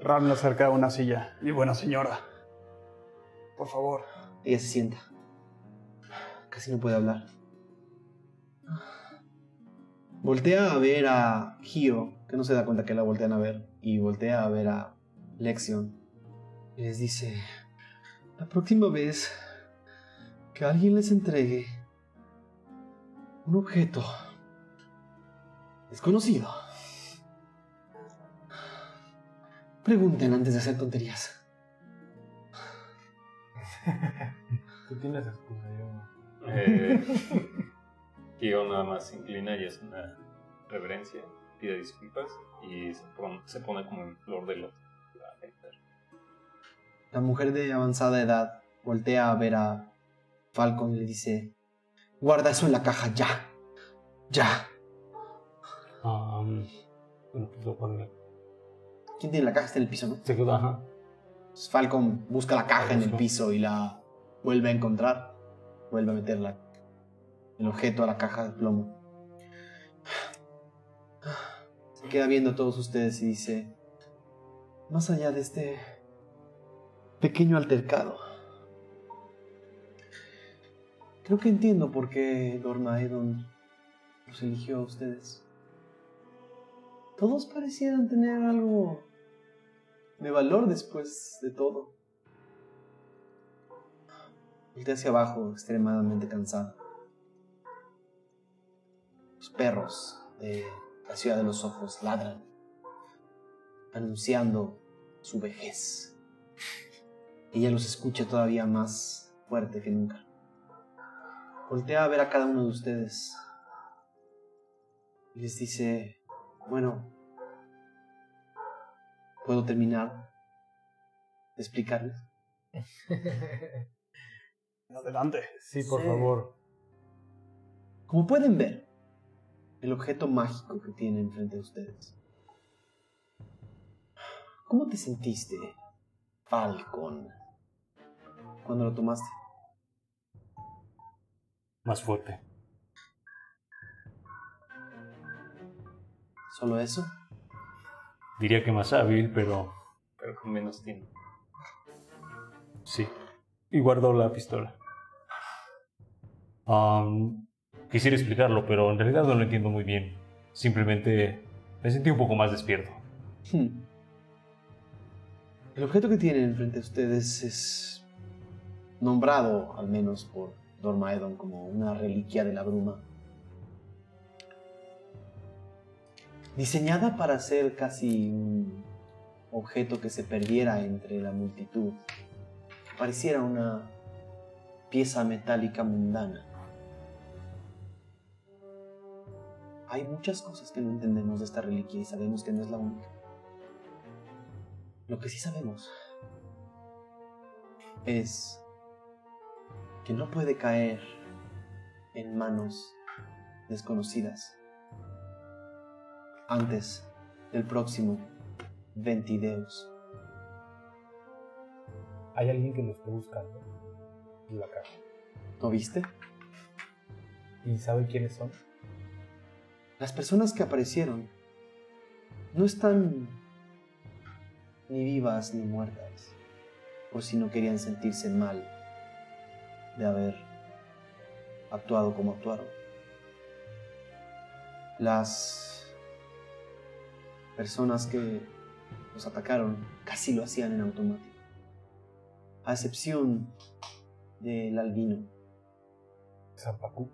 Ram le acerca a una silla. Mi buena señora. Por favor. Ella se sienta. Casi no puede hablar. Voltea a ver a Hio, que no se da cuenta que la voltean a ver, y voltea a ver a Lexion. Y les dice, la próxima vez que alguien les entregue un objeto desconocido, pregunten antes de hacer tonterías. Tú tienes excusa, yo no. Eh, Kyo nada más se inclina y hace una reverencia, pide disculpas y se pone, se pone como en flor de loto. La mujer de avanzada edad voltea a ver a Falcon y le dice, guarda eso en la caja ya, ya. Pone. ¿Quién tiene la caja? Está en el piso, ¿no? Se queda, ajá. Falcon busca la caja en el piso y la vuelve a encontrar. Vuelve a meter la- el objeto a la caja de plomo. Se queda viendo a todos ustedes y dice, más allá de este pequeño altercado, creo que entiendo por qué Dormaedon los eligió a ustedes. Todos parecieran tener algo de valor después de todo. Voltea hacia abajo, extremadamente cansada. Los perros de la ciudad de los ojos ladran, anunciando su vejez. Ella los escucha todavía más fuerte que nunca. Voltea a ver a cada uno de ustedes y les dice, bueno, ¿puedo terminar de explicarles? Adelante. Sí, por Sí. favor. Como pueden ver, el objeto mágico que tiene enfrente de ustedes. ¿Cómo te sentiste, Falcon, cuando lo tomaste? Más fuerte. ¿Solo eso? Diría que más hábil, pero Pero con menos tiempo. sí. Y guardó la pistola. Quisiera explicarlo, pero en realidad no lo entiendo muy bien. Simplemente me sentí un poco más despierto. Hmm. El objeto que tienen enfrente de ustedes es nombrado, al menos por Dormaedon, como una reliquia de la bruma. Diseñada para ser casi un objeto que se perdiera entre la multitud. Pareciera una pieza metálica mundana. Hay muchas cosas que no entendemos de esta reliquia y sabemos que no es la única. Lo que sí sabemos es que no puede caer en manos desconocidas antes del próximo Ventideus. Hay alguien que lo esté buscando en la caja. ¿No viste? ¿Y sabe quiénes son? Las personas que aparecieron no están ni vivas ni muertas, por si no querían sentirse mal de haber actuado como actuaron. Las personas que los atacaron casi lo hacían en automático, a excepción del albino Zampacu.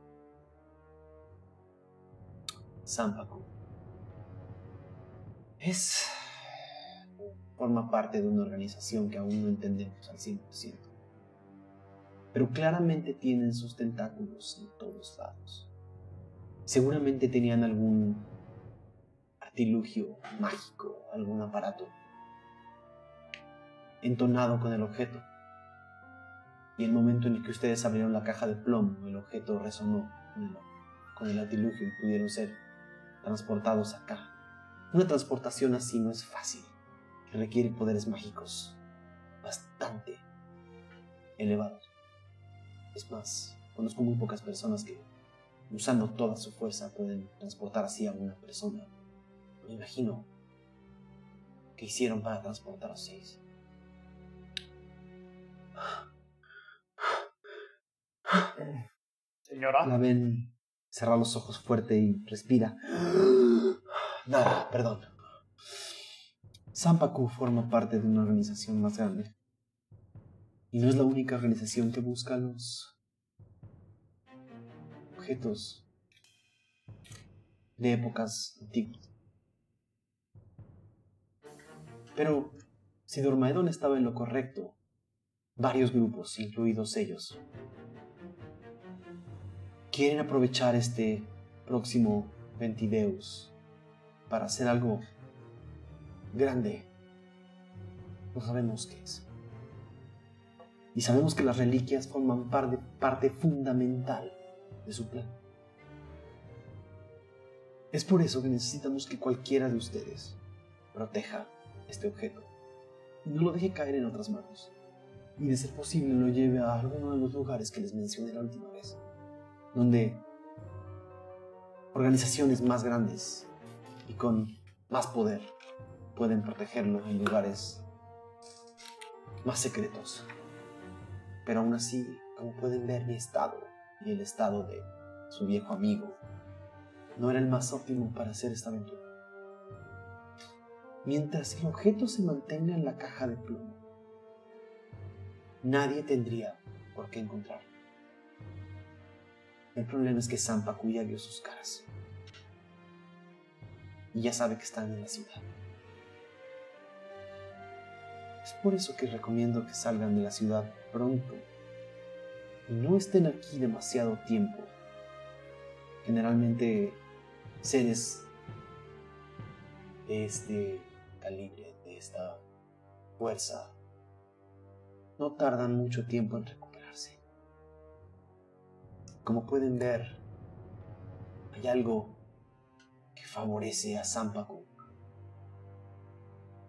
Sampaku. Es. forma parte de una organización que aún no entendemos al 100%. Pero claramente tienen sus tentáculos en todos lados. Seguramente tenían algún artilugio mágico, algún aparato entonado con el objeto. Y el momento en el que ustedes abrieron la caja de plomo, el objeto resonó con el, con el artilugio y pudieron ser transportados acá. Una transportación así no es fácil. Requiere poderes mágicos bastante elevados. Es más, conozco muy pocas personas que, usando toda su fuerza, pueden transportar así a una persona. Me imagino que hicieron para transportar a seis. Señora. La ven cerrar los ojos fuerte y respira. Nada, perdón. Sampaku forma parte de una organización más grande. Y no es la única organización que busca los objetos de épocas antiguas. Pero si Dormaedon estaba en lo correcto, varios grupos, incluidos ellos, quieren aprovechar este próximo Ventideus para hacer algo grande. No sabemos qué es. Y sabemos que las reliquias forman parte, fundamental de su plan. Es por eso que necesitamos que cualquiera de ustedes proteja este objeto no lo deje caer en otras manos. Y de ser posible lo lleve a alguno de los lugares que les mencioné la última vez, donde organizaciones más grandes y con más poder pueden protegerlo en lugares más secretos. Pero aún así, como pueden ver, mi estado y el estado de su viejo amigo no era el más óptimo para hacer esta aventura. Mientras el objeto se mantenga en la caja de plomo, nadie tendría por qué encontrarlo. El problema es que Sampaku ya vio sus caras. Y ya sabe que están en la ciudad. Es por eso que recomiendo que salgan de la ciudad pronto y no estén aquí demasiado tiempo. Generalmente seres de este calibre, de esta fuerza, no tardan mucho tiempo en recuperarse. Como pueden ver, hay algo que favorece a Sampaku.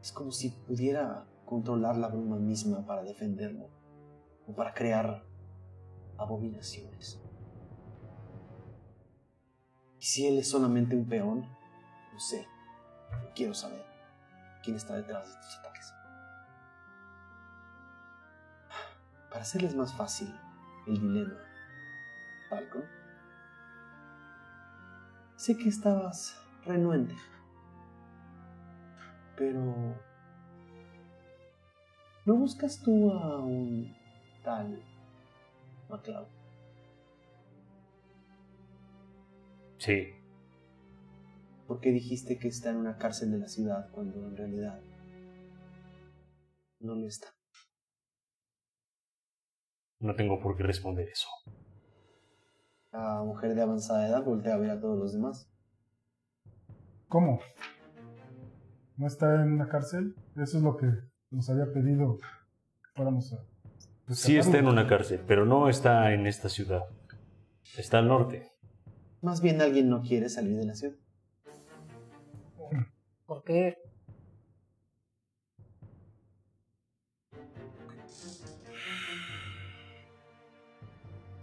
Es como si pudiera controlar la bruma misma para defenderlo para crear abominaciones. Y si él es solamente un peón, no sé, no quiero saber quién está detrás de estos ataques. Para hacerles más fácil el dilema, Falcon, sé que estabas renuente, pero ¿no buscas tú a un tal MacLeod? Sí, ¿Por qué dijiste que está en una cárcel de la ciudad cuando en realidad no lo está? no tengo por qué responder eso. La mujer de avanzada edad voltea a ver a todos los demás. ¿Cómo? ¿No está en una cárcel? Eso es lo que nos había pedido que fuéramos a... Sí está en una cárcel, pero no está en esta ciudad. Está al norte. Más bien alguien no quiere salir de la ciudad. ¿Por qué?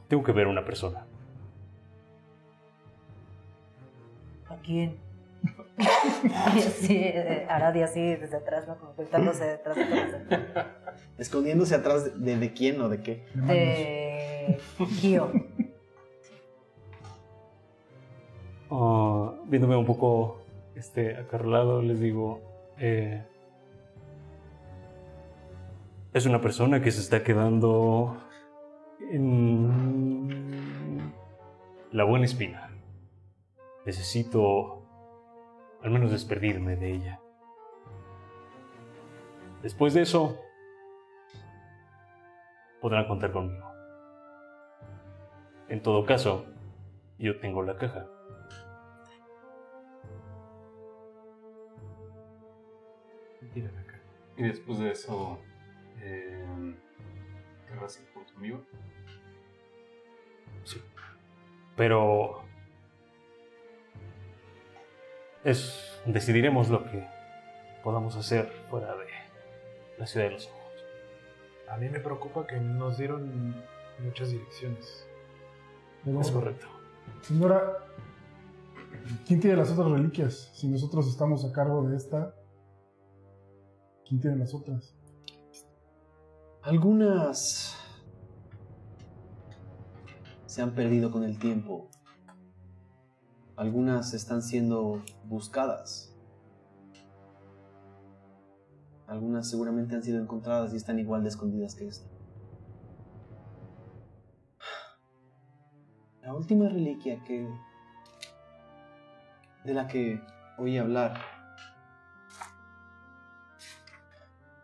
Tengo que ver a una persona. ¿A quién? y así, eh, Aradia así desde atrás, ¿no? Como ocultándose detrás de todos. Escondiéndose atrás de, de, de quién o de qué. De Kyo. Ah, viéndome un poco este, acarrolado, les digo, eh, es una persona que se está quedando en la buena espina. Necesito al menos despedirme de ella. Después de eso, podrán contar conmigo. En todo caso, yo tengo la caja. Y después de eso, eh, ¿querrás ir por tu amigo? Sí. Pero es decidiremos lo que podamos hacer fuera de la ciudad de los ojos. A mí me preocupa que nos dieron muchas direcciones. Pero, Es correcto. Señora, ¿quién tiene las otras reliquias? Si nosotros estamos a cargo de esta, ¿quién tiene las otras? Algunas se han perdido con el tiempo. Algunas están siendo buscadas. Algunas seguramente han sido encontradas y están igual de escondidas que esta. La última reliquia que de la que oí hablar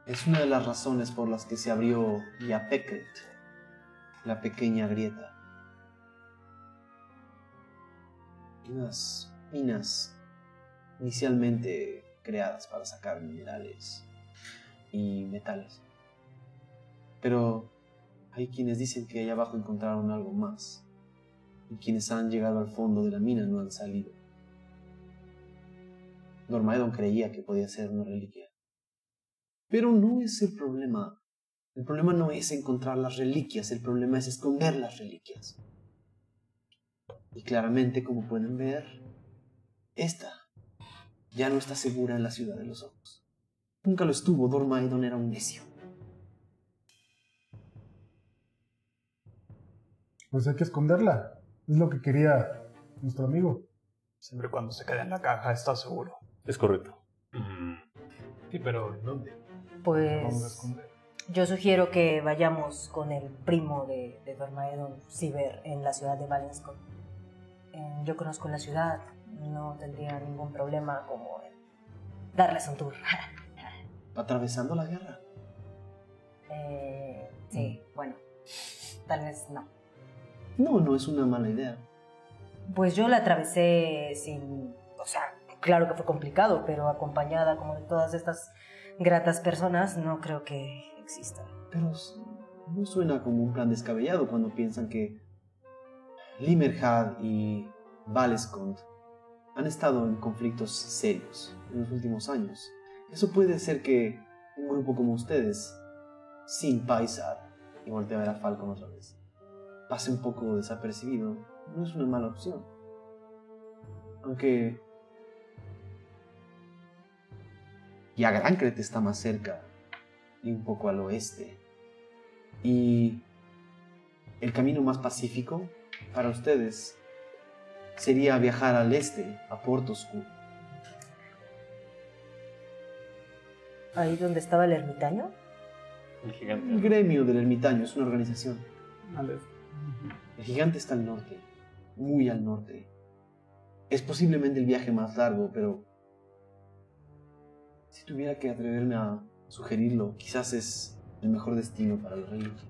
es una de las razones por las que se abrió Yapekret, la pequeña grieta. Unas minas inicialmente creadas para sacar minerales y metales. Pero hay quienes dicen que allá abajo encontraron algo más. Y quienes han llegado al fondo de la mina no han salido. Dormaedon creía que podía ser una reliquia. Pero no es el problema. El problema no es encontrar las reliquias, el problema es esconder las reliquias. Y claramente, como pueden ver, esta ya no está segura en la ciudad de los ojos. Nunca lo estuvo, Dormaedon era un necio. Pues hay que esconderla. Es lo que quería nuestro amigo. Siempre cuando se quede en la caja, está seguro. Es correcto. Mm, Sí, pero ¿dónde? Vamos a Pues esconder. yo sugiero que vayamos con el primo de, de Dormaedon, Ciber, en la ciudad de Valenscott. Eh, yo conozco la ciudad, no tendría ningún problema como en darles un tour. Atravesando la guerra. Eh, sí, bueno, tal vez no. No, no es una mala idea. Pues yo la atravesé sin, o sea, claro que fue complicado, pero acompañada como de todas estas gratas personas, no creo que exista. Pero no suena como un plan descabellado cuando piensan que Limerhad y Valescont han estado en conflictos serios en los últimos años. Eso puede ser que un grupo como ustedes, sin Paisar, y voltea a ver a Falcon otra vez, pase un poco desapercibido. No es una mala opción. Aunque... Y Agrancret está más cerca y un poco al oeste. Y el camino más pacífico para ustedes sería viajar al este, a Porto Oscuro. Ahí donde estaba el ermitaño. El gigante. El gremio del ermitaño es una organización. Vale. El gigante está al norte, muy al norte. Es posiblemente el viaje más largo, pero si tuviera que atreverme a sugerirlo, quizás es el mejor destino para la reliquia.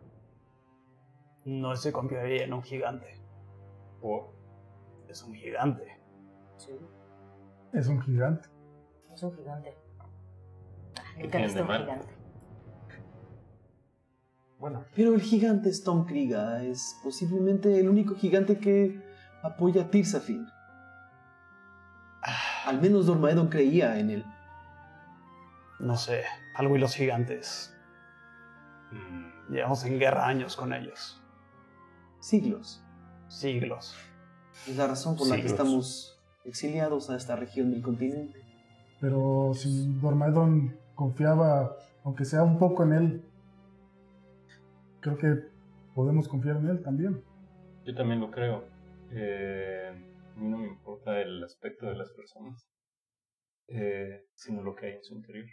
No se confiaría en un gigante. Es un gigante. Sí, Es un gigante. es un gigante. ¿Qué he tiene visto de un mal? gigante. Bueno, Pero el gigante Storm Kriga es posiblemente el único gigante que apoya a Tirsafin. Al menos Dormaedon creía en él. No sé, algo y los gigantes. mm, Llevamos en guerra años con ellos. Siglos. Siglos. Es la razón por la que estamos exiliados a esta región del continente. Pero si Dormaedon confiaba, aunque sea un poco en él, creo que podemos confiar en él también. yo también lo creo. Eh, a mí no me importa el aspecto de las personas, eh, sino lo que hay en su interior.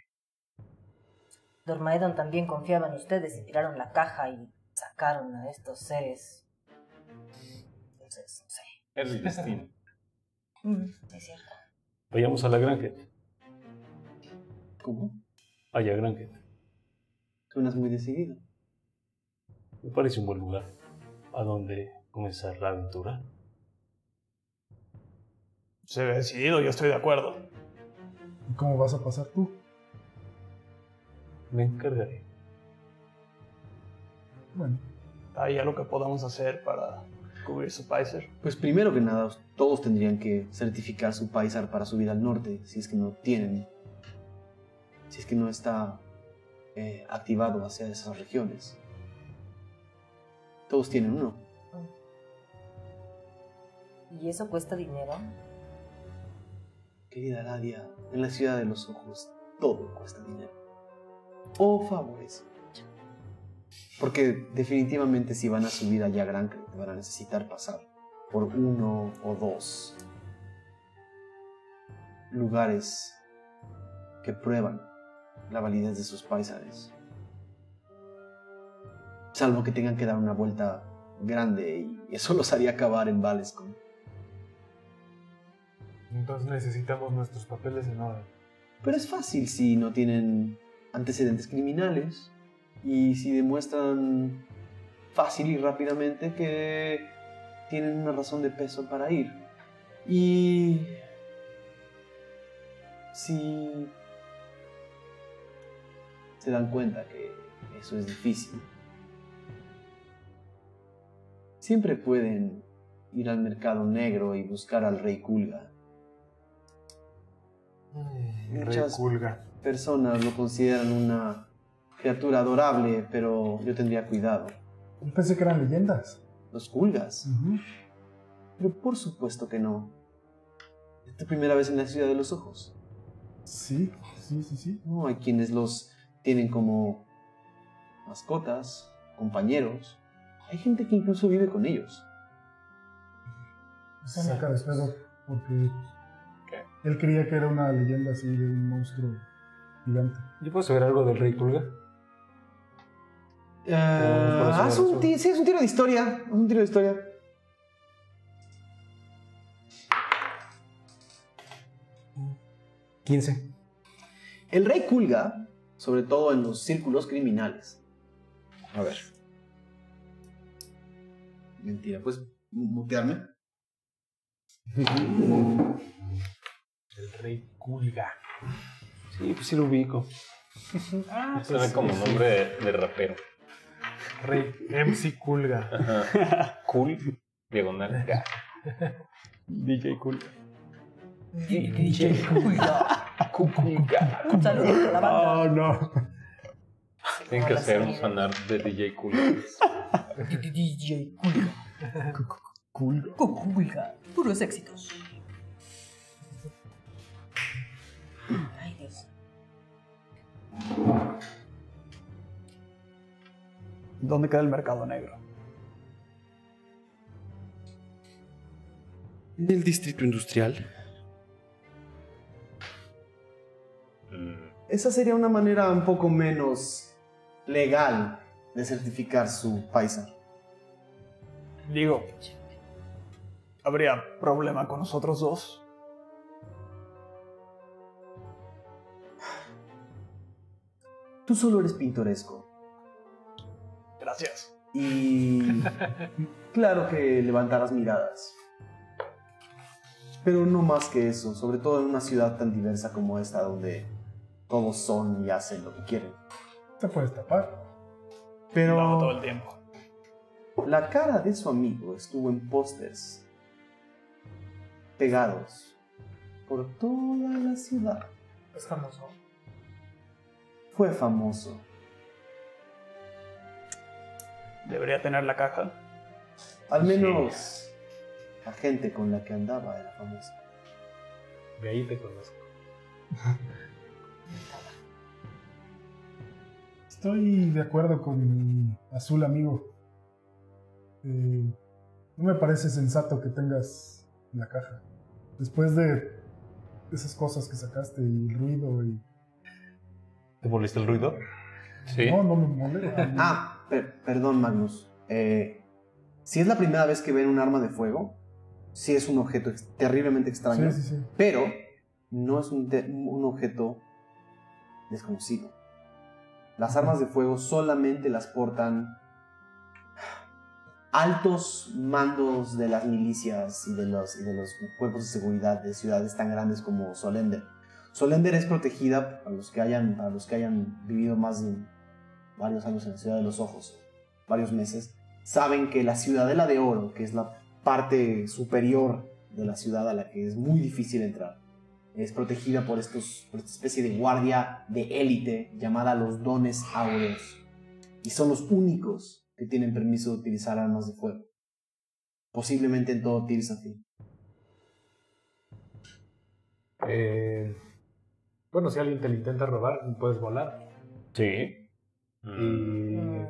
Dormaedon también confiaba en ustedes y tiraron la caja y sacaron a estos seres. Entonces, no sé. Es el destino. Mm, es cierto. Vayamos a la granja. ¿Cómo? Allá, granja. Suenas muy decidido. Me parece un buen lugar. ¿A dónde comenzar la aventura? Se ve decidido, yo estoy de acuerdo. ¿Y cómo vas a pasar tú? Me encargaré. Bueno, Ahí a lo que podamos hacer para cubrir su Pfizer. Pues primero que nada, todos tendrían que certificar su paisar para subir al norte, si es que no tienen, si es que no está eh, activado hacia esas regiones. Todos tienen uno. ¿Y eso cuesta dinero? Querida Ladia, en la ciudad de los ojos todo cuesta dinero. O favores. Porque definitivamente si van a subir allá a Gran Crete van a necesitar pasar por uno o dos lugares que prueban la validez de sus paisajes. Salvo que tengan que dar una vuelta grande y eso los haría acabar en Valescon. entonces necesitamos nuestros papeles en orden. Pero es fácil si no tienen antecedentes criminales y si demuestran fácil y rápidamente que tienen una razón de peso para ir. Y si se dan cuenta que eso es difícil, siempre pueden ir al mercado negro y buscar al rey Kulga. Muchas personas lo consideran una criatura adorable, pero yo tendría cuidado. Yo pensé que eran leyendas. Los Kulgas. Pero por supuesto que no. Es tu primera vez en la ciudad de los ojos. Sí, sí, sí, sí. No, hay quienes los tienen como mascotas, compañeros. Hay gente que incluso vive con ellos. Me cara, espero, porque él creía que era una leyenda así de un monstruo gigante. ¿Yo puedo saber algo del rey Kulga? Ah, haz un, sí, es un tiro de historia. haz Un tiro de historia. ¿15? El rey Kulga, sobre todo en los círculos criminales. A ver. Mentira, ¿puedes mutearme? El rey Kulga. Sí, pues sí lo ubico. Ah, Suena pues, como nombre de, de rapero. Rey MC Kulga. Ajá. Cool. Diagonal. DJ Cool. DJ Kulga. Un saludo a la banda. Oh, no. Tienen que hacer un fanar de DJ Cool. DJ Kulga. Cool. Kulga. Puros éxitos. Ay, Dios. ¿Dónde queda el mercado negro? En el distrito industrial. Mm, Esa sería una manera un poco menos legal de certificar su paisa. Digo, ¿habría problema con nosotros dos? Tú solo eres pintoresco. Gracias. Y claro que levantarás miradas. Pero no más que eso, sobre todo en una ciudad tan diversa como esta, donde todos son y hacen lo que quieren. Te puedes tapar. Pero Lo hago todo el tiempo. la cara de su amigo estuvo en pósters pegados por toda la ciudad. Es famoso. Fue famoso. Debería tener la caja. Al menos la gente con la que andaba era famosa. De ahí te conozco. Estoy de acuerdo con mi azul amigo. Eh, no me parece sensato que tengas la caja. Después de esas cosas que sacaste y el ruido y... ¿Te molesta el ruido? Sí. No, no me molesta. Ah, per- perdón Magnus. Eh, si es la primera vez que ven un arma de fuego, sí es un objeto ex- terriblemente extraño, Sí, sí, sí. pero no es un, objeto desconocido. Las armas de fuego solamente las portan altos mandos de las milicias y de los, y de los cuerpos de seguridad de ciudades tan grandes como Solender. Solender es protegida para los que hayan, para los que hayan vivido más de varios años en la Ciudad de los Ojos, varios meses, saben que la Ciudadela de Oro, que es la parte superior de la ciudad a la que es muy difícil entrar, es protegida por, estos, por esta especie de guardia de élite llamada los Dones Áureos. Y son los únicos que tienen permiso de utilizar armas de fuego. Posiblemente en todo Tirsafi. Eh, bueno, si alguien te lo intenta robar, puedes volar. Sí. Y Mm,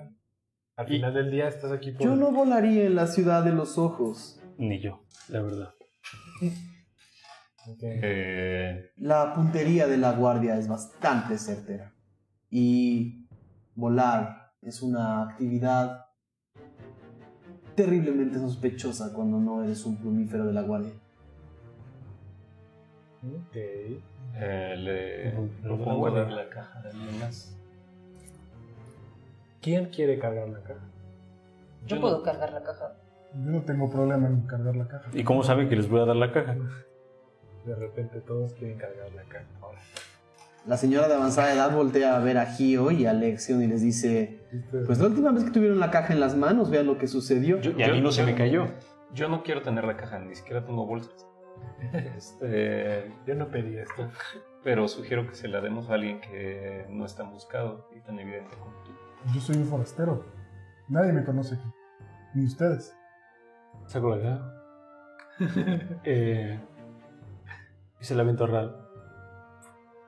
al final del día estás aquí por... Yo no volaría en la ciudad de los ojos. Ni yo, la verdad. Eh, La puntería de la guardia es bastante certera. Y volar es una actividad terriblemente sospechosa cuando no eres un plumífero de la guardia. Ok. eh, le propongo bueno. dar la caja de más. ¿Quién quiere cargar la caja? Yo puedo cargar la caja. Yo no tengo problema en cargar la caja. ¿Y cómo saben que les voy a dar la caja? De repente todos quieren cargar la caja. Ahora. La señora de avanzada edad voltea a ver a Gio y a Lexion y les dice: Pues la última vez que tuvieron la caja en las manos, vean lo que sucedió. Yo- Y a mí no se me cayó. Yo no quiero tener la caja, ni siquiera tengo bolsas. Este, Yo no pedí esto. pero sugiero que se la demos a alguien que no es tan buscado y tan evidente como tú. Yo soy un forastero. Nadie me conoce aquí. Ni ustedes. Saco la caja. eh, y se la avento a Ral.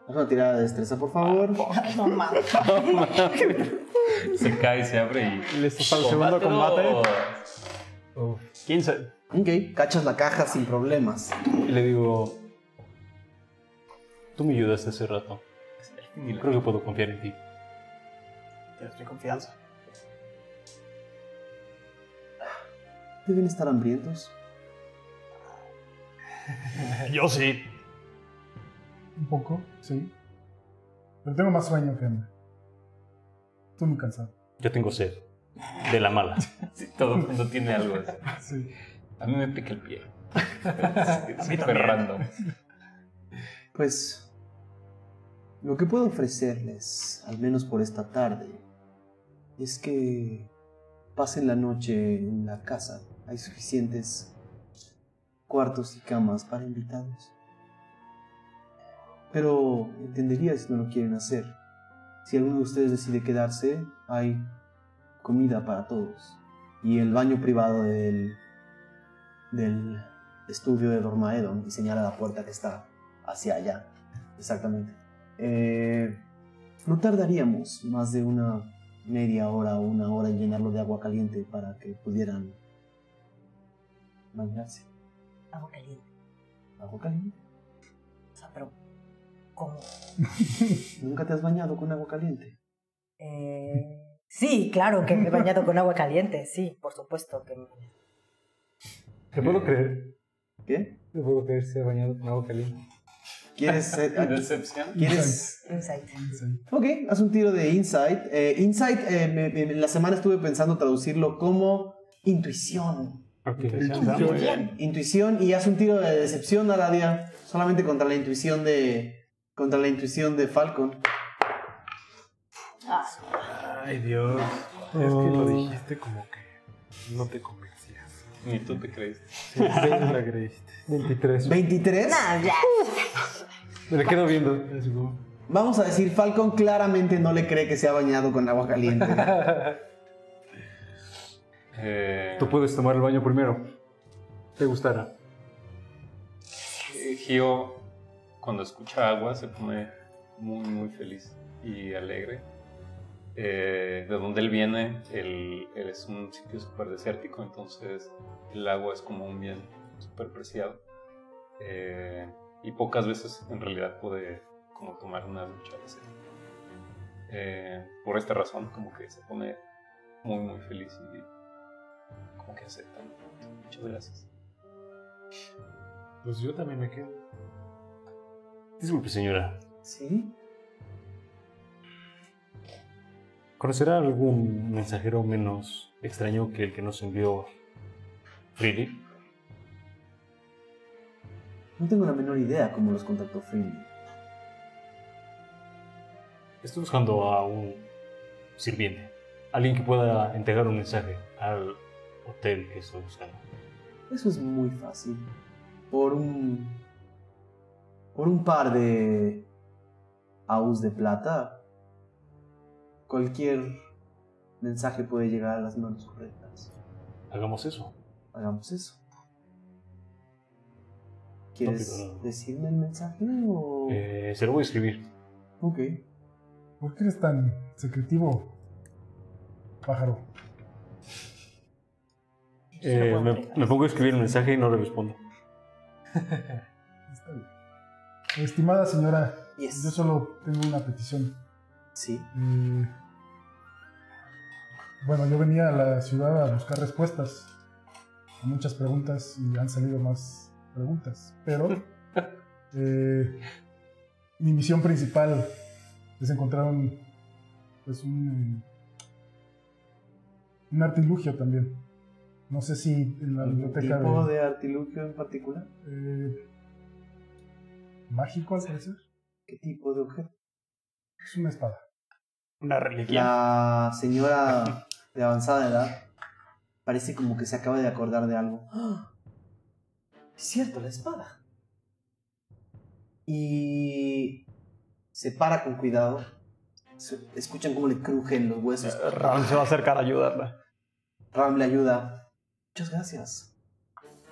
Haz una tirada de destreza, por favor. No mames. Se cae, se abre y. ¿Listos para el segundo combate? ¡Combátelo! 15. Ok, cachas la caja sin problemas. Y le digo, tú me ayudaste hace rato. Creo que puedo confiar en ti. Tienes mi confianza. ¿Deben estar hambrientos? Yo sí. Un poco, sí. Pero tengo más sueño que hambre. Estoy muy cansado. Yo tengo sed. De la mala. Sí, todo el mundo tiene algo así. Sí. A mí me pica el pie. Es súper random. Pues lo que puedo ofrecerles, al menos por esta tarde, es que pasen la noche en la casa. Hay suficientes cuartos y camas para invitados. Pero entendería si no lo quieren hacer. Si alguno de ustedes decide quedarse, hay comida para todos. Y el baño privado del, estudio de Dormaedon y señala la puerta que está hacia allá. Exactamente. Eh, no tardaríamos más de una media hora o una hora en llenarlo de agua caliente para que pudieran bañarse. Agua caliente. ¿Agua caliente? O sea, pero. ¿Cómo? ¿Nunca te has bañado con agua caliente? Eh, sí, claro que me he bañado con agua caliente. Sí, por supuesto que. ¿Te puedo creer? ¿Qué? ¿Te puedo creer si he bañado con agua caliente? ¿Quieres, eh, Decepción. ¿quieres Insight. Ok, haz un tiro de insight. Eh, insight, eh, me- me- en la semana estuve pensando traducirlo como intuición. Ok. Muy bien. Intuición y haz un tiro de decepción, Aradia. Solamente contra la intuición de. Contra la intuición de Falcon. Ay, Dios. Es que lo dijiste como que no te convencías. Ni tú te crees. Sí, sí, la creíste. 23. ¿23? Nah, ya. Me le quedo viendo. Vamos a decir, Falcon claramente no le cree que se ha bañado con agua caliente. Eh, Tú puedes tomar el baño primero. ¿Te gustará? eh, Gio, cuando escucha agua, se pone muy, muy feliz y alegre. Eh, de donde él viene, él, él es un sitio súper desértico, entonces el agua es como un bien súper preciado. Eh, y pocas veces en realidad puede como tomar una ducha de sed. Eh, por esta razón, como que se pone muy, muy feliz y como que acepta. Muchas gracias. Pues yo también me quedo. Disculpe, señora. ¿Sí? ¿Conocerá algún mensajero menos extraño que el que nos envió Freely? No tengo la menor idea cómo los contactó Freely. Estoy buscando a un sirviente. Alguien que pueda entregar un mensaje al hotel que estoy buscando. Eso es muy fácil. Por un. Por un par de. aus de plata. Cualquier mensaje puede llegar a las manos correctas. Hagamos eso. Hagamos eso. ¿Quieres No decirme el mensaje o.? Eh, se lo voy a escribir. Ok. ¿Por qué eres tan secretivo, pájaro? Eh, me, me pongo a escribir el mensaje y no le respondo. Está bien. Estimada señora, Yes. yo solo tengo una petición. Sí. Eh, bueno, yo venía a la ciudad a buscar respuestas a muchas preguntas y han salido más preguntas, pero eh, mi misión principal es encontrar un, pues un, un artilugio también No sé si en la ¿Algún biblioteca tipo de, de artilugio en particular? eh, mágico al parecer. ¿Qué tipo de objeto? Es una espada. Una reliquia. La señora de avanzada edad parece como que se acaba de acordar de algo. Es cierto, la espada. Y se para con cuidado. Se- Escuchan cómo le crujen los huesos. Ram se va a acercar a ayudarla. Ram le ayuda. Muchas gracias.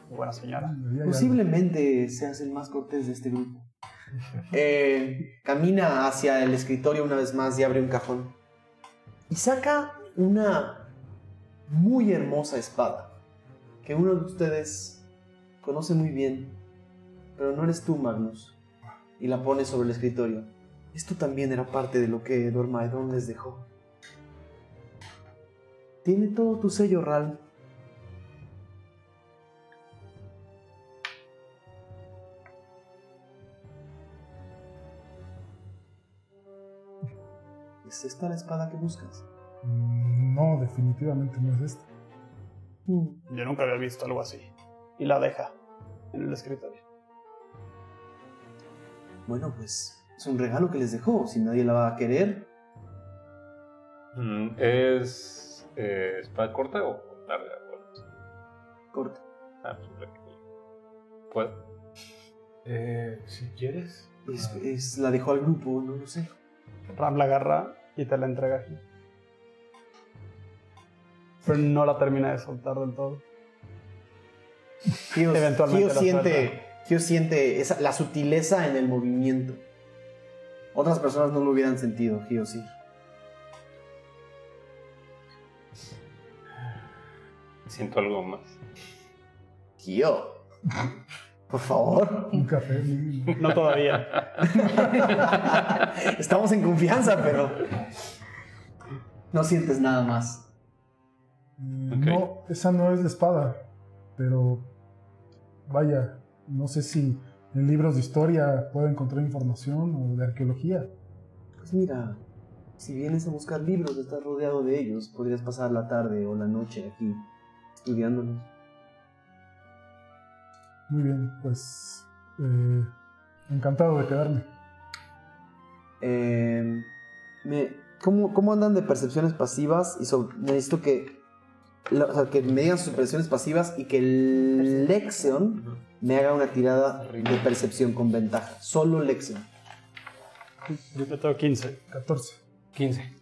Buena señora. Posiblemente seas el más cortés de este grupo. Eh, camina hacia el escritorio una vez más y abre un cajón. Y saca una muy hermosa espada que uno de ustedes conoce muy bien, pero no eres tú, Magnus. Y la pone sobre el escritorio. Esto también era parte de lo que Dormaedon les dejó. Tiene todo tu sello, Ral. ¿Es esta la espada que buscas? Mm, No, definitivamente no es esta. Yo nunca había visto algo así. Y la deja en el escritorio. Bueno, pues es un regalo que les dejó. Si nadie la va a querer, Mm, ¿Es eh, espada corta o larga? corta. Ah, pues ¿Puedo? Eh, si quieres. Es- es- la dejó al grupo, no lo sé. Ram la agarra y te la entrega aquí. Pero no la termina de soltar del todo. Gio, Eventualmente siente, siente esa- la sutileza en el movimiento. Otras personas no lo hubieran sentido, Gio sí. Siento algo más. Gio, por favor. Un café. No todavía. Estamos en confianza, pero no sientes nada más. No, esa no es la espada. Pero vaya, no sé si en libros de historia puedo encontrar información o de arqueología. Pues mira, si vienes a buscar libros, estás rodeado de ellos, podrías pasar la tarde o la noche aquí estudiándolos. Muy bien, pues eh, encantado de quedarme. Eh, me- ¿cómo, cómo andan de percepciones pasivas? Y sobre- necesito que, la- o sea, que me digan sus percepciones pasivas y que el Lexion me haga una tirada de percepción con ventaja. Solo Lexion. Yo te tengo 15. 14. 15.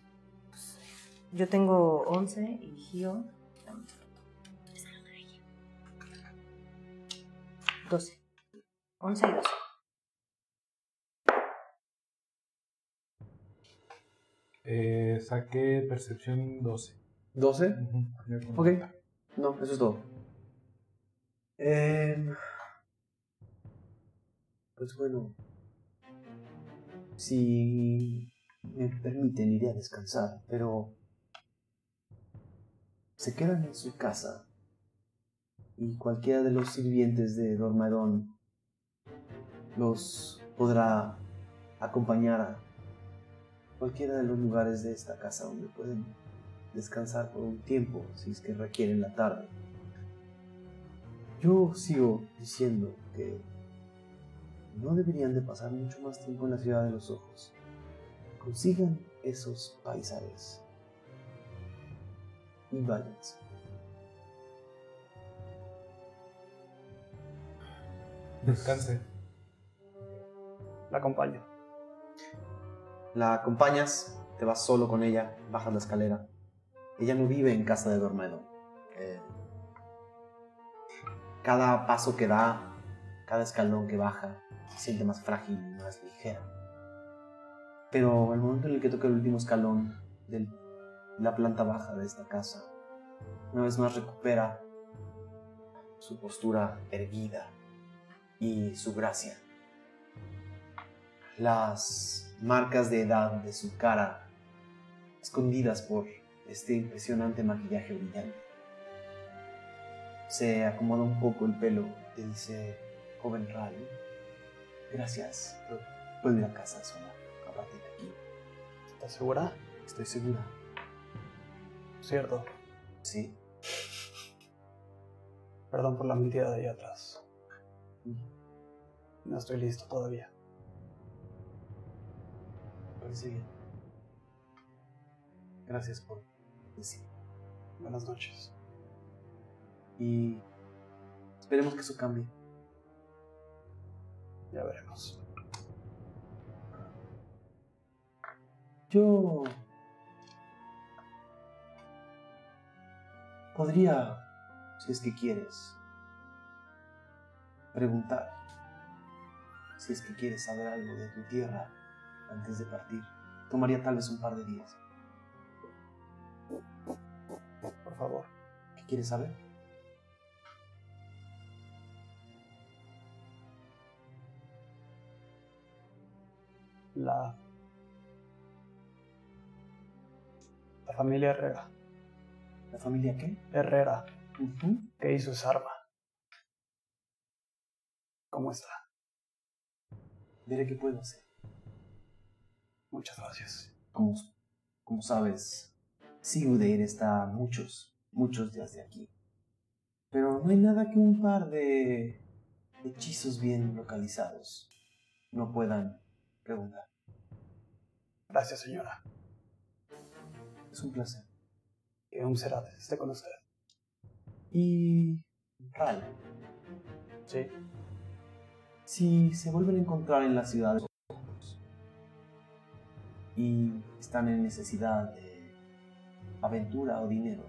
Yo tengo 11 y Gio. 12. 11 y 12. Eh, saqué percepción 12. ¿12? Ujú, yo con- Ok. No, eso es todo. Em, pues bueno. Si me permiten, iré a descansar, pero. Se quedan en su casa. Y cualquiera de los sirvientes de Dormadón los podrá acompañar a cualquiera de los lugares de esta casa donde pueden descansar por un tiempo si es que requieren la tarde. Yo sigo diciendo que no deberían de pasar mucho más tiempo en la ciudad de los ojos. Consigan esos paisajes y váyanse. Descanse. La acompaño. La acompañas, te vas solo con ella, bajas la escalera. Ella no vive en casa de Dormedo. Eh, cada paso que da, cada escalón que baja, se siente más frágil y más ligera. Pero al momento en el que toca el último escalón de la planta baja de esta casa, una vez más recupera su postura erguida y su gracia. Las marcas de edad de su cara escondidas por este impresionante maquillaje brillante. Se acomoda un poco el pelo y dice, joven Ral, gracias, puedo ir a casa sola a partir de aquí. ¿Estás segura? Estoy segura. Cierto. Sí. Perdón por la mentira de ahí atrás. No estoy listo todavía. Parece bien. Gracias por Buenas noches. Y esperemos que eso cambie. Ya veremos. Yo podría, si es que quieres, preguntar si es que quieres saber algo de tu tierra antes de partir. Tomaría tal vez un par de días. Por favor. ¿Qué quieres saber? La. La familia Herrera. ¿La familia qué? Herrera. ¿Qué hizo esa arma? ¿Cómo está? Veré qué puedo hacer. Muchas gracias. Como sabes, Sigurdeir está a muchos, muchos días de aquí. Pero no hay nada que un par de hechizos bien localizados no puedan preguntar. Gracias, señora. Es un placer. Que un será esté con usted. Y... Ral, Sí. si se vuelven a encontrar en la ciudad de y están en necesidad de aventura o dinero,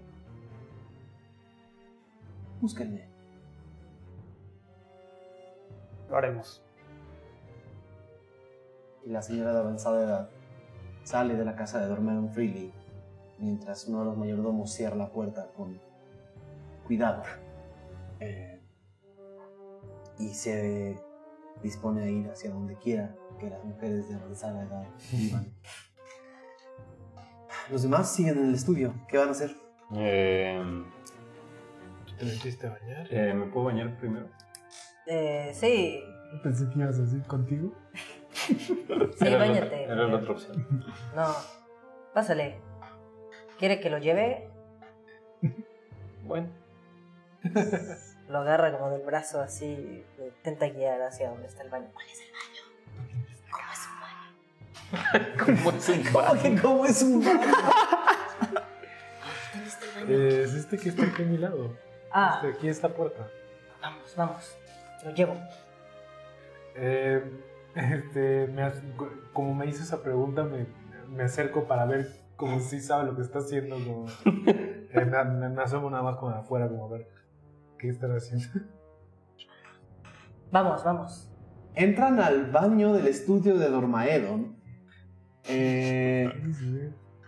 búsquenme. Lo haremos. y la señora de avanzada edad sale de la casa de Dormedon Freely mientras uno de los mayordomos cierra la puerta con cuidado Eh, y se dispone a ir hacia donde quiera que las mujeres de avanzada edad vivan. Los demás siguen en el estudio. ¿Qué van a hacer? Eh, ¿Te metiste a bañar? eh, ¿Me puedo bañar primero? Eh, sí, Pensé que ibas a decir contigo. sí, Era la- bañate. Era la otra opción. No, pásale. ¿Quiere que lo lleve? Bueno. Lo agarra como del brazo así, intenta guiar hacia donde está el baño. ¿Cuál es el baño? ¿Cómo es un baño? ¿Cómo es un ¿Cómo que cómo es un baño? ¿Dónde está el baño? Eh, es este que está aquí a mi lado. Ah, Este, Aquí esta puerta. vamos, vamos. Lo llevo. Eh, este, me hace- como me hizo esa pregunta, me, me acerco para ver como si sabe lo que está haciendo. Como, eh, me, me- me asomo nada más como de afuera, como a ver qué están haciendo. Vamos, vamos. Entran al baño del estudio de Dormaedon. Eh,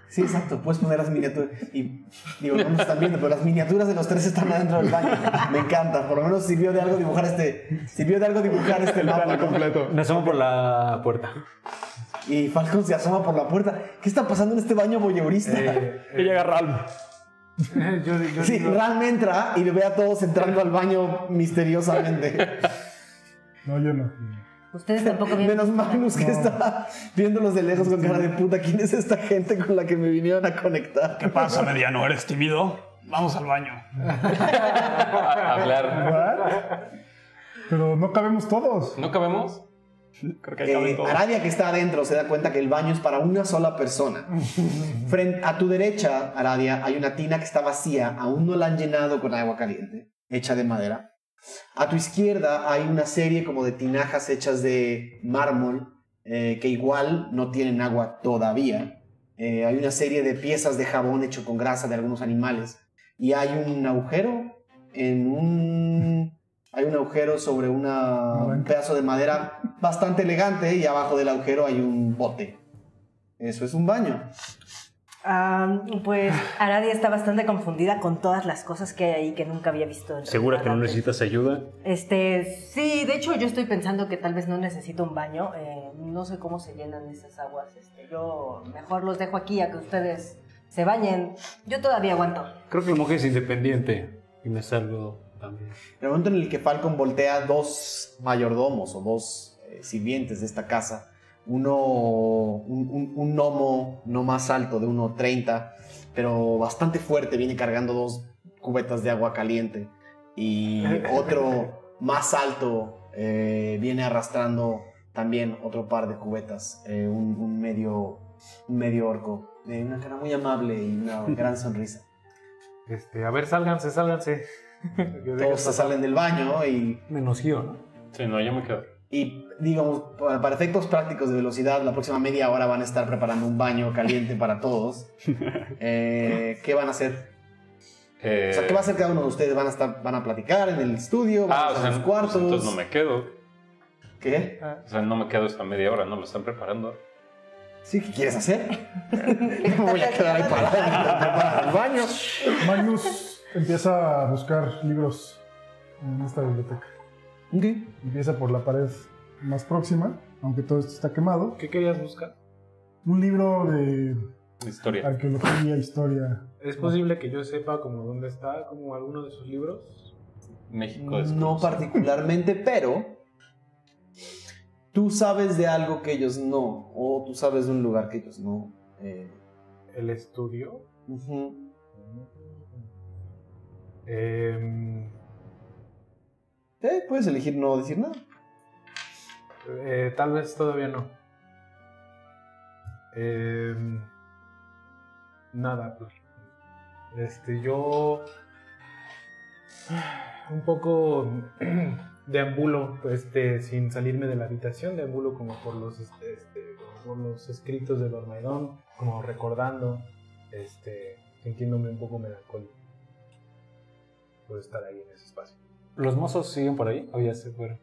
Sí, exacto, puedes poner las miniaturas. Y digo, no nos están viendo, pero las miniaturas de los tres están adentro del baño. Me encanta, por lo menos sirvió de algo dibujar este. Sirvió de algo dibujar este mapa. ¿no? completo. Me asomo por la puerta. Y Falcon se asoma por la puerta. ¿Qué está pasando en este baño voyeurista? Eh, Y llega Ralm. eh, yo, yo sí, digo, Ram entra y ve a todos entrando al baño misteriosamente. No, yo no. Ustedes tampoco vienen. Menos Magnus que está viéndolos de lejos con cara de puta. ¿Quién es esta gente con la que me vinieron a conectar? ¿Qué pasa, mediano? ¿Eres tímido? Vamos al baño. A hablar. ¿What? Pero no cabemos todos. ¿No cabemos? Creo que Eh. Aradia que está adentro se da cuenta que el baño es para una sola persona. Frente a tu derecha, Aradia, hay una tina que está vacía, aún no la han llenado con agua caliente, hecha de madera. A tu izquierda hay una serie como de tinajas hechas de mármol eh, que igual no tienen agua todavía. Eh, hay una serie de piezas de jabón hecho con grasa de algunos animales. Y hay un agujero en un... Hay un agujero sobre una, un pedazo de madera bastante elegante y abajo del agujero hay un bote. Eso es un baño. Ah, pues Aradia está bastante confundida con todas las cosas que hay ahí que nunca había visto. en ¿Segura que no necesitas ayuda? Este, sí, de hecho yo estoy pensando que tal vez no necesito un baño. eh, no sé cómo se llenan esas aguas. Este, yo mejor los dejo aquí a que ustedes se bañen. Yo todavía aguanto. Creo que el monje es independiente. Y me salgo también. En el momento en el que Falcon voltea dos mayordomos o dos eh, sirvientes de esta casa, uno, un, un- un gnomo no más alto de 1,30, pero bastante fuerte, viene cargando dos cubetas de agua caliente. y otro más alto eh, viene arrastrando también otro par de cubetas, eh, un, un medio, un medio orco, de una cara muy amable y una gran sonrisa. Este, a ver, sálganse, sálganse. Todos se salen del baño y Menos yo, ¿no? Sí, no, yo me quedo. Y digamos, pa- para efectos prácticos de velocidad, la próxima media hora van a estar preparando un baño caliente para todos. Eh, ¿Qué van a hacer? Eh, O sea, ¿qué va a hacer cada uno de ustedes? ¿Van a estar, van a platicar en el estudio? ¿Van Ah, a o estar sea, en los pues cuartos? entonces no me quedo. ¿Qué? O sea, no me quedo esta media hora, ¿no? Lo están preparando. ¿Sí? ¿Qué quieres hacer? me voy a quedar ahí parado el baño. Magnus empieza a buscar libros en esta biblioteca. Ok. Empieza por la pared más próxima, aunque todo esto está quemado. ¿Qué querías buscar? Un libro de Historia. arqueología, historia. ¿Es posible que yo sepa como dónde está, como alguno de sus libros? México No desconocido. particularmente, pero tú sabes de algo que ellos no, o tú sabes de un lugar que ellos no. Eh, ¿El estudio? Em, Eh, puedes elegir no decir nada. Eh, tal vez todavía no. Em, nada, pues. Este, yo. Un poco deambulo, este, sin salirme de la habitación, deambulo como por los, este, este, por los escritos de Dormaidón, como recordando, este, sintiéndome un poco melancólico por estar ahí en ese espacio. ¿Los mozos siguen por ahí o ya se fueron?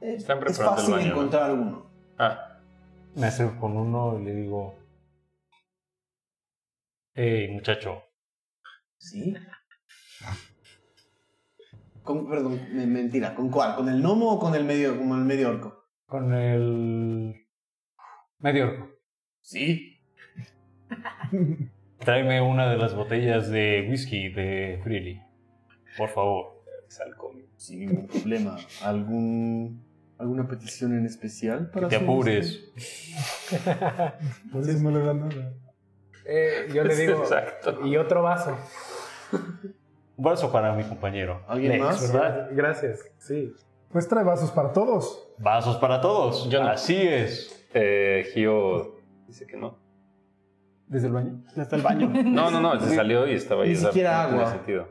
Están es preparando el fácil baño, ¿no? encontrar uno. Ah, Me acerco con uno y le digo... Hey, muchacho. ¿Sí? Con, perdón, me- mentira. ¿Con cuál? ¿Con el gnomo o con el medio, con el medio orco? Con el... Medio orco. Sí. Tráeme una de las botellas de whisky de Freely. Por favor. Sin ningún problema. ¿Algún, ¿Alguna petición en especial para Que te apures. Por eso no le nada. Eh, yo le digo, exacto. y otro vaso. Un vaso para mi compañero. ¿Alguien Lex, más? ¿verdad? Gracias, sí. Pues trae vasos para todos. Vasos para todos. Yo no. Así es. Eh, Gio dice que no. ¿Desde el baño? Desde el baño. No, no, no, se salió y estaba ahí. Ni siquiera agua. sentido.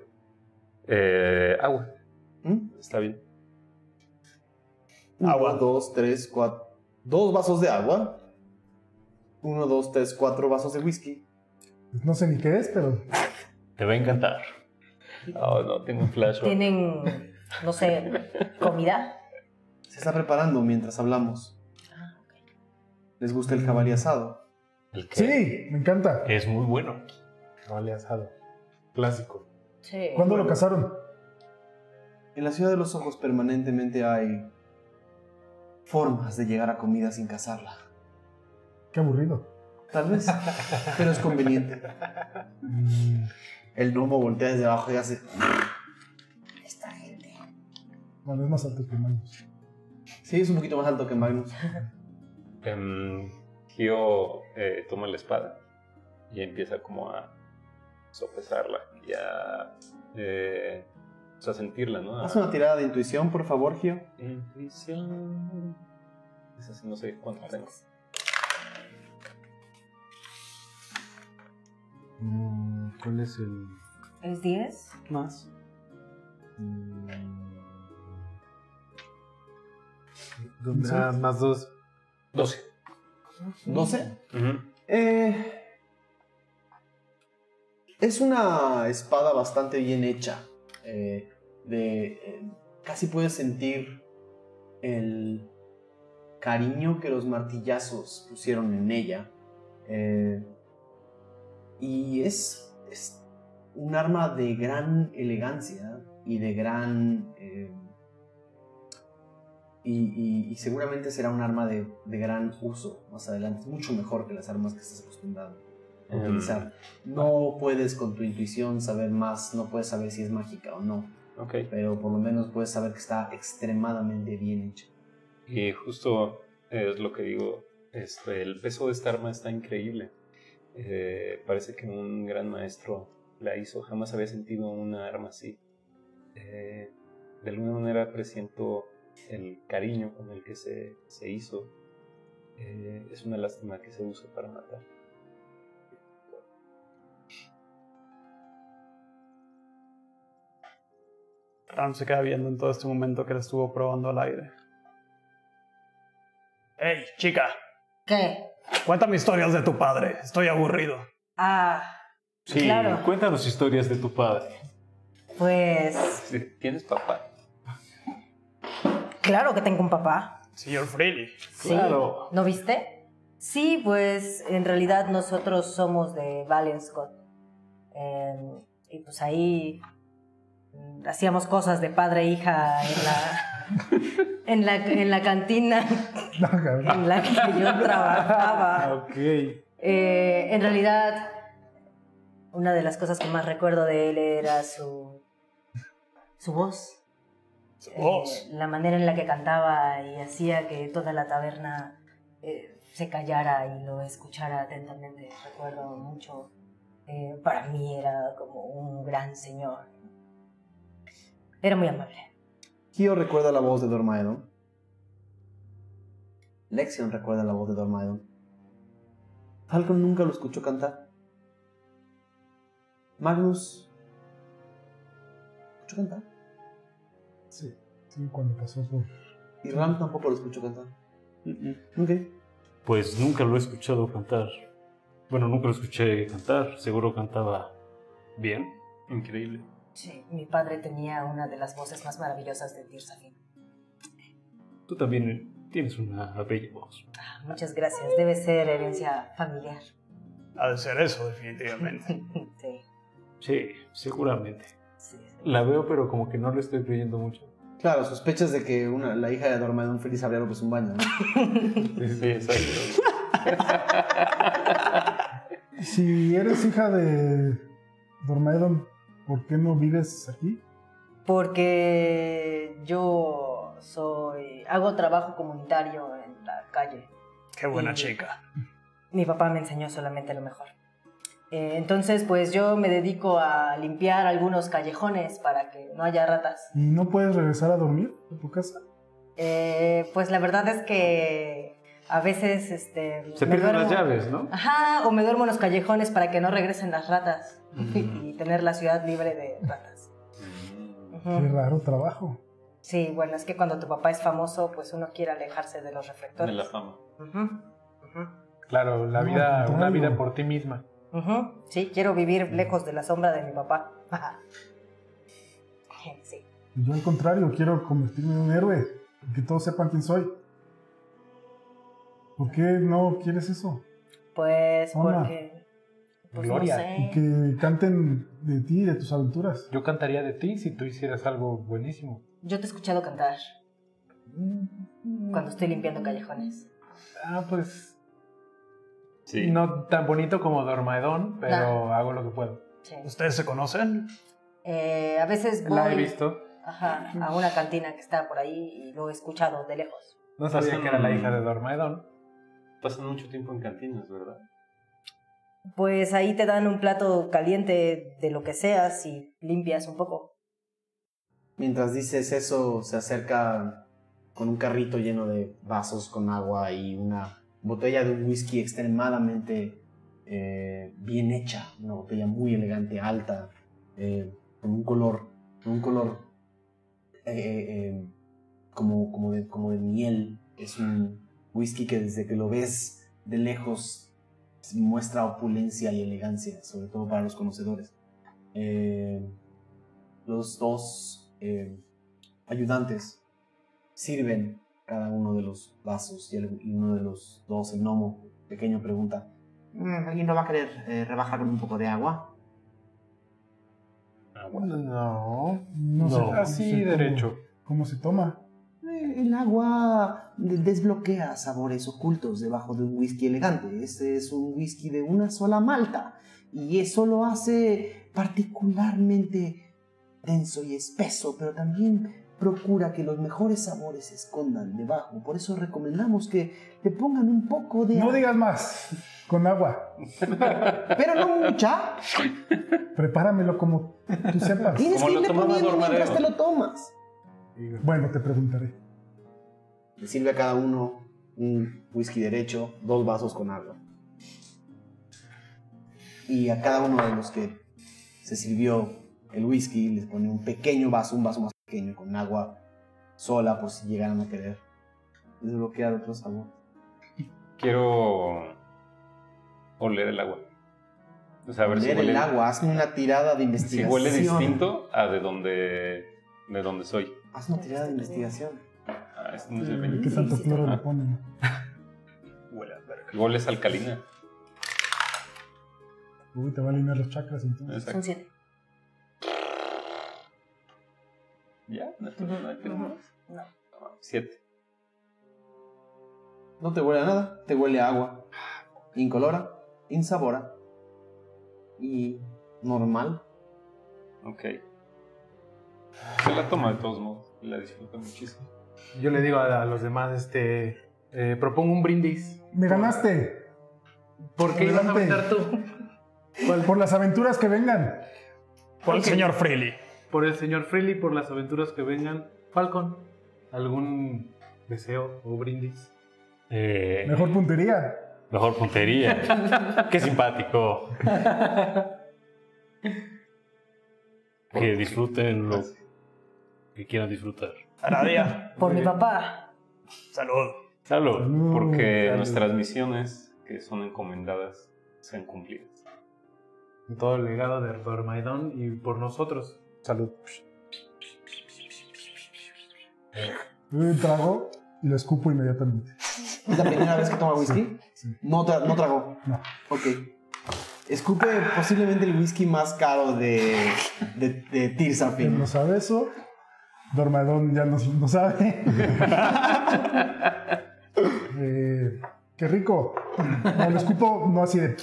Eh, agua, ¿Mm? está bien. Uno, Agua. dos, tres, cuatro. Dos vasos de agua. Uno, dos, tres, cuatro vasos de whisky. No sé ni qué es, pero Te va a encantar. Oh, no, tengo un flash. ¿Tienen, no sé, comida? Se está preparando mientras hablamos. ¿Les gusta el jabalí asado? ¿El qué? sí, me encanta. Es muy bueno. Vale asado. Clásico. Sí. ¿Cuándo lo casaron? En la ciudad de los ojos permanentemente hay formas de llegar a comida sin cazarla. Qué aburrido. Tal vez, pero es conveniente. El gnomo voltea desde abajo y hace... Bueno, es más alto que Magnus. Sí, es un poquito más alto que Magnus. Gio eh, toma la espada y empieza como a sopesarla y a, eh, o sea, sentirla, ¿no? A- Haz una tirada de intuición, por favor, Gio. Intuición. Esa sí no sé cuánto tengo. Mm, ¿Cuál es el ¿Es 10? más? ¿Dónde? Ah, más dos. 12. ¿12? Ujú. Eh, es una espada bastante bien hecha. eh, eh, casi puedes sentir el cariño que los martillazos pusieron en ella. eh, y es, un arma de gran elegancia y de gran... y, seguramente será un arma de, de gran uso más adelante. Mucho mejor que las armas que estás acostumbrado a Mm. utilizar. No puedes con tu intuición saber más, no puedes saber si es mágica o no, Ok. pero por lo menos puedes saber que está extremadamente bien hecha. Y justo es lo que digo, este, el peso de esta arma está increíble. Eh, parece que un gran maestro la hizo, jamás había sentido una arma así. eh, de alguna manera presiento el cariño con el que se, se hizo. Eh, es una lástima que se use para matar. Ram se queda viendo en todo este momento que le estuvo probando al aire. ¡Hey, chica! ¿Qué? Cuéntame historias de tu padre. Estoy aburrido. Ah, Sí, Claro. cuéntanos historias de tu padre. pues ¿Tienes papá? claro que tengo un papá. Señor Freely. Sí. Claro. ¿No viste? Sí, pues en realidad nosotros somos de Valenscott. Eh, y pues ahí hacíamos cosas de padre e hija en la, en la, en la cantina No, en la que yo trabajaba. Ok. Eh, en realidad, una de las cosas que más recuerdo de él era su, su voz. Su Eh, voz. la manera en la que cantaba y hacía que toda la taberna eh, se callara y lo escuchara atentamente. Recuerdo mucho. eh, para mí era como un gran señor. Era muy amable. Kyo recuerda la voz de Dormaedon. Lexion recuerda la voz de Dormaedon. Falcon nunca lo escuchó cantar. Magnus. ¿Escuchó cantar? Sí, sí, cuando pasó por. Y Ram tampoco lo escuchó cantar. Ok. Pues nunca lo he escuchado cantar. Bueno, nunca lo escuché cantar. Seguro cantaba bien. Increíble. Sí, mi padre tenía una de las voces más maravillosas de Tirsafin. Tú también tienes una bella voz. Ah, Muchas gracias. Debe ser herencia familiar. Ha de ser eso, definitivamente. Sí, Sí, seguramente. sí. La veo, pero como que no le estoy creyendo mucho. Claro, sospechas de que una, la hija de Dormaedon feliz habría lo que es un baño, ¿no? Sí, sí, exacto. Si eres hija de Dormaedon, ¿por qué no vives aquí? Porque yo soy. hago trabajo comunitario en la calle. Qué buena chica. Mi papá me enseñó solamente lo mejor. Eh, entonces, pues yo me dedico a limpiar algunos callejones para que no haya ratas. ¿Y no puedes regresar a dormir a tu casa? Eh, pues la verdad es que a veces este, Se me pierden las duermo- llaves, ¿no? Ajá, o me duermo en los callejones para que no regresen las ratas y tener la ciudad libre de ratas. Qué raro trabajo. Sí, bueno, es que cuando tu papá es famoso, pues uno quiere alejarse de los De reflectores. la fama. Claro, la vida, una vida por ti misma. Sí, quiero vivir lejos de la sombra de mi papá. Sí. Yo al contrario, quiero convertirme en un héroe. y Que todos sepan quién soy. ¿Por qué no quieres eso? Pues porque... Pues Gloria. no sé. que canten de ti, de tus aventuras. Yo cantaría de ti si tú hicieras algo buenísimo. Yo te he escuchado cantar cuando estoy limpiando callejones. Ah, pues Sí. no tan bonito como Dormaedón, pero hago lo que puedo. Sí. ¿Ustedes se conocen? Eh, a veces voy La he visto. ajá, a una cantina que está por ahí y lo he escuchado de lejos. No sabía Pasan- que era la hija de Dormaedón. Pasan mucho tiempo en cantinas, ¿verdad? Pues ahí te dan un plato caliente de lo que sea si limpias un poco. Mientras dices eso, se acerca con un carrito lleno de vasos con agua y una botella de un whisky extremadamente eh, bien hecha, una botella muy elegante, alta, eh, con un color, con un color eh, como, como, de, como de miel. Es un whisky que desde que lo ves de lejos muestra opulencia y elegancia, sobre todo para los conocedores. Eh, los dos eh, ayudantes sirven cada uno de los vasos y, el- y uno de los dos, el gnomo pequeño, pregunta, "Mm, ¿alguien no va a querer eh, rebajar con un poco de agua? Agua. No. No, sé, No, no Así derecho. ¿Cómo se toma? "Eh, el agua de- desbloquea sabores ocultos debajo de un whisky elegante. Este es un whisky de una sola malta y eso lo hace particularmente denso y espeso, pero también procura que los mejores sabores se escondan debajo. Por eso recomendamos que le pongan un poco de... No digas más. Con agua. Pero no mucha. Prepáramelo como tú sepas. Tienes Como que lo irle poniendo mientras te lo tomas. Bueno, te preguntaré. Le sirve a cada uno un whisky derecho, dos vasos con agua. Y a cada uno de los que se sirvió el whisky les pone un pequeño vaso, un vaso más pequeño con agua sola por si llegaran a querer desbloquear otro sabor. Quiero oler el agua. O sea, a ver si Leer huele, el agua, hazme una tirada de si investigación. huele distinto a de donde, de donde soy. Haz una tirada de investigación. Ah, no es el ¿Qué 20. tanto cloro le Ah. ponen? Igual es alcalina. Uy, te va a alinear los chakras entonces. Exacto. Son siete. ¿Ya? ¿No más? No. Ah, Siete. No te huele a nada, te huele a agua. Incolora, insabora y normal. Ok. Se la toma de todos modos. y La disfruta muchísimo. Yo le digo a, a los demás, este, eh, propongo un brindis. ¡Me ganaste! ¿Por qué ibas a aventar tú? Por las aventuras que vengan. Por el señor Freely. Por el señor Freely, por las aventuras que vengan. Falcon, ¿algún deseo o brindis? Eh, Mejor puntería. mejor puntería. Qué simpático. Que disfruten lo que quieran disfrutar. Aradia. Por mi papá. Salud. Salud. Salud. Porque Salud. nuestras misiones que son encomendadas sean cumplidas. Todo el legado de Dormaidon y por nosotros. Salud. Un trago y lo escupo inmediatamente. ¿Es la primera vez que toma whisky? Sí. No, tra- no tragó. No. Ok. Escupe posiblemente el whisky más caro de, de, de Él Tirsafin. no sabe eso. Dormadón ya no, no sabe. Eh, ¡Qué rico! No, lo escupo no así de...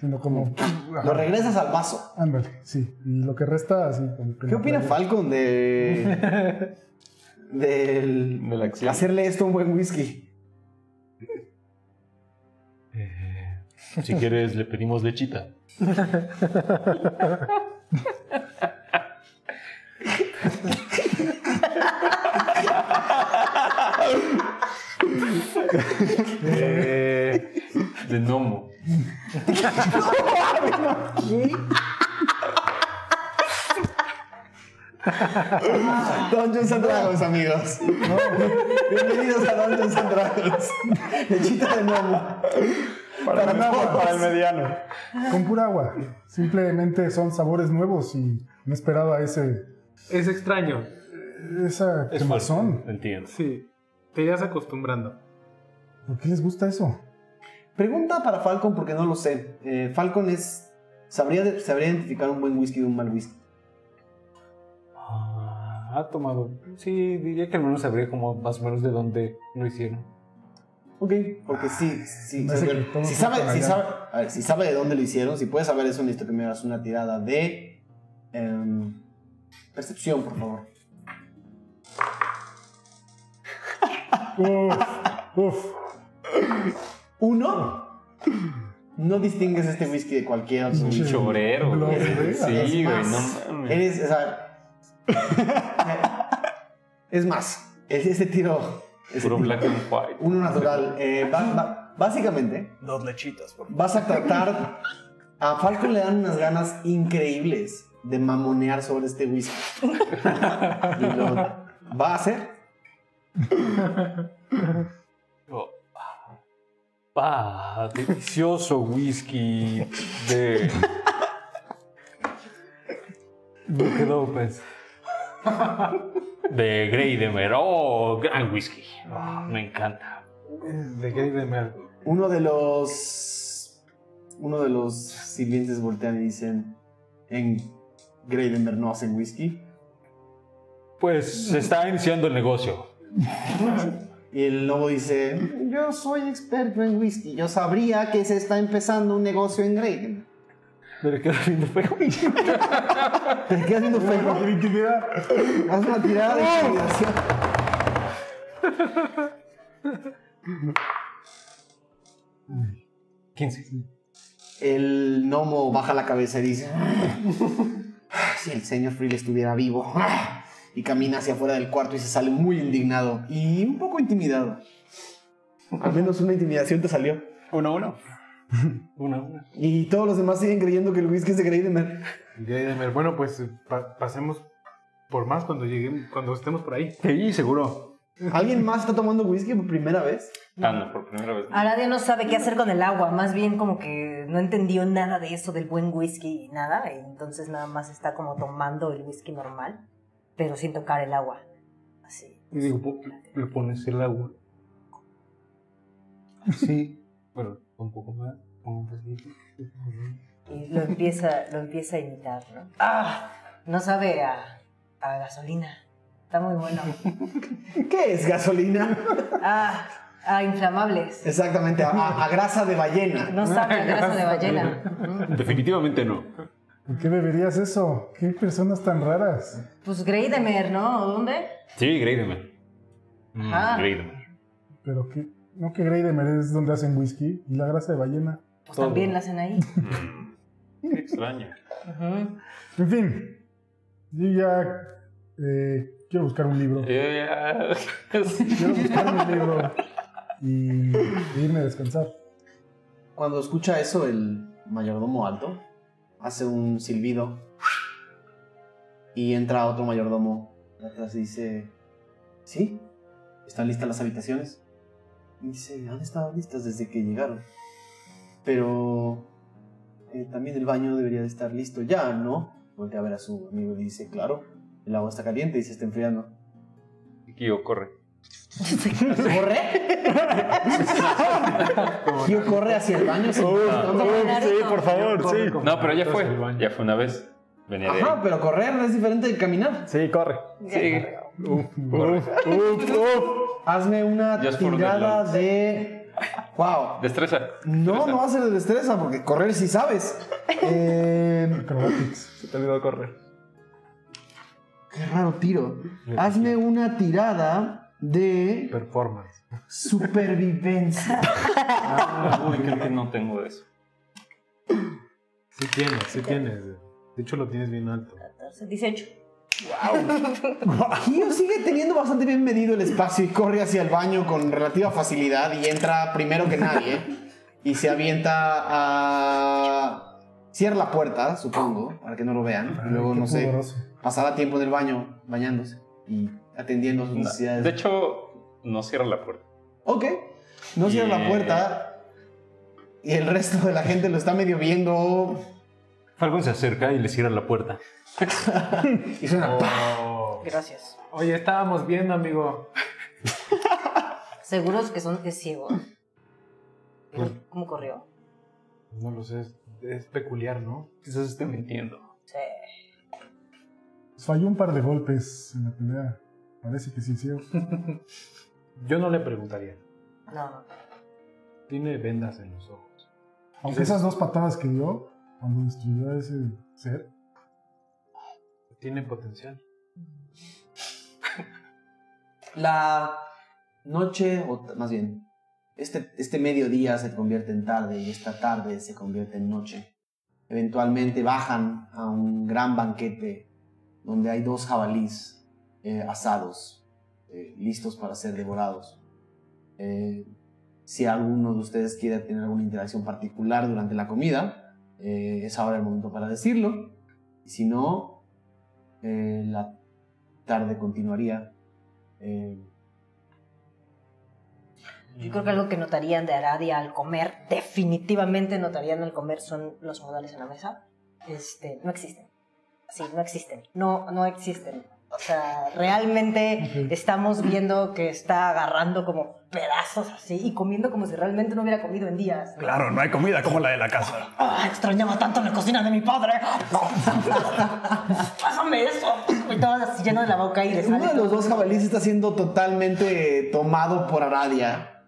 Sino como... Lo regresas al vaso. Ándale, sí. Y lo que resta así como que... ¿Qué opina traigo. Falcon de. del. De la acción. hacerle esto un buen whisky? Eh, si quieres, le pedimos lechita. Eh, de gnomo. Dungeons and Dragons, amigos. Bienvenidos a Dungeons and Dragons. Lechita de gnomo. Para, nada, Para el mediano. Con pura agua. Simplemente son sabores nuevos y no esperaba ese... Es extraño. Esa Es quemazón. fuerte, entiendo. Sí. Te irás acostumbrando. ¿Por qué les gusta eso? Pregunta para Falcon porque no lo sé. Eh, Falcon es. ¿sabría, ¿Sabría identificar un buen whisky de un mal whisky? Ah, ha tomado. Sí, diría que al menos sabría como más o menos de dónde lo hicieron. Ok, porque sí, sí, que si sabe, si sabe, a ver, si sabe de dónde lo hicieron, si puedes saber eso, necesito que me hagas una tirada de em, percepción, por favor. Uf, uf. Uno, no distingues este whisky de cualquier otro. Sí. Chorero, güey. güey. Sí, güey, no mames. Eres, o sea, es más, es ese tiro, Puro tiro, black and white. uno natural. eh, va- va- básicamente, Dos lechitas, por favor. vas a tratar. A Falcon le dan unas ganas increíbles de mamonear sobre este whisky. y lo va a hacer. Oh, ah, delicioso whisky de. Bucket Opens. De Greydemer. Oh, gran whisky. Ah, me encanta. De Gamer. Uno de los. Uno de los sirvientes voltean y dicen: En Gravenberg no hacen whisky. Pues se está iniciando el negocio. Y el lobo dice: Yo soy experto en whisky. Yo sabría que se está empezando un negocio en Gravenberg. Pero queda viendo fuego. ¿Te quedas viendo feo? Intimidad. Haz una tirada de intimidación. 15. El gnomo baja la cabeza y dice: "Ah, Si el señor Frill estuviera vivo. Ah", Y camina hacia afuera del cuarto y se sale muy indignado y un poco intimidado. Al menos una intimidación te salió. Uno, uno. Una, una. Y todos los demás siguen creyendo que el whisky es de Greidemer. Greidemer, Bueno, pues pa- pasemos por más cuando lleguemos, cuando estemos por ahí. Sí, seguro. ¿Alguien más está tomando whisky por primera vez? Ah, no, por primera vez. Aradia no sabe qué hacer con el agua, más bien como que no entendió nada de eso del buen whisky y nada, y entonces nada más está como tomando el whisky normal, pero sin tocar el agua. Así. Y digo, le pones el agua. Sí. Bueno, un poco más. Un poquito. Y lo empieza, lo empieza a imitar, ¿no? ¡Ah! No sabe a, a gasolina. Está muy bueno. ¿Qué es gasolina? Ah, a inflamables. Exactamente, a, grasa de ballena. No sabe a grasa de ballena. Mm. Definitivamente no. ¿Por qué beberías eso? ¿Qué personas tan raras? Pues Greidemer, ¿no? ¿Dónde? Sí, Greidemer. Ajá. Greidemer. Pero que, no que Greidemer es donde hacen whisky y la grasa de ballena. Pues también la hacen ahí. Mm, Qué extraño. En fin, yo ya eh, quiero buscar un libro. Eh, ah, Quiero buscar un libro y, e irme a descansar. Cuando escucha eso, el mayordomo alto hace un silbido y entra otro mayordomo de atrás y dice: ¿Sí? ¿Están listas las habitaciones? Y dice: Han estado listas desde que llegaron. Pero eh, también el baño debería de estar listo ya, ¿no? Voltea a ver a su amigo y dice: Claro, el agua está caliente y se está enfriando. Kio, corre. ¿Corre? Kyo corre hacia el baño. sin- sí, por favor, sí. No, pero ya fue. Ya fue una vez. Venía de Ajá, ahí. pero correr es diferente de caminar. Sí, corre. Sí. Hazme una Just for the tirada de. ¡Wow! Destreza. No, Destreza. no va a ser de destreza, porque correr sí sabes. Eh, Acrobatics. Se te olvidó correr. qué raro tiro. Hazme una tirada de Performance. supervivencia. Uy, creo que no tengo eso. Sí tienes, sí tienes. De hecho, lo tienes bien alto. 14, 18. Kyo sigue teniendo bastante bien medido el espacio y corre hacia el baño con relativa facilidad y entra primero que nadie. Y se avienta a. Cierra la puerta, supongo, para que no lo vean. Y luego, Qué no sé, pasará tiempo en el baño bañándose y atendiendo sus necesidades. De hecho, no cierra la puerta. Ok. No cierra la puerta. Y el resto de la gente lo está medio viendo. Falcon se acerca y le cierra la puerta. Y suena. ¡pah! Oh. Gracias. Oye, estábamos viendo, amigo. Seguros que son es ciego. Pero, ¿Cómo corrió? No lo sé, es, es peculiar, ¿no? Quizás esté mintiendo. Sí. Falló un par de golpes en la pelea. Parece que sí, sí. Yo no le preguntaría. No. Tiene vendas en los ojos. Aunque esas dos patadas que dio cuando destruyó a ese ser, Tiene potencial. La noche, o más bien, este, este mediodía se convierte en tarde y esta tarde se convierte en noche. Eventualmente bajan a un gran banquete donde hay dos jabalís eh, asados, eh, listos para ser devorados. Eh, si alguno de ustedes quiere tener alguna interacción particular durante la comida, eh, es ahora el momento para decirlo. Si no, eh, la tarde continuaría. Eh, Yo creo que algo que notarían de Aradia al comer, definitivamente notarían al comer, son los modales en la mesa. Este, no existen. Sí, no existen. No, no existen. O sea, realmente estamos viendo que está agarrando como pedazos así y comiendo como si realmente no hubiera comido en días. Claro, no hay comida como la de la casa. Ah, extrañaba tanto la cocina de mi padre. Pásame eso. Y todo así lleno de la boca y le sale Uno de los dos jabalíes está siendo totalmente tomado por Aradia.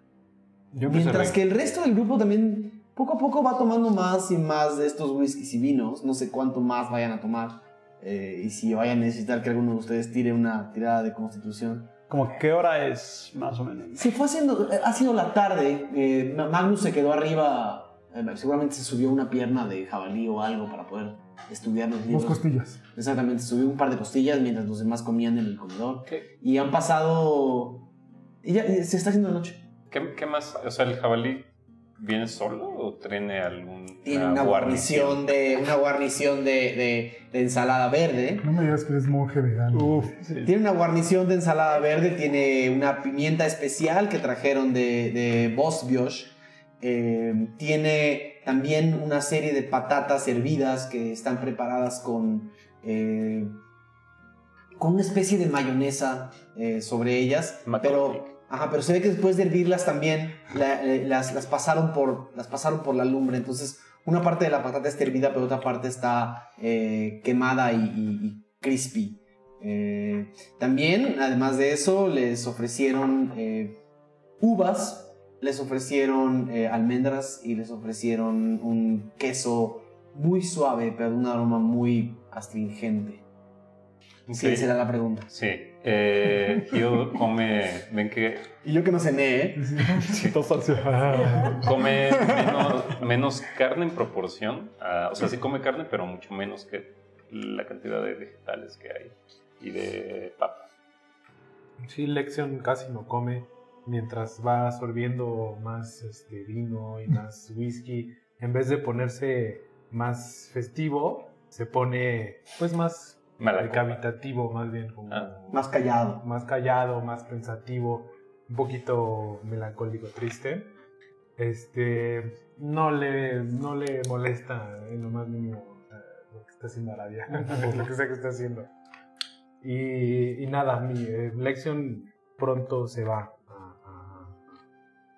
Yo Mientras que el resto del grupo también poco a poco va tomando más y más de estos whiskies y vinos. No sé cuánto más vayan a tomar. Eh, y si vayan a necesitar que alguno de ustedes tire una tirada de constitución. ¿Como qué hora es más o menos? Se fue haciendo, ha sido la tarde. eh, Ma- Magnus se quedó arriba. eh, seguramente se subió una pierna de jabalí o algo para poder estudiar los Dos libros. costillas. Exactamente, subió un par de costillas mientras los demás comían en el comedor. ¿Qué, Y han pasado. Y ya y se está haciendo de noche. qué, qué más? O sea, ¿el jabalí viene solo o tiene algún Tiene una guarnición de. una guarnición de, de- de ensalada verde. No me digas que eres monje vegano. Uf, sí. Tiene una guarnición de ensalada verde, tiene una pimienta especial que trajeron de, de Bosbiosh. Eh, tiene también una serie de patatas hervidas que están preparadas con, eh, con una especie de mayonesa eh, sobre ellas. Pero, ajá, pero se ve que después de hervirlas también la- eh, las, las, pasaron por, las pasaron por la lumbre. Entonces, una parte de la patata está hervida, pero otra parte está eh, quemada y, y- y crispy. Eh, también, además de eso, les ofrecieron uvas, les ofrecieron almendras y les ofrecieron un queso muy suave, pero de un aroma muy astringente. Sí, Ok. esa era la pregunta. Sí. Eh, Gil come, ven que Y yo que no cené, ¿eh? come menos, menos carne en proporción. a- o sea, sí come carne, pero mucho menos que la cantidad de vegetales que hay y de papa. Sí, Lexion casi no come mientras va absorbiendo más este, vino y más whisky. En vez de ponerse más festivo, se pone pues más Mala copa. cavitativo, más bien como Ah. Más callado. más callado, más pensativo, un poquito melancólico, triste. Este no le, no le molesta en lo más mínimo lo que está haciendo Arabia, lo que sea que está haciendo. Y, y nada, mi eh, Lexion pronto se va.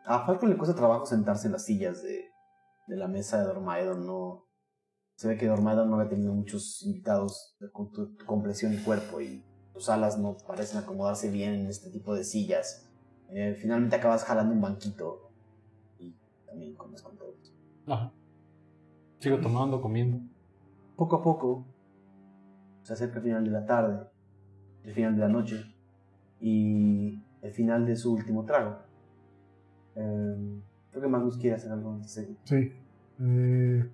a- Falcon le cuesta trabajo sentarse en las sillas de, de la mesa de Dormaedon. No, se ve que Dormaedon no había tenido muchos invitados de con tu- complexión y cuerpo y sus alas no parecen acomodarse bien en este tipo de sillas. Eh, finalmente acabas jalando un banquito y también comes con todos. Ajá. Sigo tomando, comiendo. Poco a poco se acerca el final de la tarde, el final de la noche y el final de su último trago. Eh, creo que Magnus quiere hacer algo antes de Sí. Eh,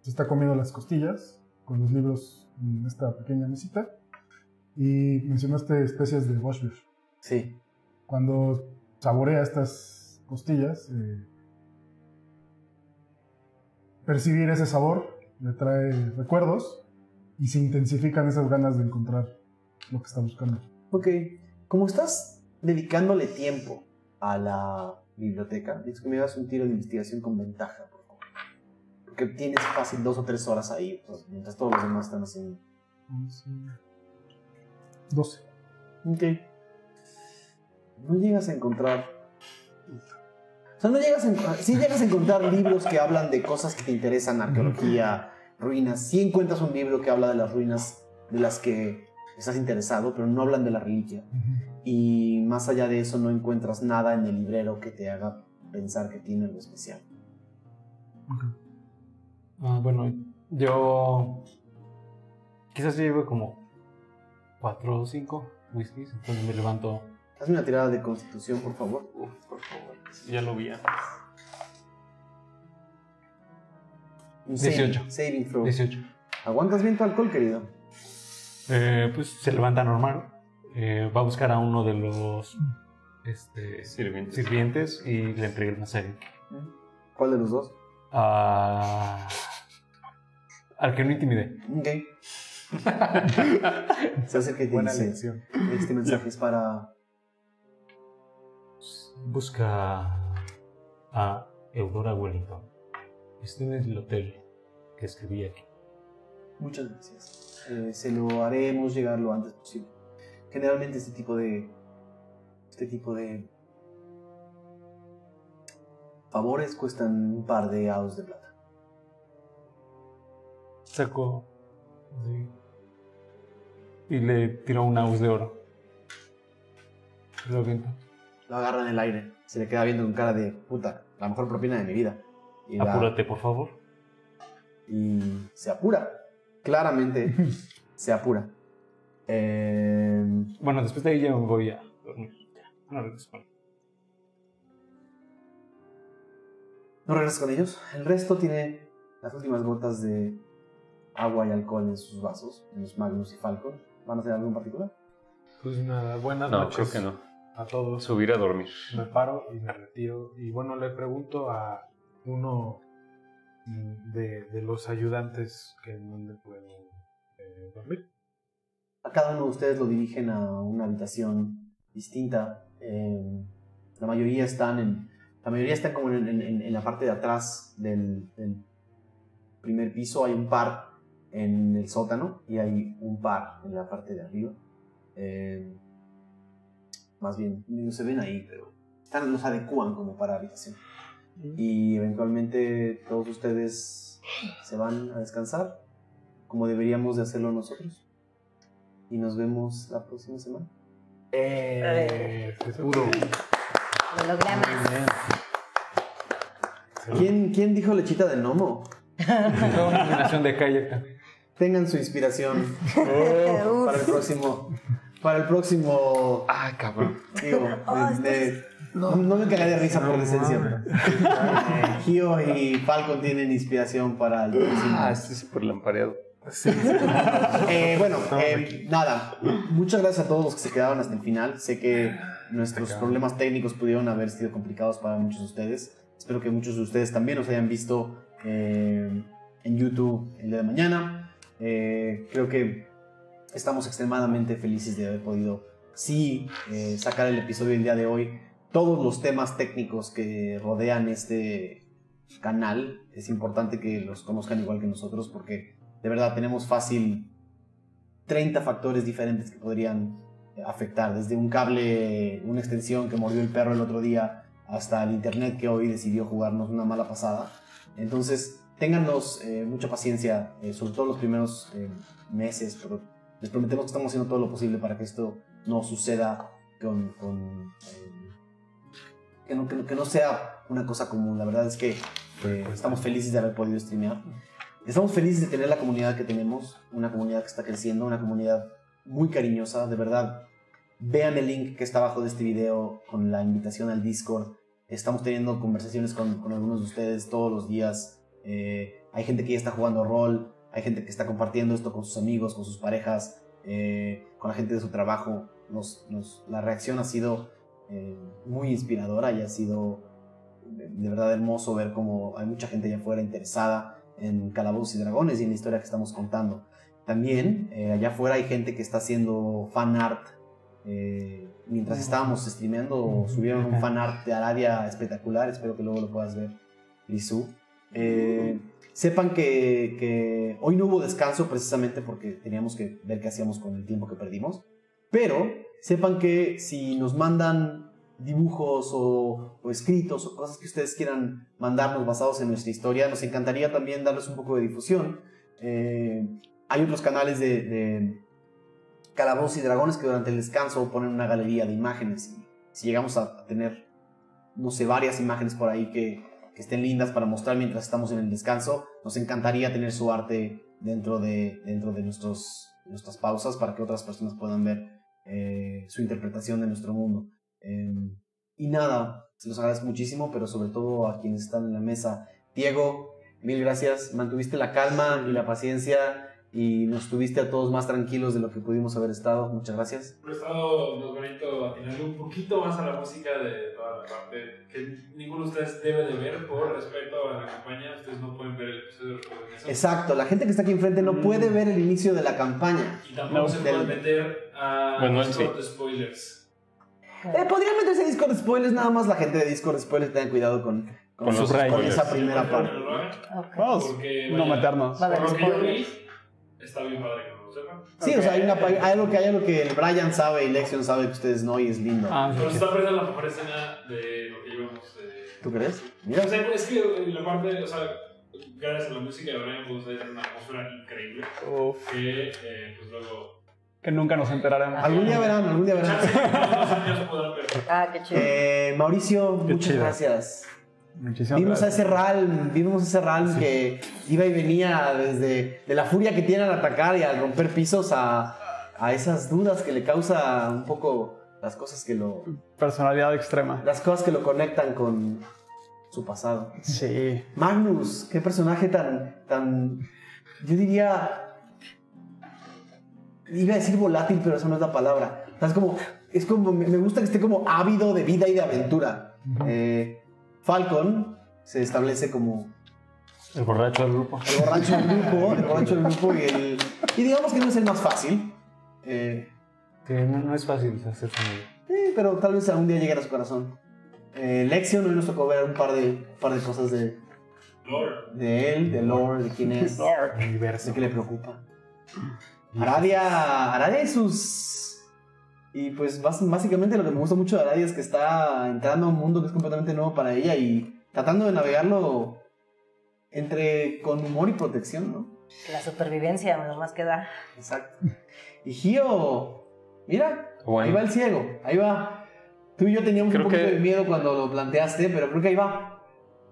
se está comiendo las costillas con los libros en esta pequeña mesita. Y mencionaste especies de Boschbier. Sí. Cuando saborea estas costillas, eh, percibir ese sabor le trae recuerdos y se intensifican esas ganas de encontrar lo que está buscando. Ok, como estás dedicándole tiempo a la biblioteca, necesito que me hagas un tiro de investigación con ventaja. Porque tienes fácil dos o tres horas ahí, pues, mientras todos los demás están haciendo. 12. Ok. No llegas a encontrar. O sea, no llegas a encontrar. Sí llegas a encontrar libros que hablan de cosas que te interesan, arqueología, ruinas. Sí encuentras un libro que habla de las ruinas de las que estás interesado, pero no hablan de la reliquia. Y más allá de eso, no encuentras nada en el librero que te haga pensar que tiene algo especial. Ah, bueno, yo quizás lleve como cuatro o cinco whiskies, entonces me levanto. Hazme una tirada de constitución, por favor. Uf, por favor. Ya lo vi antes. Un 18. Saving, throw. 18. ¿Aguantas bien tu alcohol, querido? Eh, pues se levanta normal, eh, va a buscar a uno de los este, Sirvientes. sirvientes y le entrega una serie. ¿Cuál de los dos? Al que no intimidé. Ok. Se acerca y te Buena dice, lección. este mensaje es para... Busca a Eudora Wellington. Está en el hotel que escribí aquí. Muchas gracias. Eh, se lo haremos llegar lo antes posible. Generalmente este tipo de... Este tipo de... Favores cuestan un par de aos de plata. Sacó y le tiró un aus de oro. Lo avienta. Lo agarra en el aire. Se le queda viendo con cara de puta, la mejor propina de mi vida. Y Apúrate, por favor. y se apura. Claramente se apura. Eh, Bueno, después de ahí ya me voy a dormir. Ya, no regreso no regresas con ellos. El resto tiene las últimas gotas de agua y alcohol en sus vasos, en los Magnus y Falcon. ¿Van a hacer algo en particular? Pues nada, buenas No, noches creo que no. a todos. Subir a dormir. Me paro y me retiro. Y bueno, le pregunto a uno de, de los ayudantes que en dónde puedo eh, dormir. A cada uno de ustedes lo dirigen a una habitación distinta. Eh, la mayoría están en. La mayoría están como en, en- en- la parte de atrás del, del primer piso. Hay un par en el sótano y hay un par en la parte de arriba. Eh, más bien, no se ven ahí, pero están, los adecúan como para habitación. Y eventualmente todos ustedes se van a descansar, como deberíamos de hacerlo nosotros. Y nos vemos la próxima semana. Eh, se pudo. Lo logramos. ¿Quién, quién dijo lechita de gnomo? Toda una combinación de kayak. Tengan su inspiración para el próximo. Para el próximo. Ay, cabrón. Digo, de- de- no, no me cagué de risa por decencia. Eh, Gio y Falcon tienen inspiración para el próximo. Ah, estoy súper lampareado. Eh, bueno, eh, nada. Muchas gracias a todos los que se quedaron hasta el final. Sé que nuestros problemas técnicos pudieron haber sido complicados para muchos de ustedes. Espero que muchos de ustedes también nos hayan visto eh, en YouTube el día de mañana. Eh, creo que estamos extremadamente felices de haber podido, sí, eh, sacar el episodio del día de hoy. Todos los temas técnicos que rodean este canal, es importante que los conozcan igual que nosotros porque de verdad tenemos fácil 30 factores diferentes que podrían afectar, desde un cable, una extensión que mordió el perro el otro día, hasta el internet que hoy decidió jugarnos una mala pasada. Entonces, téngannos eh, mucha paciencia, eh, sobre todo los primeros eh, meses, pero les prometemos que estamos haciendo todo lo posible para que esto no suceda con... con, eh, que, no, que no- que no sea una cosa común. La verdad es que eh, estamos felices de haber podido streamear. Estamos felices de tener la comunidad que tenemos, una comunidad que está creciendo, una comunidad muy cariñosa, de verdad. Vean el link que está abajo de este video con la invitación al Discord. Estamos teniendo conversaciones con, algunos de ustedes todos los días. Eh, hay gente que ya está jugando rol, hay gente que está compartiendo esto con sus amigos, con sus parejas, eh, con la gente de su trabajo. Nos, la reacción ha sido eh, muy inspiradora y ha sido de, de verdad hermoso ver cómo hay mucha gente allá afuera interesada en Calabozos y Dragones y en la historia que estamos contando. También eh, allá afuera hay gente que está haciendo fan art. eh, mientras estábamos streameando, subieron un fan art de Aradia espectacular. Espero que luego lo puedas ver, Lizu. Eh, sepan que, que hoy no hubo descanso precisamente porque teníamos que ver qué hacíamos con el tiempo que perdimos. Pero sepan que si nos mandan dibujos o, o escritos o cosas que ustedes quieran mandarnos basados en nuestra historia, nos encantaría también darles un poco de difusión. Eh, hay otros canales de, de Calabozos y Dragones que durante el descanso ponen una galería de imágenes. Si llegamos a tener, no sé, varias imágenes por ahí que, estén lindas para mostrar mientras estamos en el descanso, nos encantaría tener su arte dentro de, dentro de nuestros, nuestras pausas para que otras personas puedan ver eh, su interpretación de nuestro mundo. Eh, y nada, se los agradezco muchísimo, pero sobre todo a quienes están en la mesa. Diego, mil gracias, mantuviste la calma y la paciencia y nos tuviste a todos más tranquilos de lo que pudimos haber estado. Muchas gracias. Por estado nos bonito atinarle un poquito más a la música de toda la parte que ninguno de ustedes debe de ver por respeto a la campaña. Ustedes no pueden ver el episodio de eso. Exacto, la gente que está aquí enfrente no puede ver el inicio de la campaña. Y tampoco se del- pueden meter a Bueno, Discord sí. spoilers. Eh, podrían meterse a Discord Spoilers, nada más la gente de Discord Spoilers tengan cuidado con, con, Con los con esa primera Sí, parte. Porque, no vaya, meternos. Va a está bien padre que no lo sepan. Sí, o sea, hay, una, hay algo que hay algo que el Brian sabe y Lexion sabe que ustedes no y es lindo. Ah, Pero se sí. está perdiendo la mejor escena de lo que llevamos. eh, ¿Tú crees? Mira, O sea, es que la parte, o sea, gracias a la música de Brian podemos tener una atmósfera increíble Uf, que, eh, pues luego. que nunca nos enteraremos. algún día verán, algún día verán. Ah, qué chido. Eh, Mauricio, Qué muchas chido. gracias. Muchísimas Vimos a ese Ralm, vimos a ese Ralm que iba y venía desde de la furia que tiene al atacar y al romper pisos a, a esas dudas que le causa un poco las cosas que lo Personalidad extrema. las cosas que lo conectan con su pasado. Sí. Magnus, qué personaje tan tan yo diría iba a decir volátil, pero esa no es la palabra. Es como es como me me gusta que esté como ávido de vida y de aventura. Eh, Falcon se establece como El borracho del grupo. el borracho del grupo, el borracho del grupo y el... Y digamos que no es el más fácil, eh, Que no, no es fácil amigo. eh, pero tal vez algún día llegue a su corazón. Eh, Lexion hoy nos tocó ver un par de, un par de cosas de, Lord. de él, de lore, de quién es, de qué le preocupa. Aradia, Aradia y sus... Y pues básicamente lo que me gusta mucho de Aradia es que está entrando a un mundo que es completamente nuevo para ella y tratando de navegarlo entre con humor y protección, ¿no? La supervivencia, lo más que da. Exacto. Y Gio, mira, Bueno. ahí va el ciego, ahí va. Tú y yo teníamos Creo un poquito que- de miedo cuando lo planteaste, pero creo que ahí va.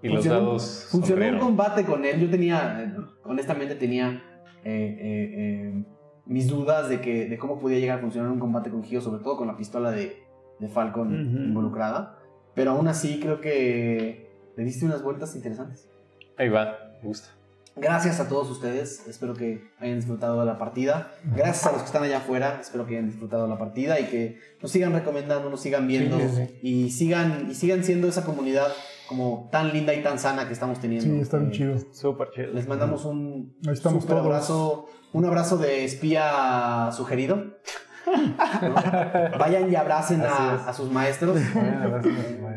Y los Funcionó- dados. Funcionó un combate con él. Yo tenía, eh, honestamente, tenía eh, eh, eh, mis dudas de, que, de cómo podía llegar a funcionar un combate con Gio, sobre todo con la pistola de, de Falcon Ujú. involucrada. Pero aún así, creo que le diste unas vueltas interesantes. Ahí va, me gusta. Gracias a todos ustedes, espero que hayan disfrutado de la partida. Gracias a los que están allá afuera, espero que hayan disfrutado de la partida y que nos sigan recomendando, nos sigan viendo Sí, sí, y sigan y sigan siendo esa comunidad como tan linda y tan sana que estamos teniendo. Sí, está bien Eh, chido. Súper chido. Les mandamos un Ahí estamos super todos. abrazo, un abrazo de espía sugerido. ¿no? Vayan y abracen a, a sus maestros.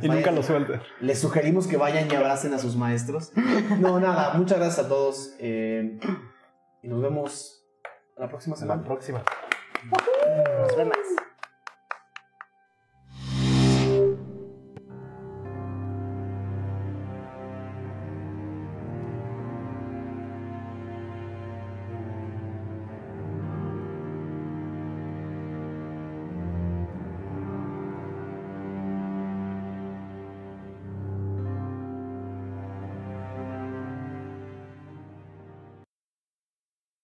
Y nunca lo suelte. Les sugerimos que vayan y abracen a sus maestros. No, nada, muchas gracias a todos. eh, y nos vemos la próxima semana. próxima. Nos vemos.